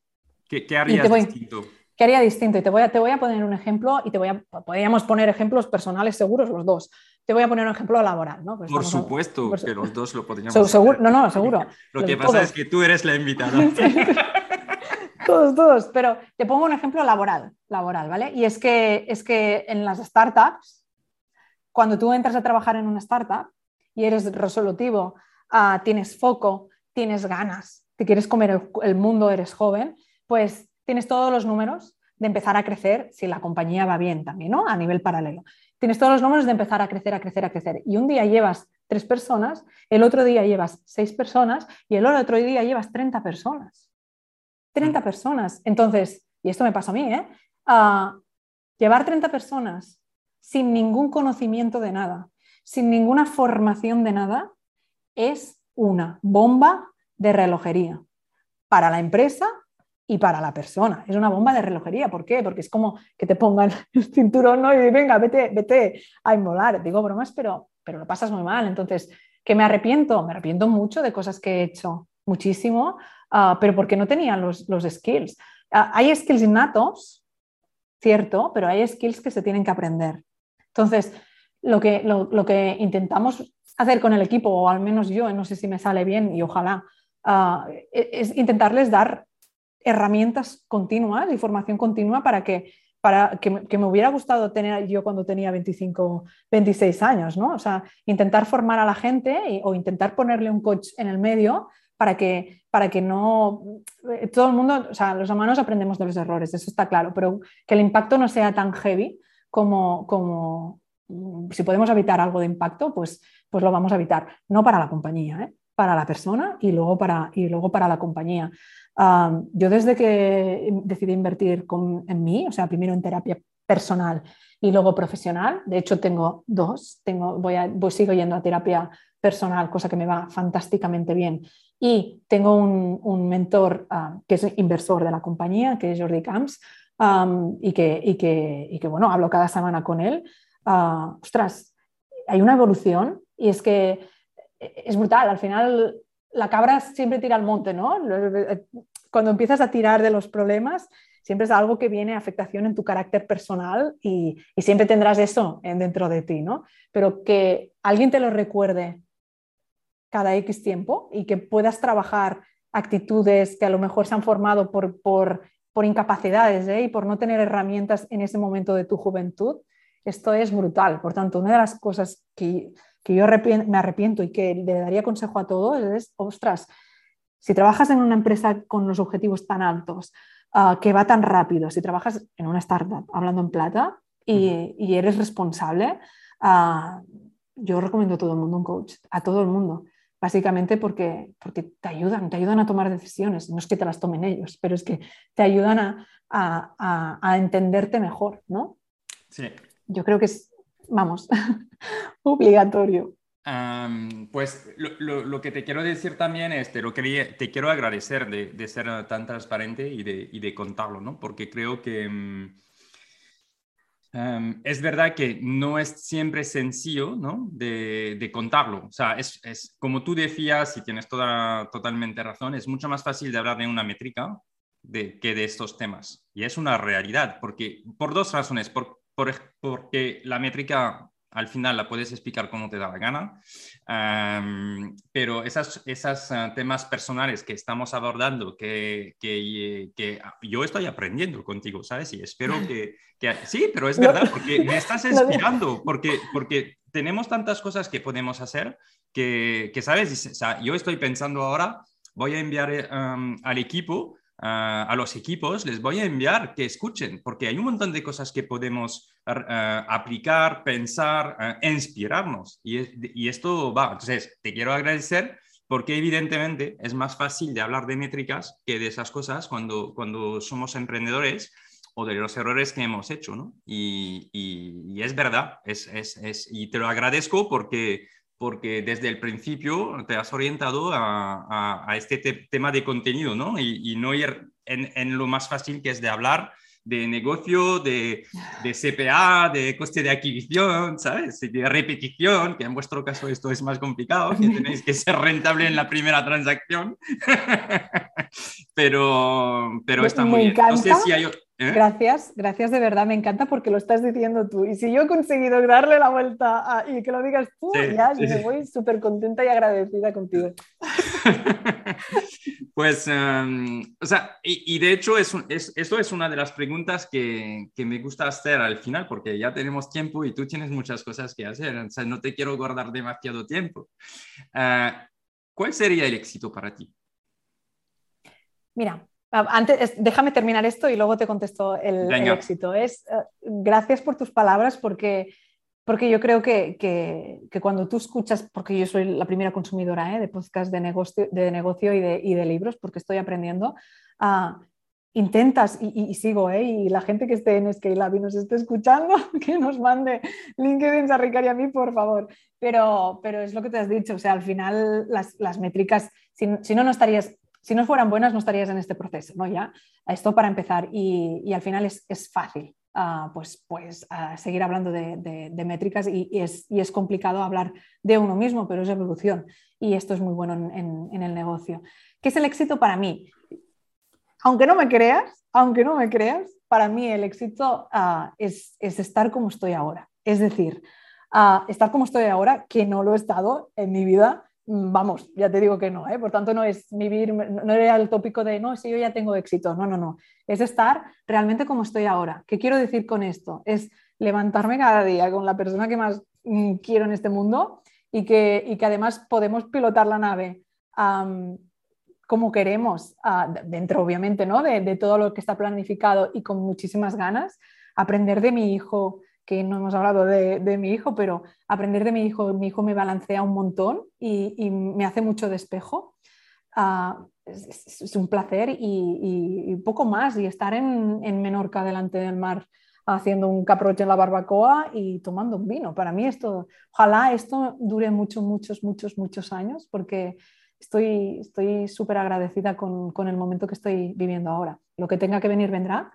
¿Qué, qué harías distinto? ¿Qué haría distinto? Y te voy, a, te voy a poner un ejemplo y te voy a, podríamos poner ejemplos personales seguros los dos. Te voy a poner un ejemplo laboral, ¿no? Pues por supuesto que los dos lo podríamos seguro, No, no, seguro. *laughs* Lo que pasa es que tú eres la invitada. *laughs* *laughs* *laughs* todos, todos, pero te pongo un ejemplo laboral, laboral, ¿vale? Y es que, es que en las startups, cuando tú entras a trabajar en una startup y eres resolutivo, ah, tienes foco, tienes ganas, te quieres comer el, mundo, eres joven, pues tienes todos los números de empezar a crecer si la compañía va bien también, ¿no? A nivel paralelo. Tienes todos los números de empezar a crecer, a crecer, a crecer. Y un día llevas tres personas, el otro día llevas seis personas y el otro día llevas 30 personas. 30 mm. personas. Entonces, y esto me pasa a mí, ¿eh? llevar 30 personas sin ningún conocimiento de nada, sin ninguna formación de nada, es una bomba de relojería para la empresa y para la persona. Es una bomba de relojería. ¿Por qué? Porque es como que te pongan *laughs* el cinturón ¿no? y venga, vete, vete a inmolar. Digo bromas, pero, pero lo pasas muy mal. Entonces, ¿qué me arrepiento? Me arrepiento mucho de cosas que he hecho, muchísimo, Ah, pero porque no tenían los, skills. Ah, hay skills innatos, cierto, pero hay skills que se tienen que aprender. Entonces, lo que, lo, que intentamos hacer con el equipo, o al menos yo, no sé si me sale bien y ojalá, es intentarles dar herramientas continuas y formación continua para que, para que, me hubiera gustado tener yo cuando tenía 25, 26 años, ¿no? O sea, intentar formar a la gente o intentar ponerle un coach en el medio para que, para que no, eh, todo el mundo, o sea, los humanos aprendemos de los errores, eso está claro, pero que el impacto no sea tan heavy como, como mm, si podemos evitar algo de impacto, pues, pues lo vamos a evitar, no para la compañía, ¿eh? para la persona y luego para, y luego para la compañía yo desde que decidí invertir en mí, o sea, primero en terapia personal y luego profesional, de hecho tengo dos, tengo, voy, a, voy sigo yendo a terapia personal, cosa que me va fantásticamente bien. Y tengo un, mentor que es inversor de la compañía, que es Jordi Camps, y, que, y, que, y, que, bueno, hablo cada semana con él. Uh, ostras, hay una evolución y es que es brutal. Al final la cabra siempre tira al monte, ¿no? Cuando empiezas a tirar de los problemas, siempre es algo que viene afectación en tu carácter personal y, siempre tendrás eso dentro de ti, ¿no? Pero que alguien te lo recuerde cada X tiempo y que puedas trabajar actitudes que a lo mejor se han formado por, por, incapacidades ¿eh? y por no tener herramientas en ese momento de tu juventud, esto es brutal. Por tanto, una de las cosas que que yo me arrepiento y que le daría consejo a todos es, ostras, si trabajas en una empresa con los objetivos tan altos, ah, que va tan rápido, si trabajas en una startup, hablando en plata, y, eres responsable, uh, yo recomiendo a todo el mundo un coach, a todo el mundo, básicamente porque, porque te ayudan, te ayudan a tomar decisiones, no es que te las tomen ellos, pero es que te ayudan a, a, a entenderte mejor, ¿no? Sí. Yo creo que es, vamos, *laughs* obligatorio. pues lo, que te quiero decir también es, te, lo te quiero agradecer de, ser tan transparente y de, contarlo, ¿no? Porque creo que mm, es verdad que no es siempre sencillo, ¿no? De, contarlo. O sea, es, como tú decías, y tienes toda, totalmente razón, es mucho más fácil de hablar de una métrica que de estos temas. Y es una realidad, porque por dos razones. Por, porque la métrica al final la puedes explicar como te da la gana, pero esos esas, ah, temas personales que estamos abordando, que, que, que, yo estoy aprendiendo contigo, ¿sabes? Y espero que... que sí, pero es verdad, porque me estás *laughs* inspirando, porque, porque tenemos tantas cosas que podemos hacer que, que ¿sabes? O sea, yo estoy pensando ahora, voy a enviar al equipo a los equipos, les voy a enviar que escuchen, porque hay un montón de cosas que podemos eh, aplicar, pensar, eh, inspirarnos. Y, esto va. Entonces, te quiero agradecer porque evidentemente es más fácil de hablar de métricas que de esas cosas cuando, cuando somos emprendedores o de los errores que hemos hecho. Y, es verdad, y te lo agradezco porque porque desde el principio te has orientado a, este tema de contenido, ¿no? Y, no ir en, lo más fácil que es de hablar de negocio, de, de, CPA, de coste de adquisición, ¿sabes? De repetición, que en vuestro caso esto es más complicado, que tenéis que ser rentable en la primera transacción. *laughs* pero, pero está muy bien. No sé si hay... ¿Eh? Gracias, gracias de verdad, me encanta porque lo estás diciendo tú. Y si yo he conseguido darle la vuelta y que lo digas tú, ya me voy súper contenta y agradecida contigo. *laughs* pues, em, o sea, y, de hecho, es, es, esto es una de las preguntas que, que, me gusta hacer al final, porque ya tenemos tiempo y tú tienes muchas cosas que hacer, o sea, no te quiero guardar demasiado tiempo. Eh, ¿Cuál sería el éxito para ti? Mira, antes, déjame terminar esto y luego te contesto el, éxito. Es, eh, gracias por tus palabras porque, porque yo creo que, que, cuando tú escuchas, porque yo soy la primera consumidora ¿eh? de podcast de negocio, de negocio y, de, y, de, libros, porque estoy aprendiendo, uh, intentas, y, sigo, ¿eh? y la gente que esté en Scalab y nos esté escuchando, *laughs* que nos mande LinkedIn a Ricardo y a mí, por favor. Pero, pero es lo que te has dicho, o sea, al final las, las métricas, si, si no, no estarías si no fueran buenas no estarías en este proceso, ¿no? Ya, esto para empezar y, al final es, fácil. Ah, pues, pues seguir hablando de, métricas y, es, es, complicado hablar de uno mismo, pero es evolución y esto es muy bueno en, el negocio. ¿Qué es el éxito para mí? Aunque no me creas, aunque no me creas, para mí el éxito ah, es, estar como estoy ahora. Es decir, estar como estoy ahora, que no lo he estado en mi vida vamos, ya te digo que no, ¿eh? por tanto no es vivir, no era el tópico de, no, si yo ya tengo éxito, no, no, no, es estar realmente como estoy ahora. ¿Qué quiero decir con esto? Es levantarme cada día con la persona que más mm, quiero en este mundo y que, y que además podemos pilotar la nave como queremos, dentro obviamente ¿no? De, todo lo que está planificado y con muchísimas ganas, aprender de mi hijo, que no hemos hablado de, de mi hijo, pero aprender de mi hijo, mi hijo me balancea un montón y, y me hace mucho despejo. Uh, es, es, un placer y, y, poco más, y estar en, en Menorca delante del mar haciendo un caproche en la barbacoa y tomando un vino. Para mí esto, ojalá esto dure muchos, muchos, muchos, muchos años, porque estoy súper agradecida con, con, el momento que estoy viviendo ahora. Lo que tenga que venir vendrá,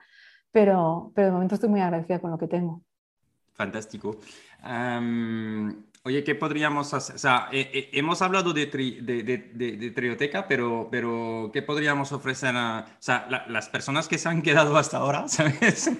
pero, pero de momento estoy muy agradecida con lo que tengo. Fantástico. Um, oye, ¿qué podríamos hacer? O sea, eh, eh, hemos hablado de, tri, de, de, de, Trioteca, pero, pero ¿qué podríamos ofrecer a o sea, la, las personas que se han quedado hasta ahora? *laughs* ¿Sabes?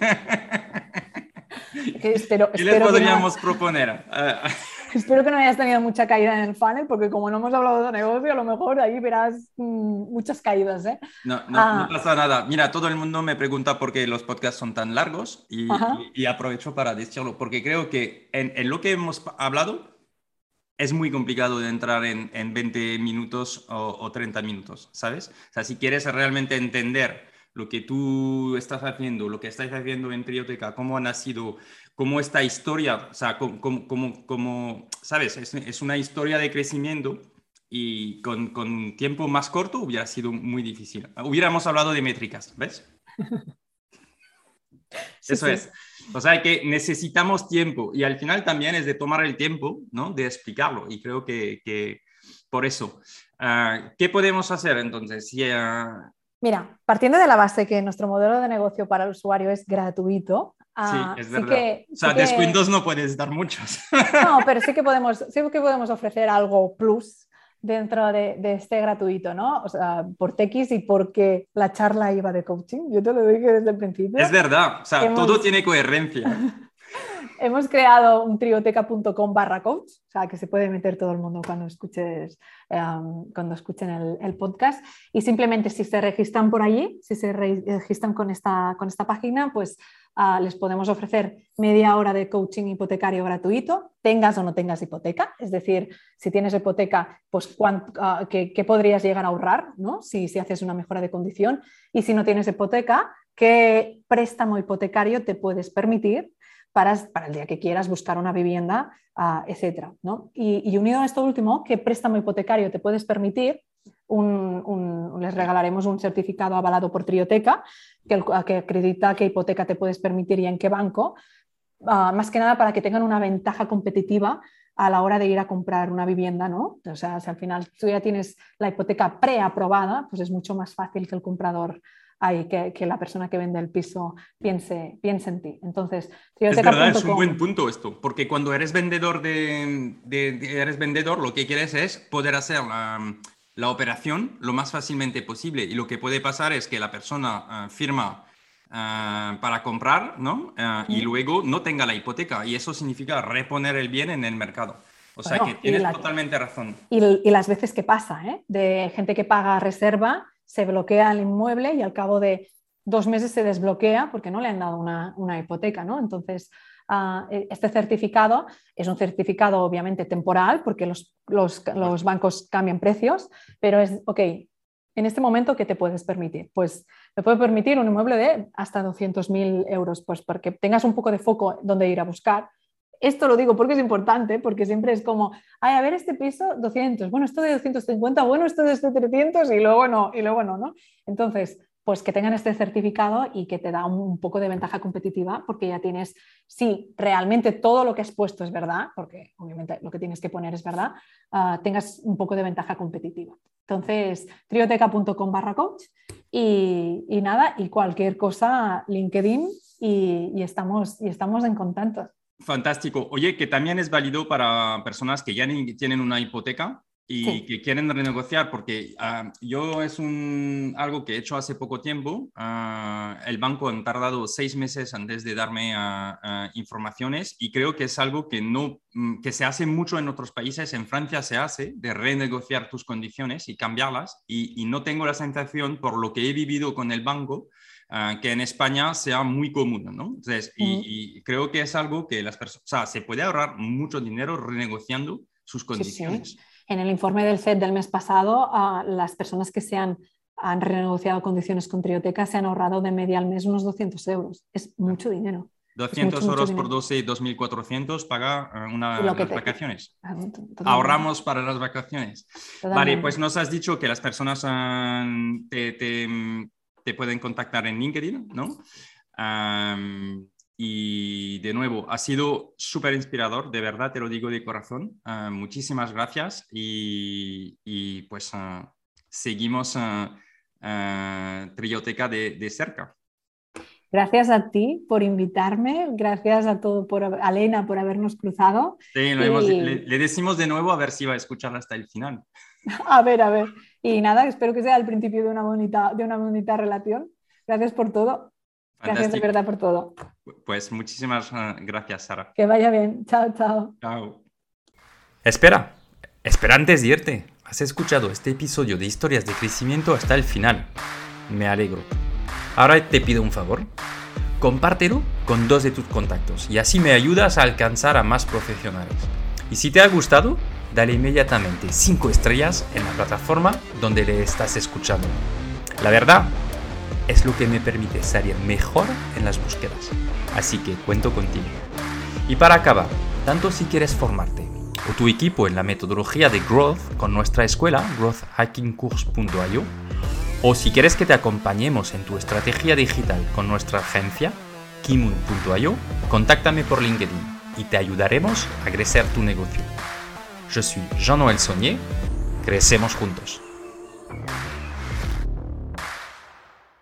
espero, ¿Qué les podríamos no... proponer? Uh, Espero que no hayas tenido mucha caída en el funnel, porque como no hemos hablado de negocio, a lo mejor ahí verás mmm, muchas caídas. ¿eh? No, no, ah. no, pasa nada. Mira, todo el mundo me pregunta por qué los podcasts son tan largos y, y, y aprovecho para decirlo, porque creo que en, en, lo que hemos hablado es muy complicado de entrar en, en 20 minutos o, o 30 minutos, ¿sabes? O sea, si quieres realmente entender lo que tú estás haciendo, lo que estáis haciendo en Trioteca, cómo ha nacido, cómo esta historia, o sea, como, como, como ¿sabes? Es, es, una historia de crecimiento y con, con, tiempo más corto hubiera sido muy difícil. Hubiéramos hablado de métricas, ¿ves? *laughs* Sí, Eso sí. es. O sea, que necesitamos tiempo y al final también es de tomar el tiempo, ¿no? De explicarlo y creo que, que por eso. Uh, ¿Qué podemos hacer entonces? Uh... Mira, partiendo de la base que nuestro modelo de negocio para el usuario es gratuito, Ah, sí, es verdad. Que, o sea, sí descuentos que... no puedes dar muchos. *laughs* No, pero sí que *laughs* podemos, sí que podemos ofrecer algo plus dentro de, de, este gratuito, ¿no? O sea, por TX y porque la charla iba de coaching. Yo te lo dije desde el principio. Es verdad, o sea, Hemos... todo tiene coherencia. *laughs* Hemos creado un trioteca.com barra coach, o sea, que se puede meter todo el mundo cuando, escuches, um, cuando escuchen el, podcast. Y simplemente si se registran por allí, si se registran con esta, con esta página, pues uh, les podemos ofrecer media hora de coaching hipotecario gratuito, tengas o no tengas hipoteca. Es decir, si tienes hipoteca, pues qué, qué, podrías llegar a ahorrar ¿no? si, si haces una mejora de condición. Y si no tienes hipoteca, ¿qué préstamo hipotecario te puedes permitir? Para, para, el día que quieras buscar una vivienda, uh, etc. ¿no? Y, unido a esto último, ¿qué préstamo hipotecario te puedes permitir? Un, les regalaremos un certificado avalado por Trioteca que, que, acredita qué hipoteca te puedes permitir y en qué banco, uh, más que nada para que tengan una ventaja competitiva a la hora de ir a comprar una vivienda, ¿no? O sea, si al final tú ya tienes la hipoteca preaprobada, pues es mucho más fácil que el comprador ahí que, que, la persona que vende el piso piense, piense en ti. Entonces, es verdad, es un buen punto esto, porque cuando eres vendedor de, de, de, eres vendedor, lo que quieres es poder hacer la, la, operación lo más fácilmente posible. Y lo que puede pasar es que la persona uh, firma Uh, para comprar, ¿no? Uh, y luego no tenga la hipoteca. Y eso significa reponer el bien en el mercado. O sea bueno, que tienes la, totalmente razón. Y, y, las veces que pasa, ¿eh? De gente que paga reserva se bloquea el inmueble y al cabo de dos meses se desbloquea porque no le han dado una, una hipoteca. ¿no? Entonces, uh, este certificado es un certificado obviamente temporal porque los, los, los, bancos cambian precios, pero es, ok, en este momento, ¿qué te puedes permitir? Pues me puedo permitir un inmueble de hasta 200.000 euros, pues porque tengas un poco de foco donde ir a buscar esto lo digo porque es importante, porque siempre es como, ay, a ver este piso, 200, bueno, esto de 250, bueno, esto de este 300 y luego no, y luego no, ¿no? Entonces, pues que tengan este certificado y que te da un poco de ventaja competitiva porque ya tienes, si realmente todo lo que has puesto es verdad, porque obviamente lo que tienes que poner es verdad, uh, tengas un poco de ventaja competitiva. Entonces, trioteca.com barra coach y, nada, y cualquier cosa, LinkedIn y, estamos, y estamos en contacto. Fantástico. Oye, que también es válido para personas que ya tienen una hipoteca y que quieren renegociar, porque ah, yo es un, algo que he hecho hace poco tiempo. Ah, el banco han tardado seis meses antes de darme ah, informaciones y creo que es algo que, no, mm, que se hace mucho en otros países. En Francia se hace de renegociar tus condiciones y cambiarlas y, no tengo la sensación, por lo que he vivido con el banco, que en España sea muy común, ¿no? Entonces, y, creo que es algo que las personas, o sea, se puede ahorrar mucho dinero renegociando sus condiciones. En el informe del FED del mes pasado, las personas que se han, renegociado condiciones con Trioteca se han ahorrado de media al mes unos 200 euros. Es mucho dinero. 200 euros por 12, 2.400 paga una, las vacaciones. Ah, Ahorramos para las vacaciones. Vale, pues nos has dicho que las personas te, te, pueden contactar en LinkedIn, ¿no? Y de nuevo, ha sido súper inspirador, de verdad, te lo digo de corazón. Ah, muchísimas gracias y, pues ah, seguimos uh, Trioteca de, cerca. Gracias a ti por invitarme, gracias a todo por a Lena por habernos cruzado. Sí, le, decimos de nuevo a ver si va a escuchar hasta el final. *laughs* A ver, a ver. Y nada, espero que sea el principio de una bonita, de una bonita relación. Gracias por todo. Gracias de verdad por todo. Pues muchísimas eh, gracias, Sara. Que vaya bien. Chao, chao. Chao. Espera, espera antes de irte. Has escuchado este episodio de historias de crecimiento hasta el final. Me alegro. Ahora te pido un favor. Compártelo con dos de tus contactos y así me ayudas a alcanzar a más profesionales. Y si te ha gustado, dale inmediatamente 5 estrellas en la plataforma donde le estás escuchando. La verdad, es lo que me permite salir mejor en las búsquedas. Así que cuento contigo. Y para acabar, tanto si quieres formarte o tu equipo en la metodología de Growth con nuestra escuela, growthhackingcourse.io, o si quieres que te acompañemos en tu estrategia digital con nuestra agencia, kimun.io, contáctame por LinkedIn y te ayudaremos a crecer tu negocio. Yo soy Jean-Noël Saunier, crecemos juntos.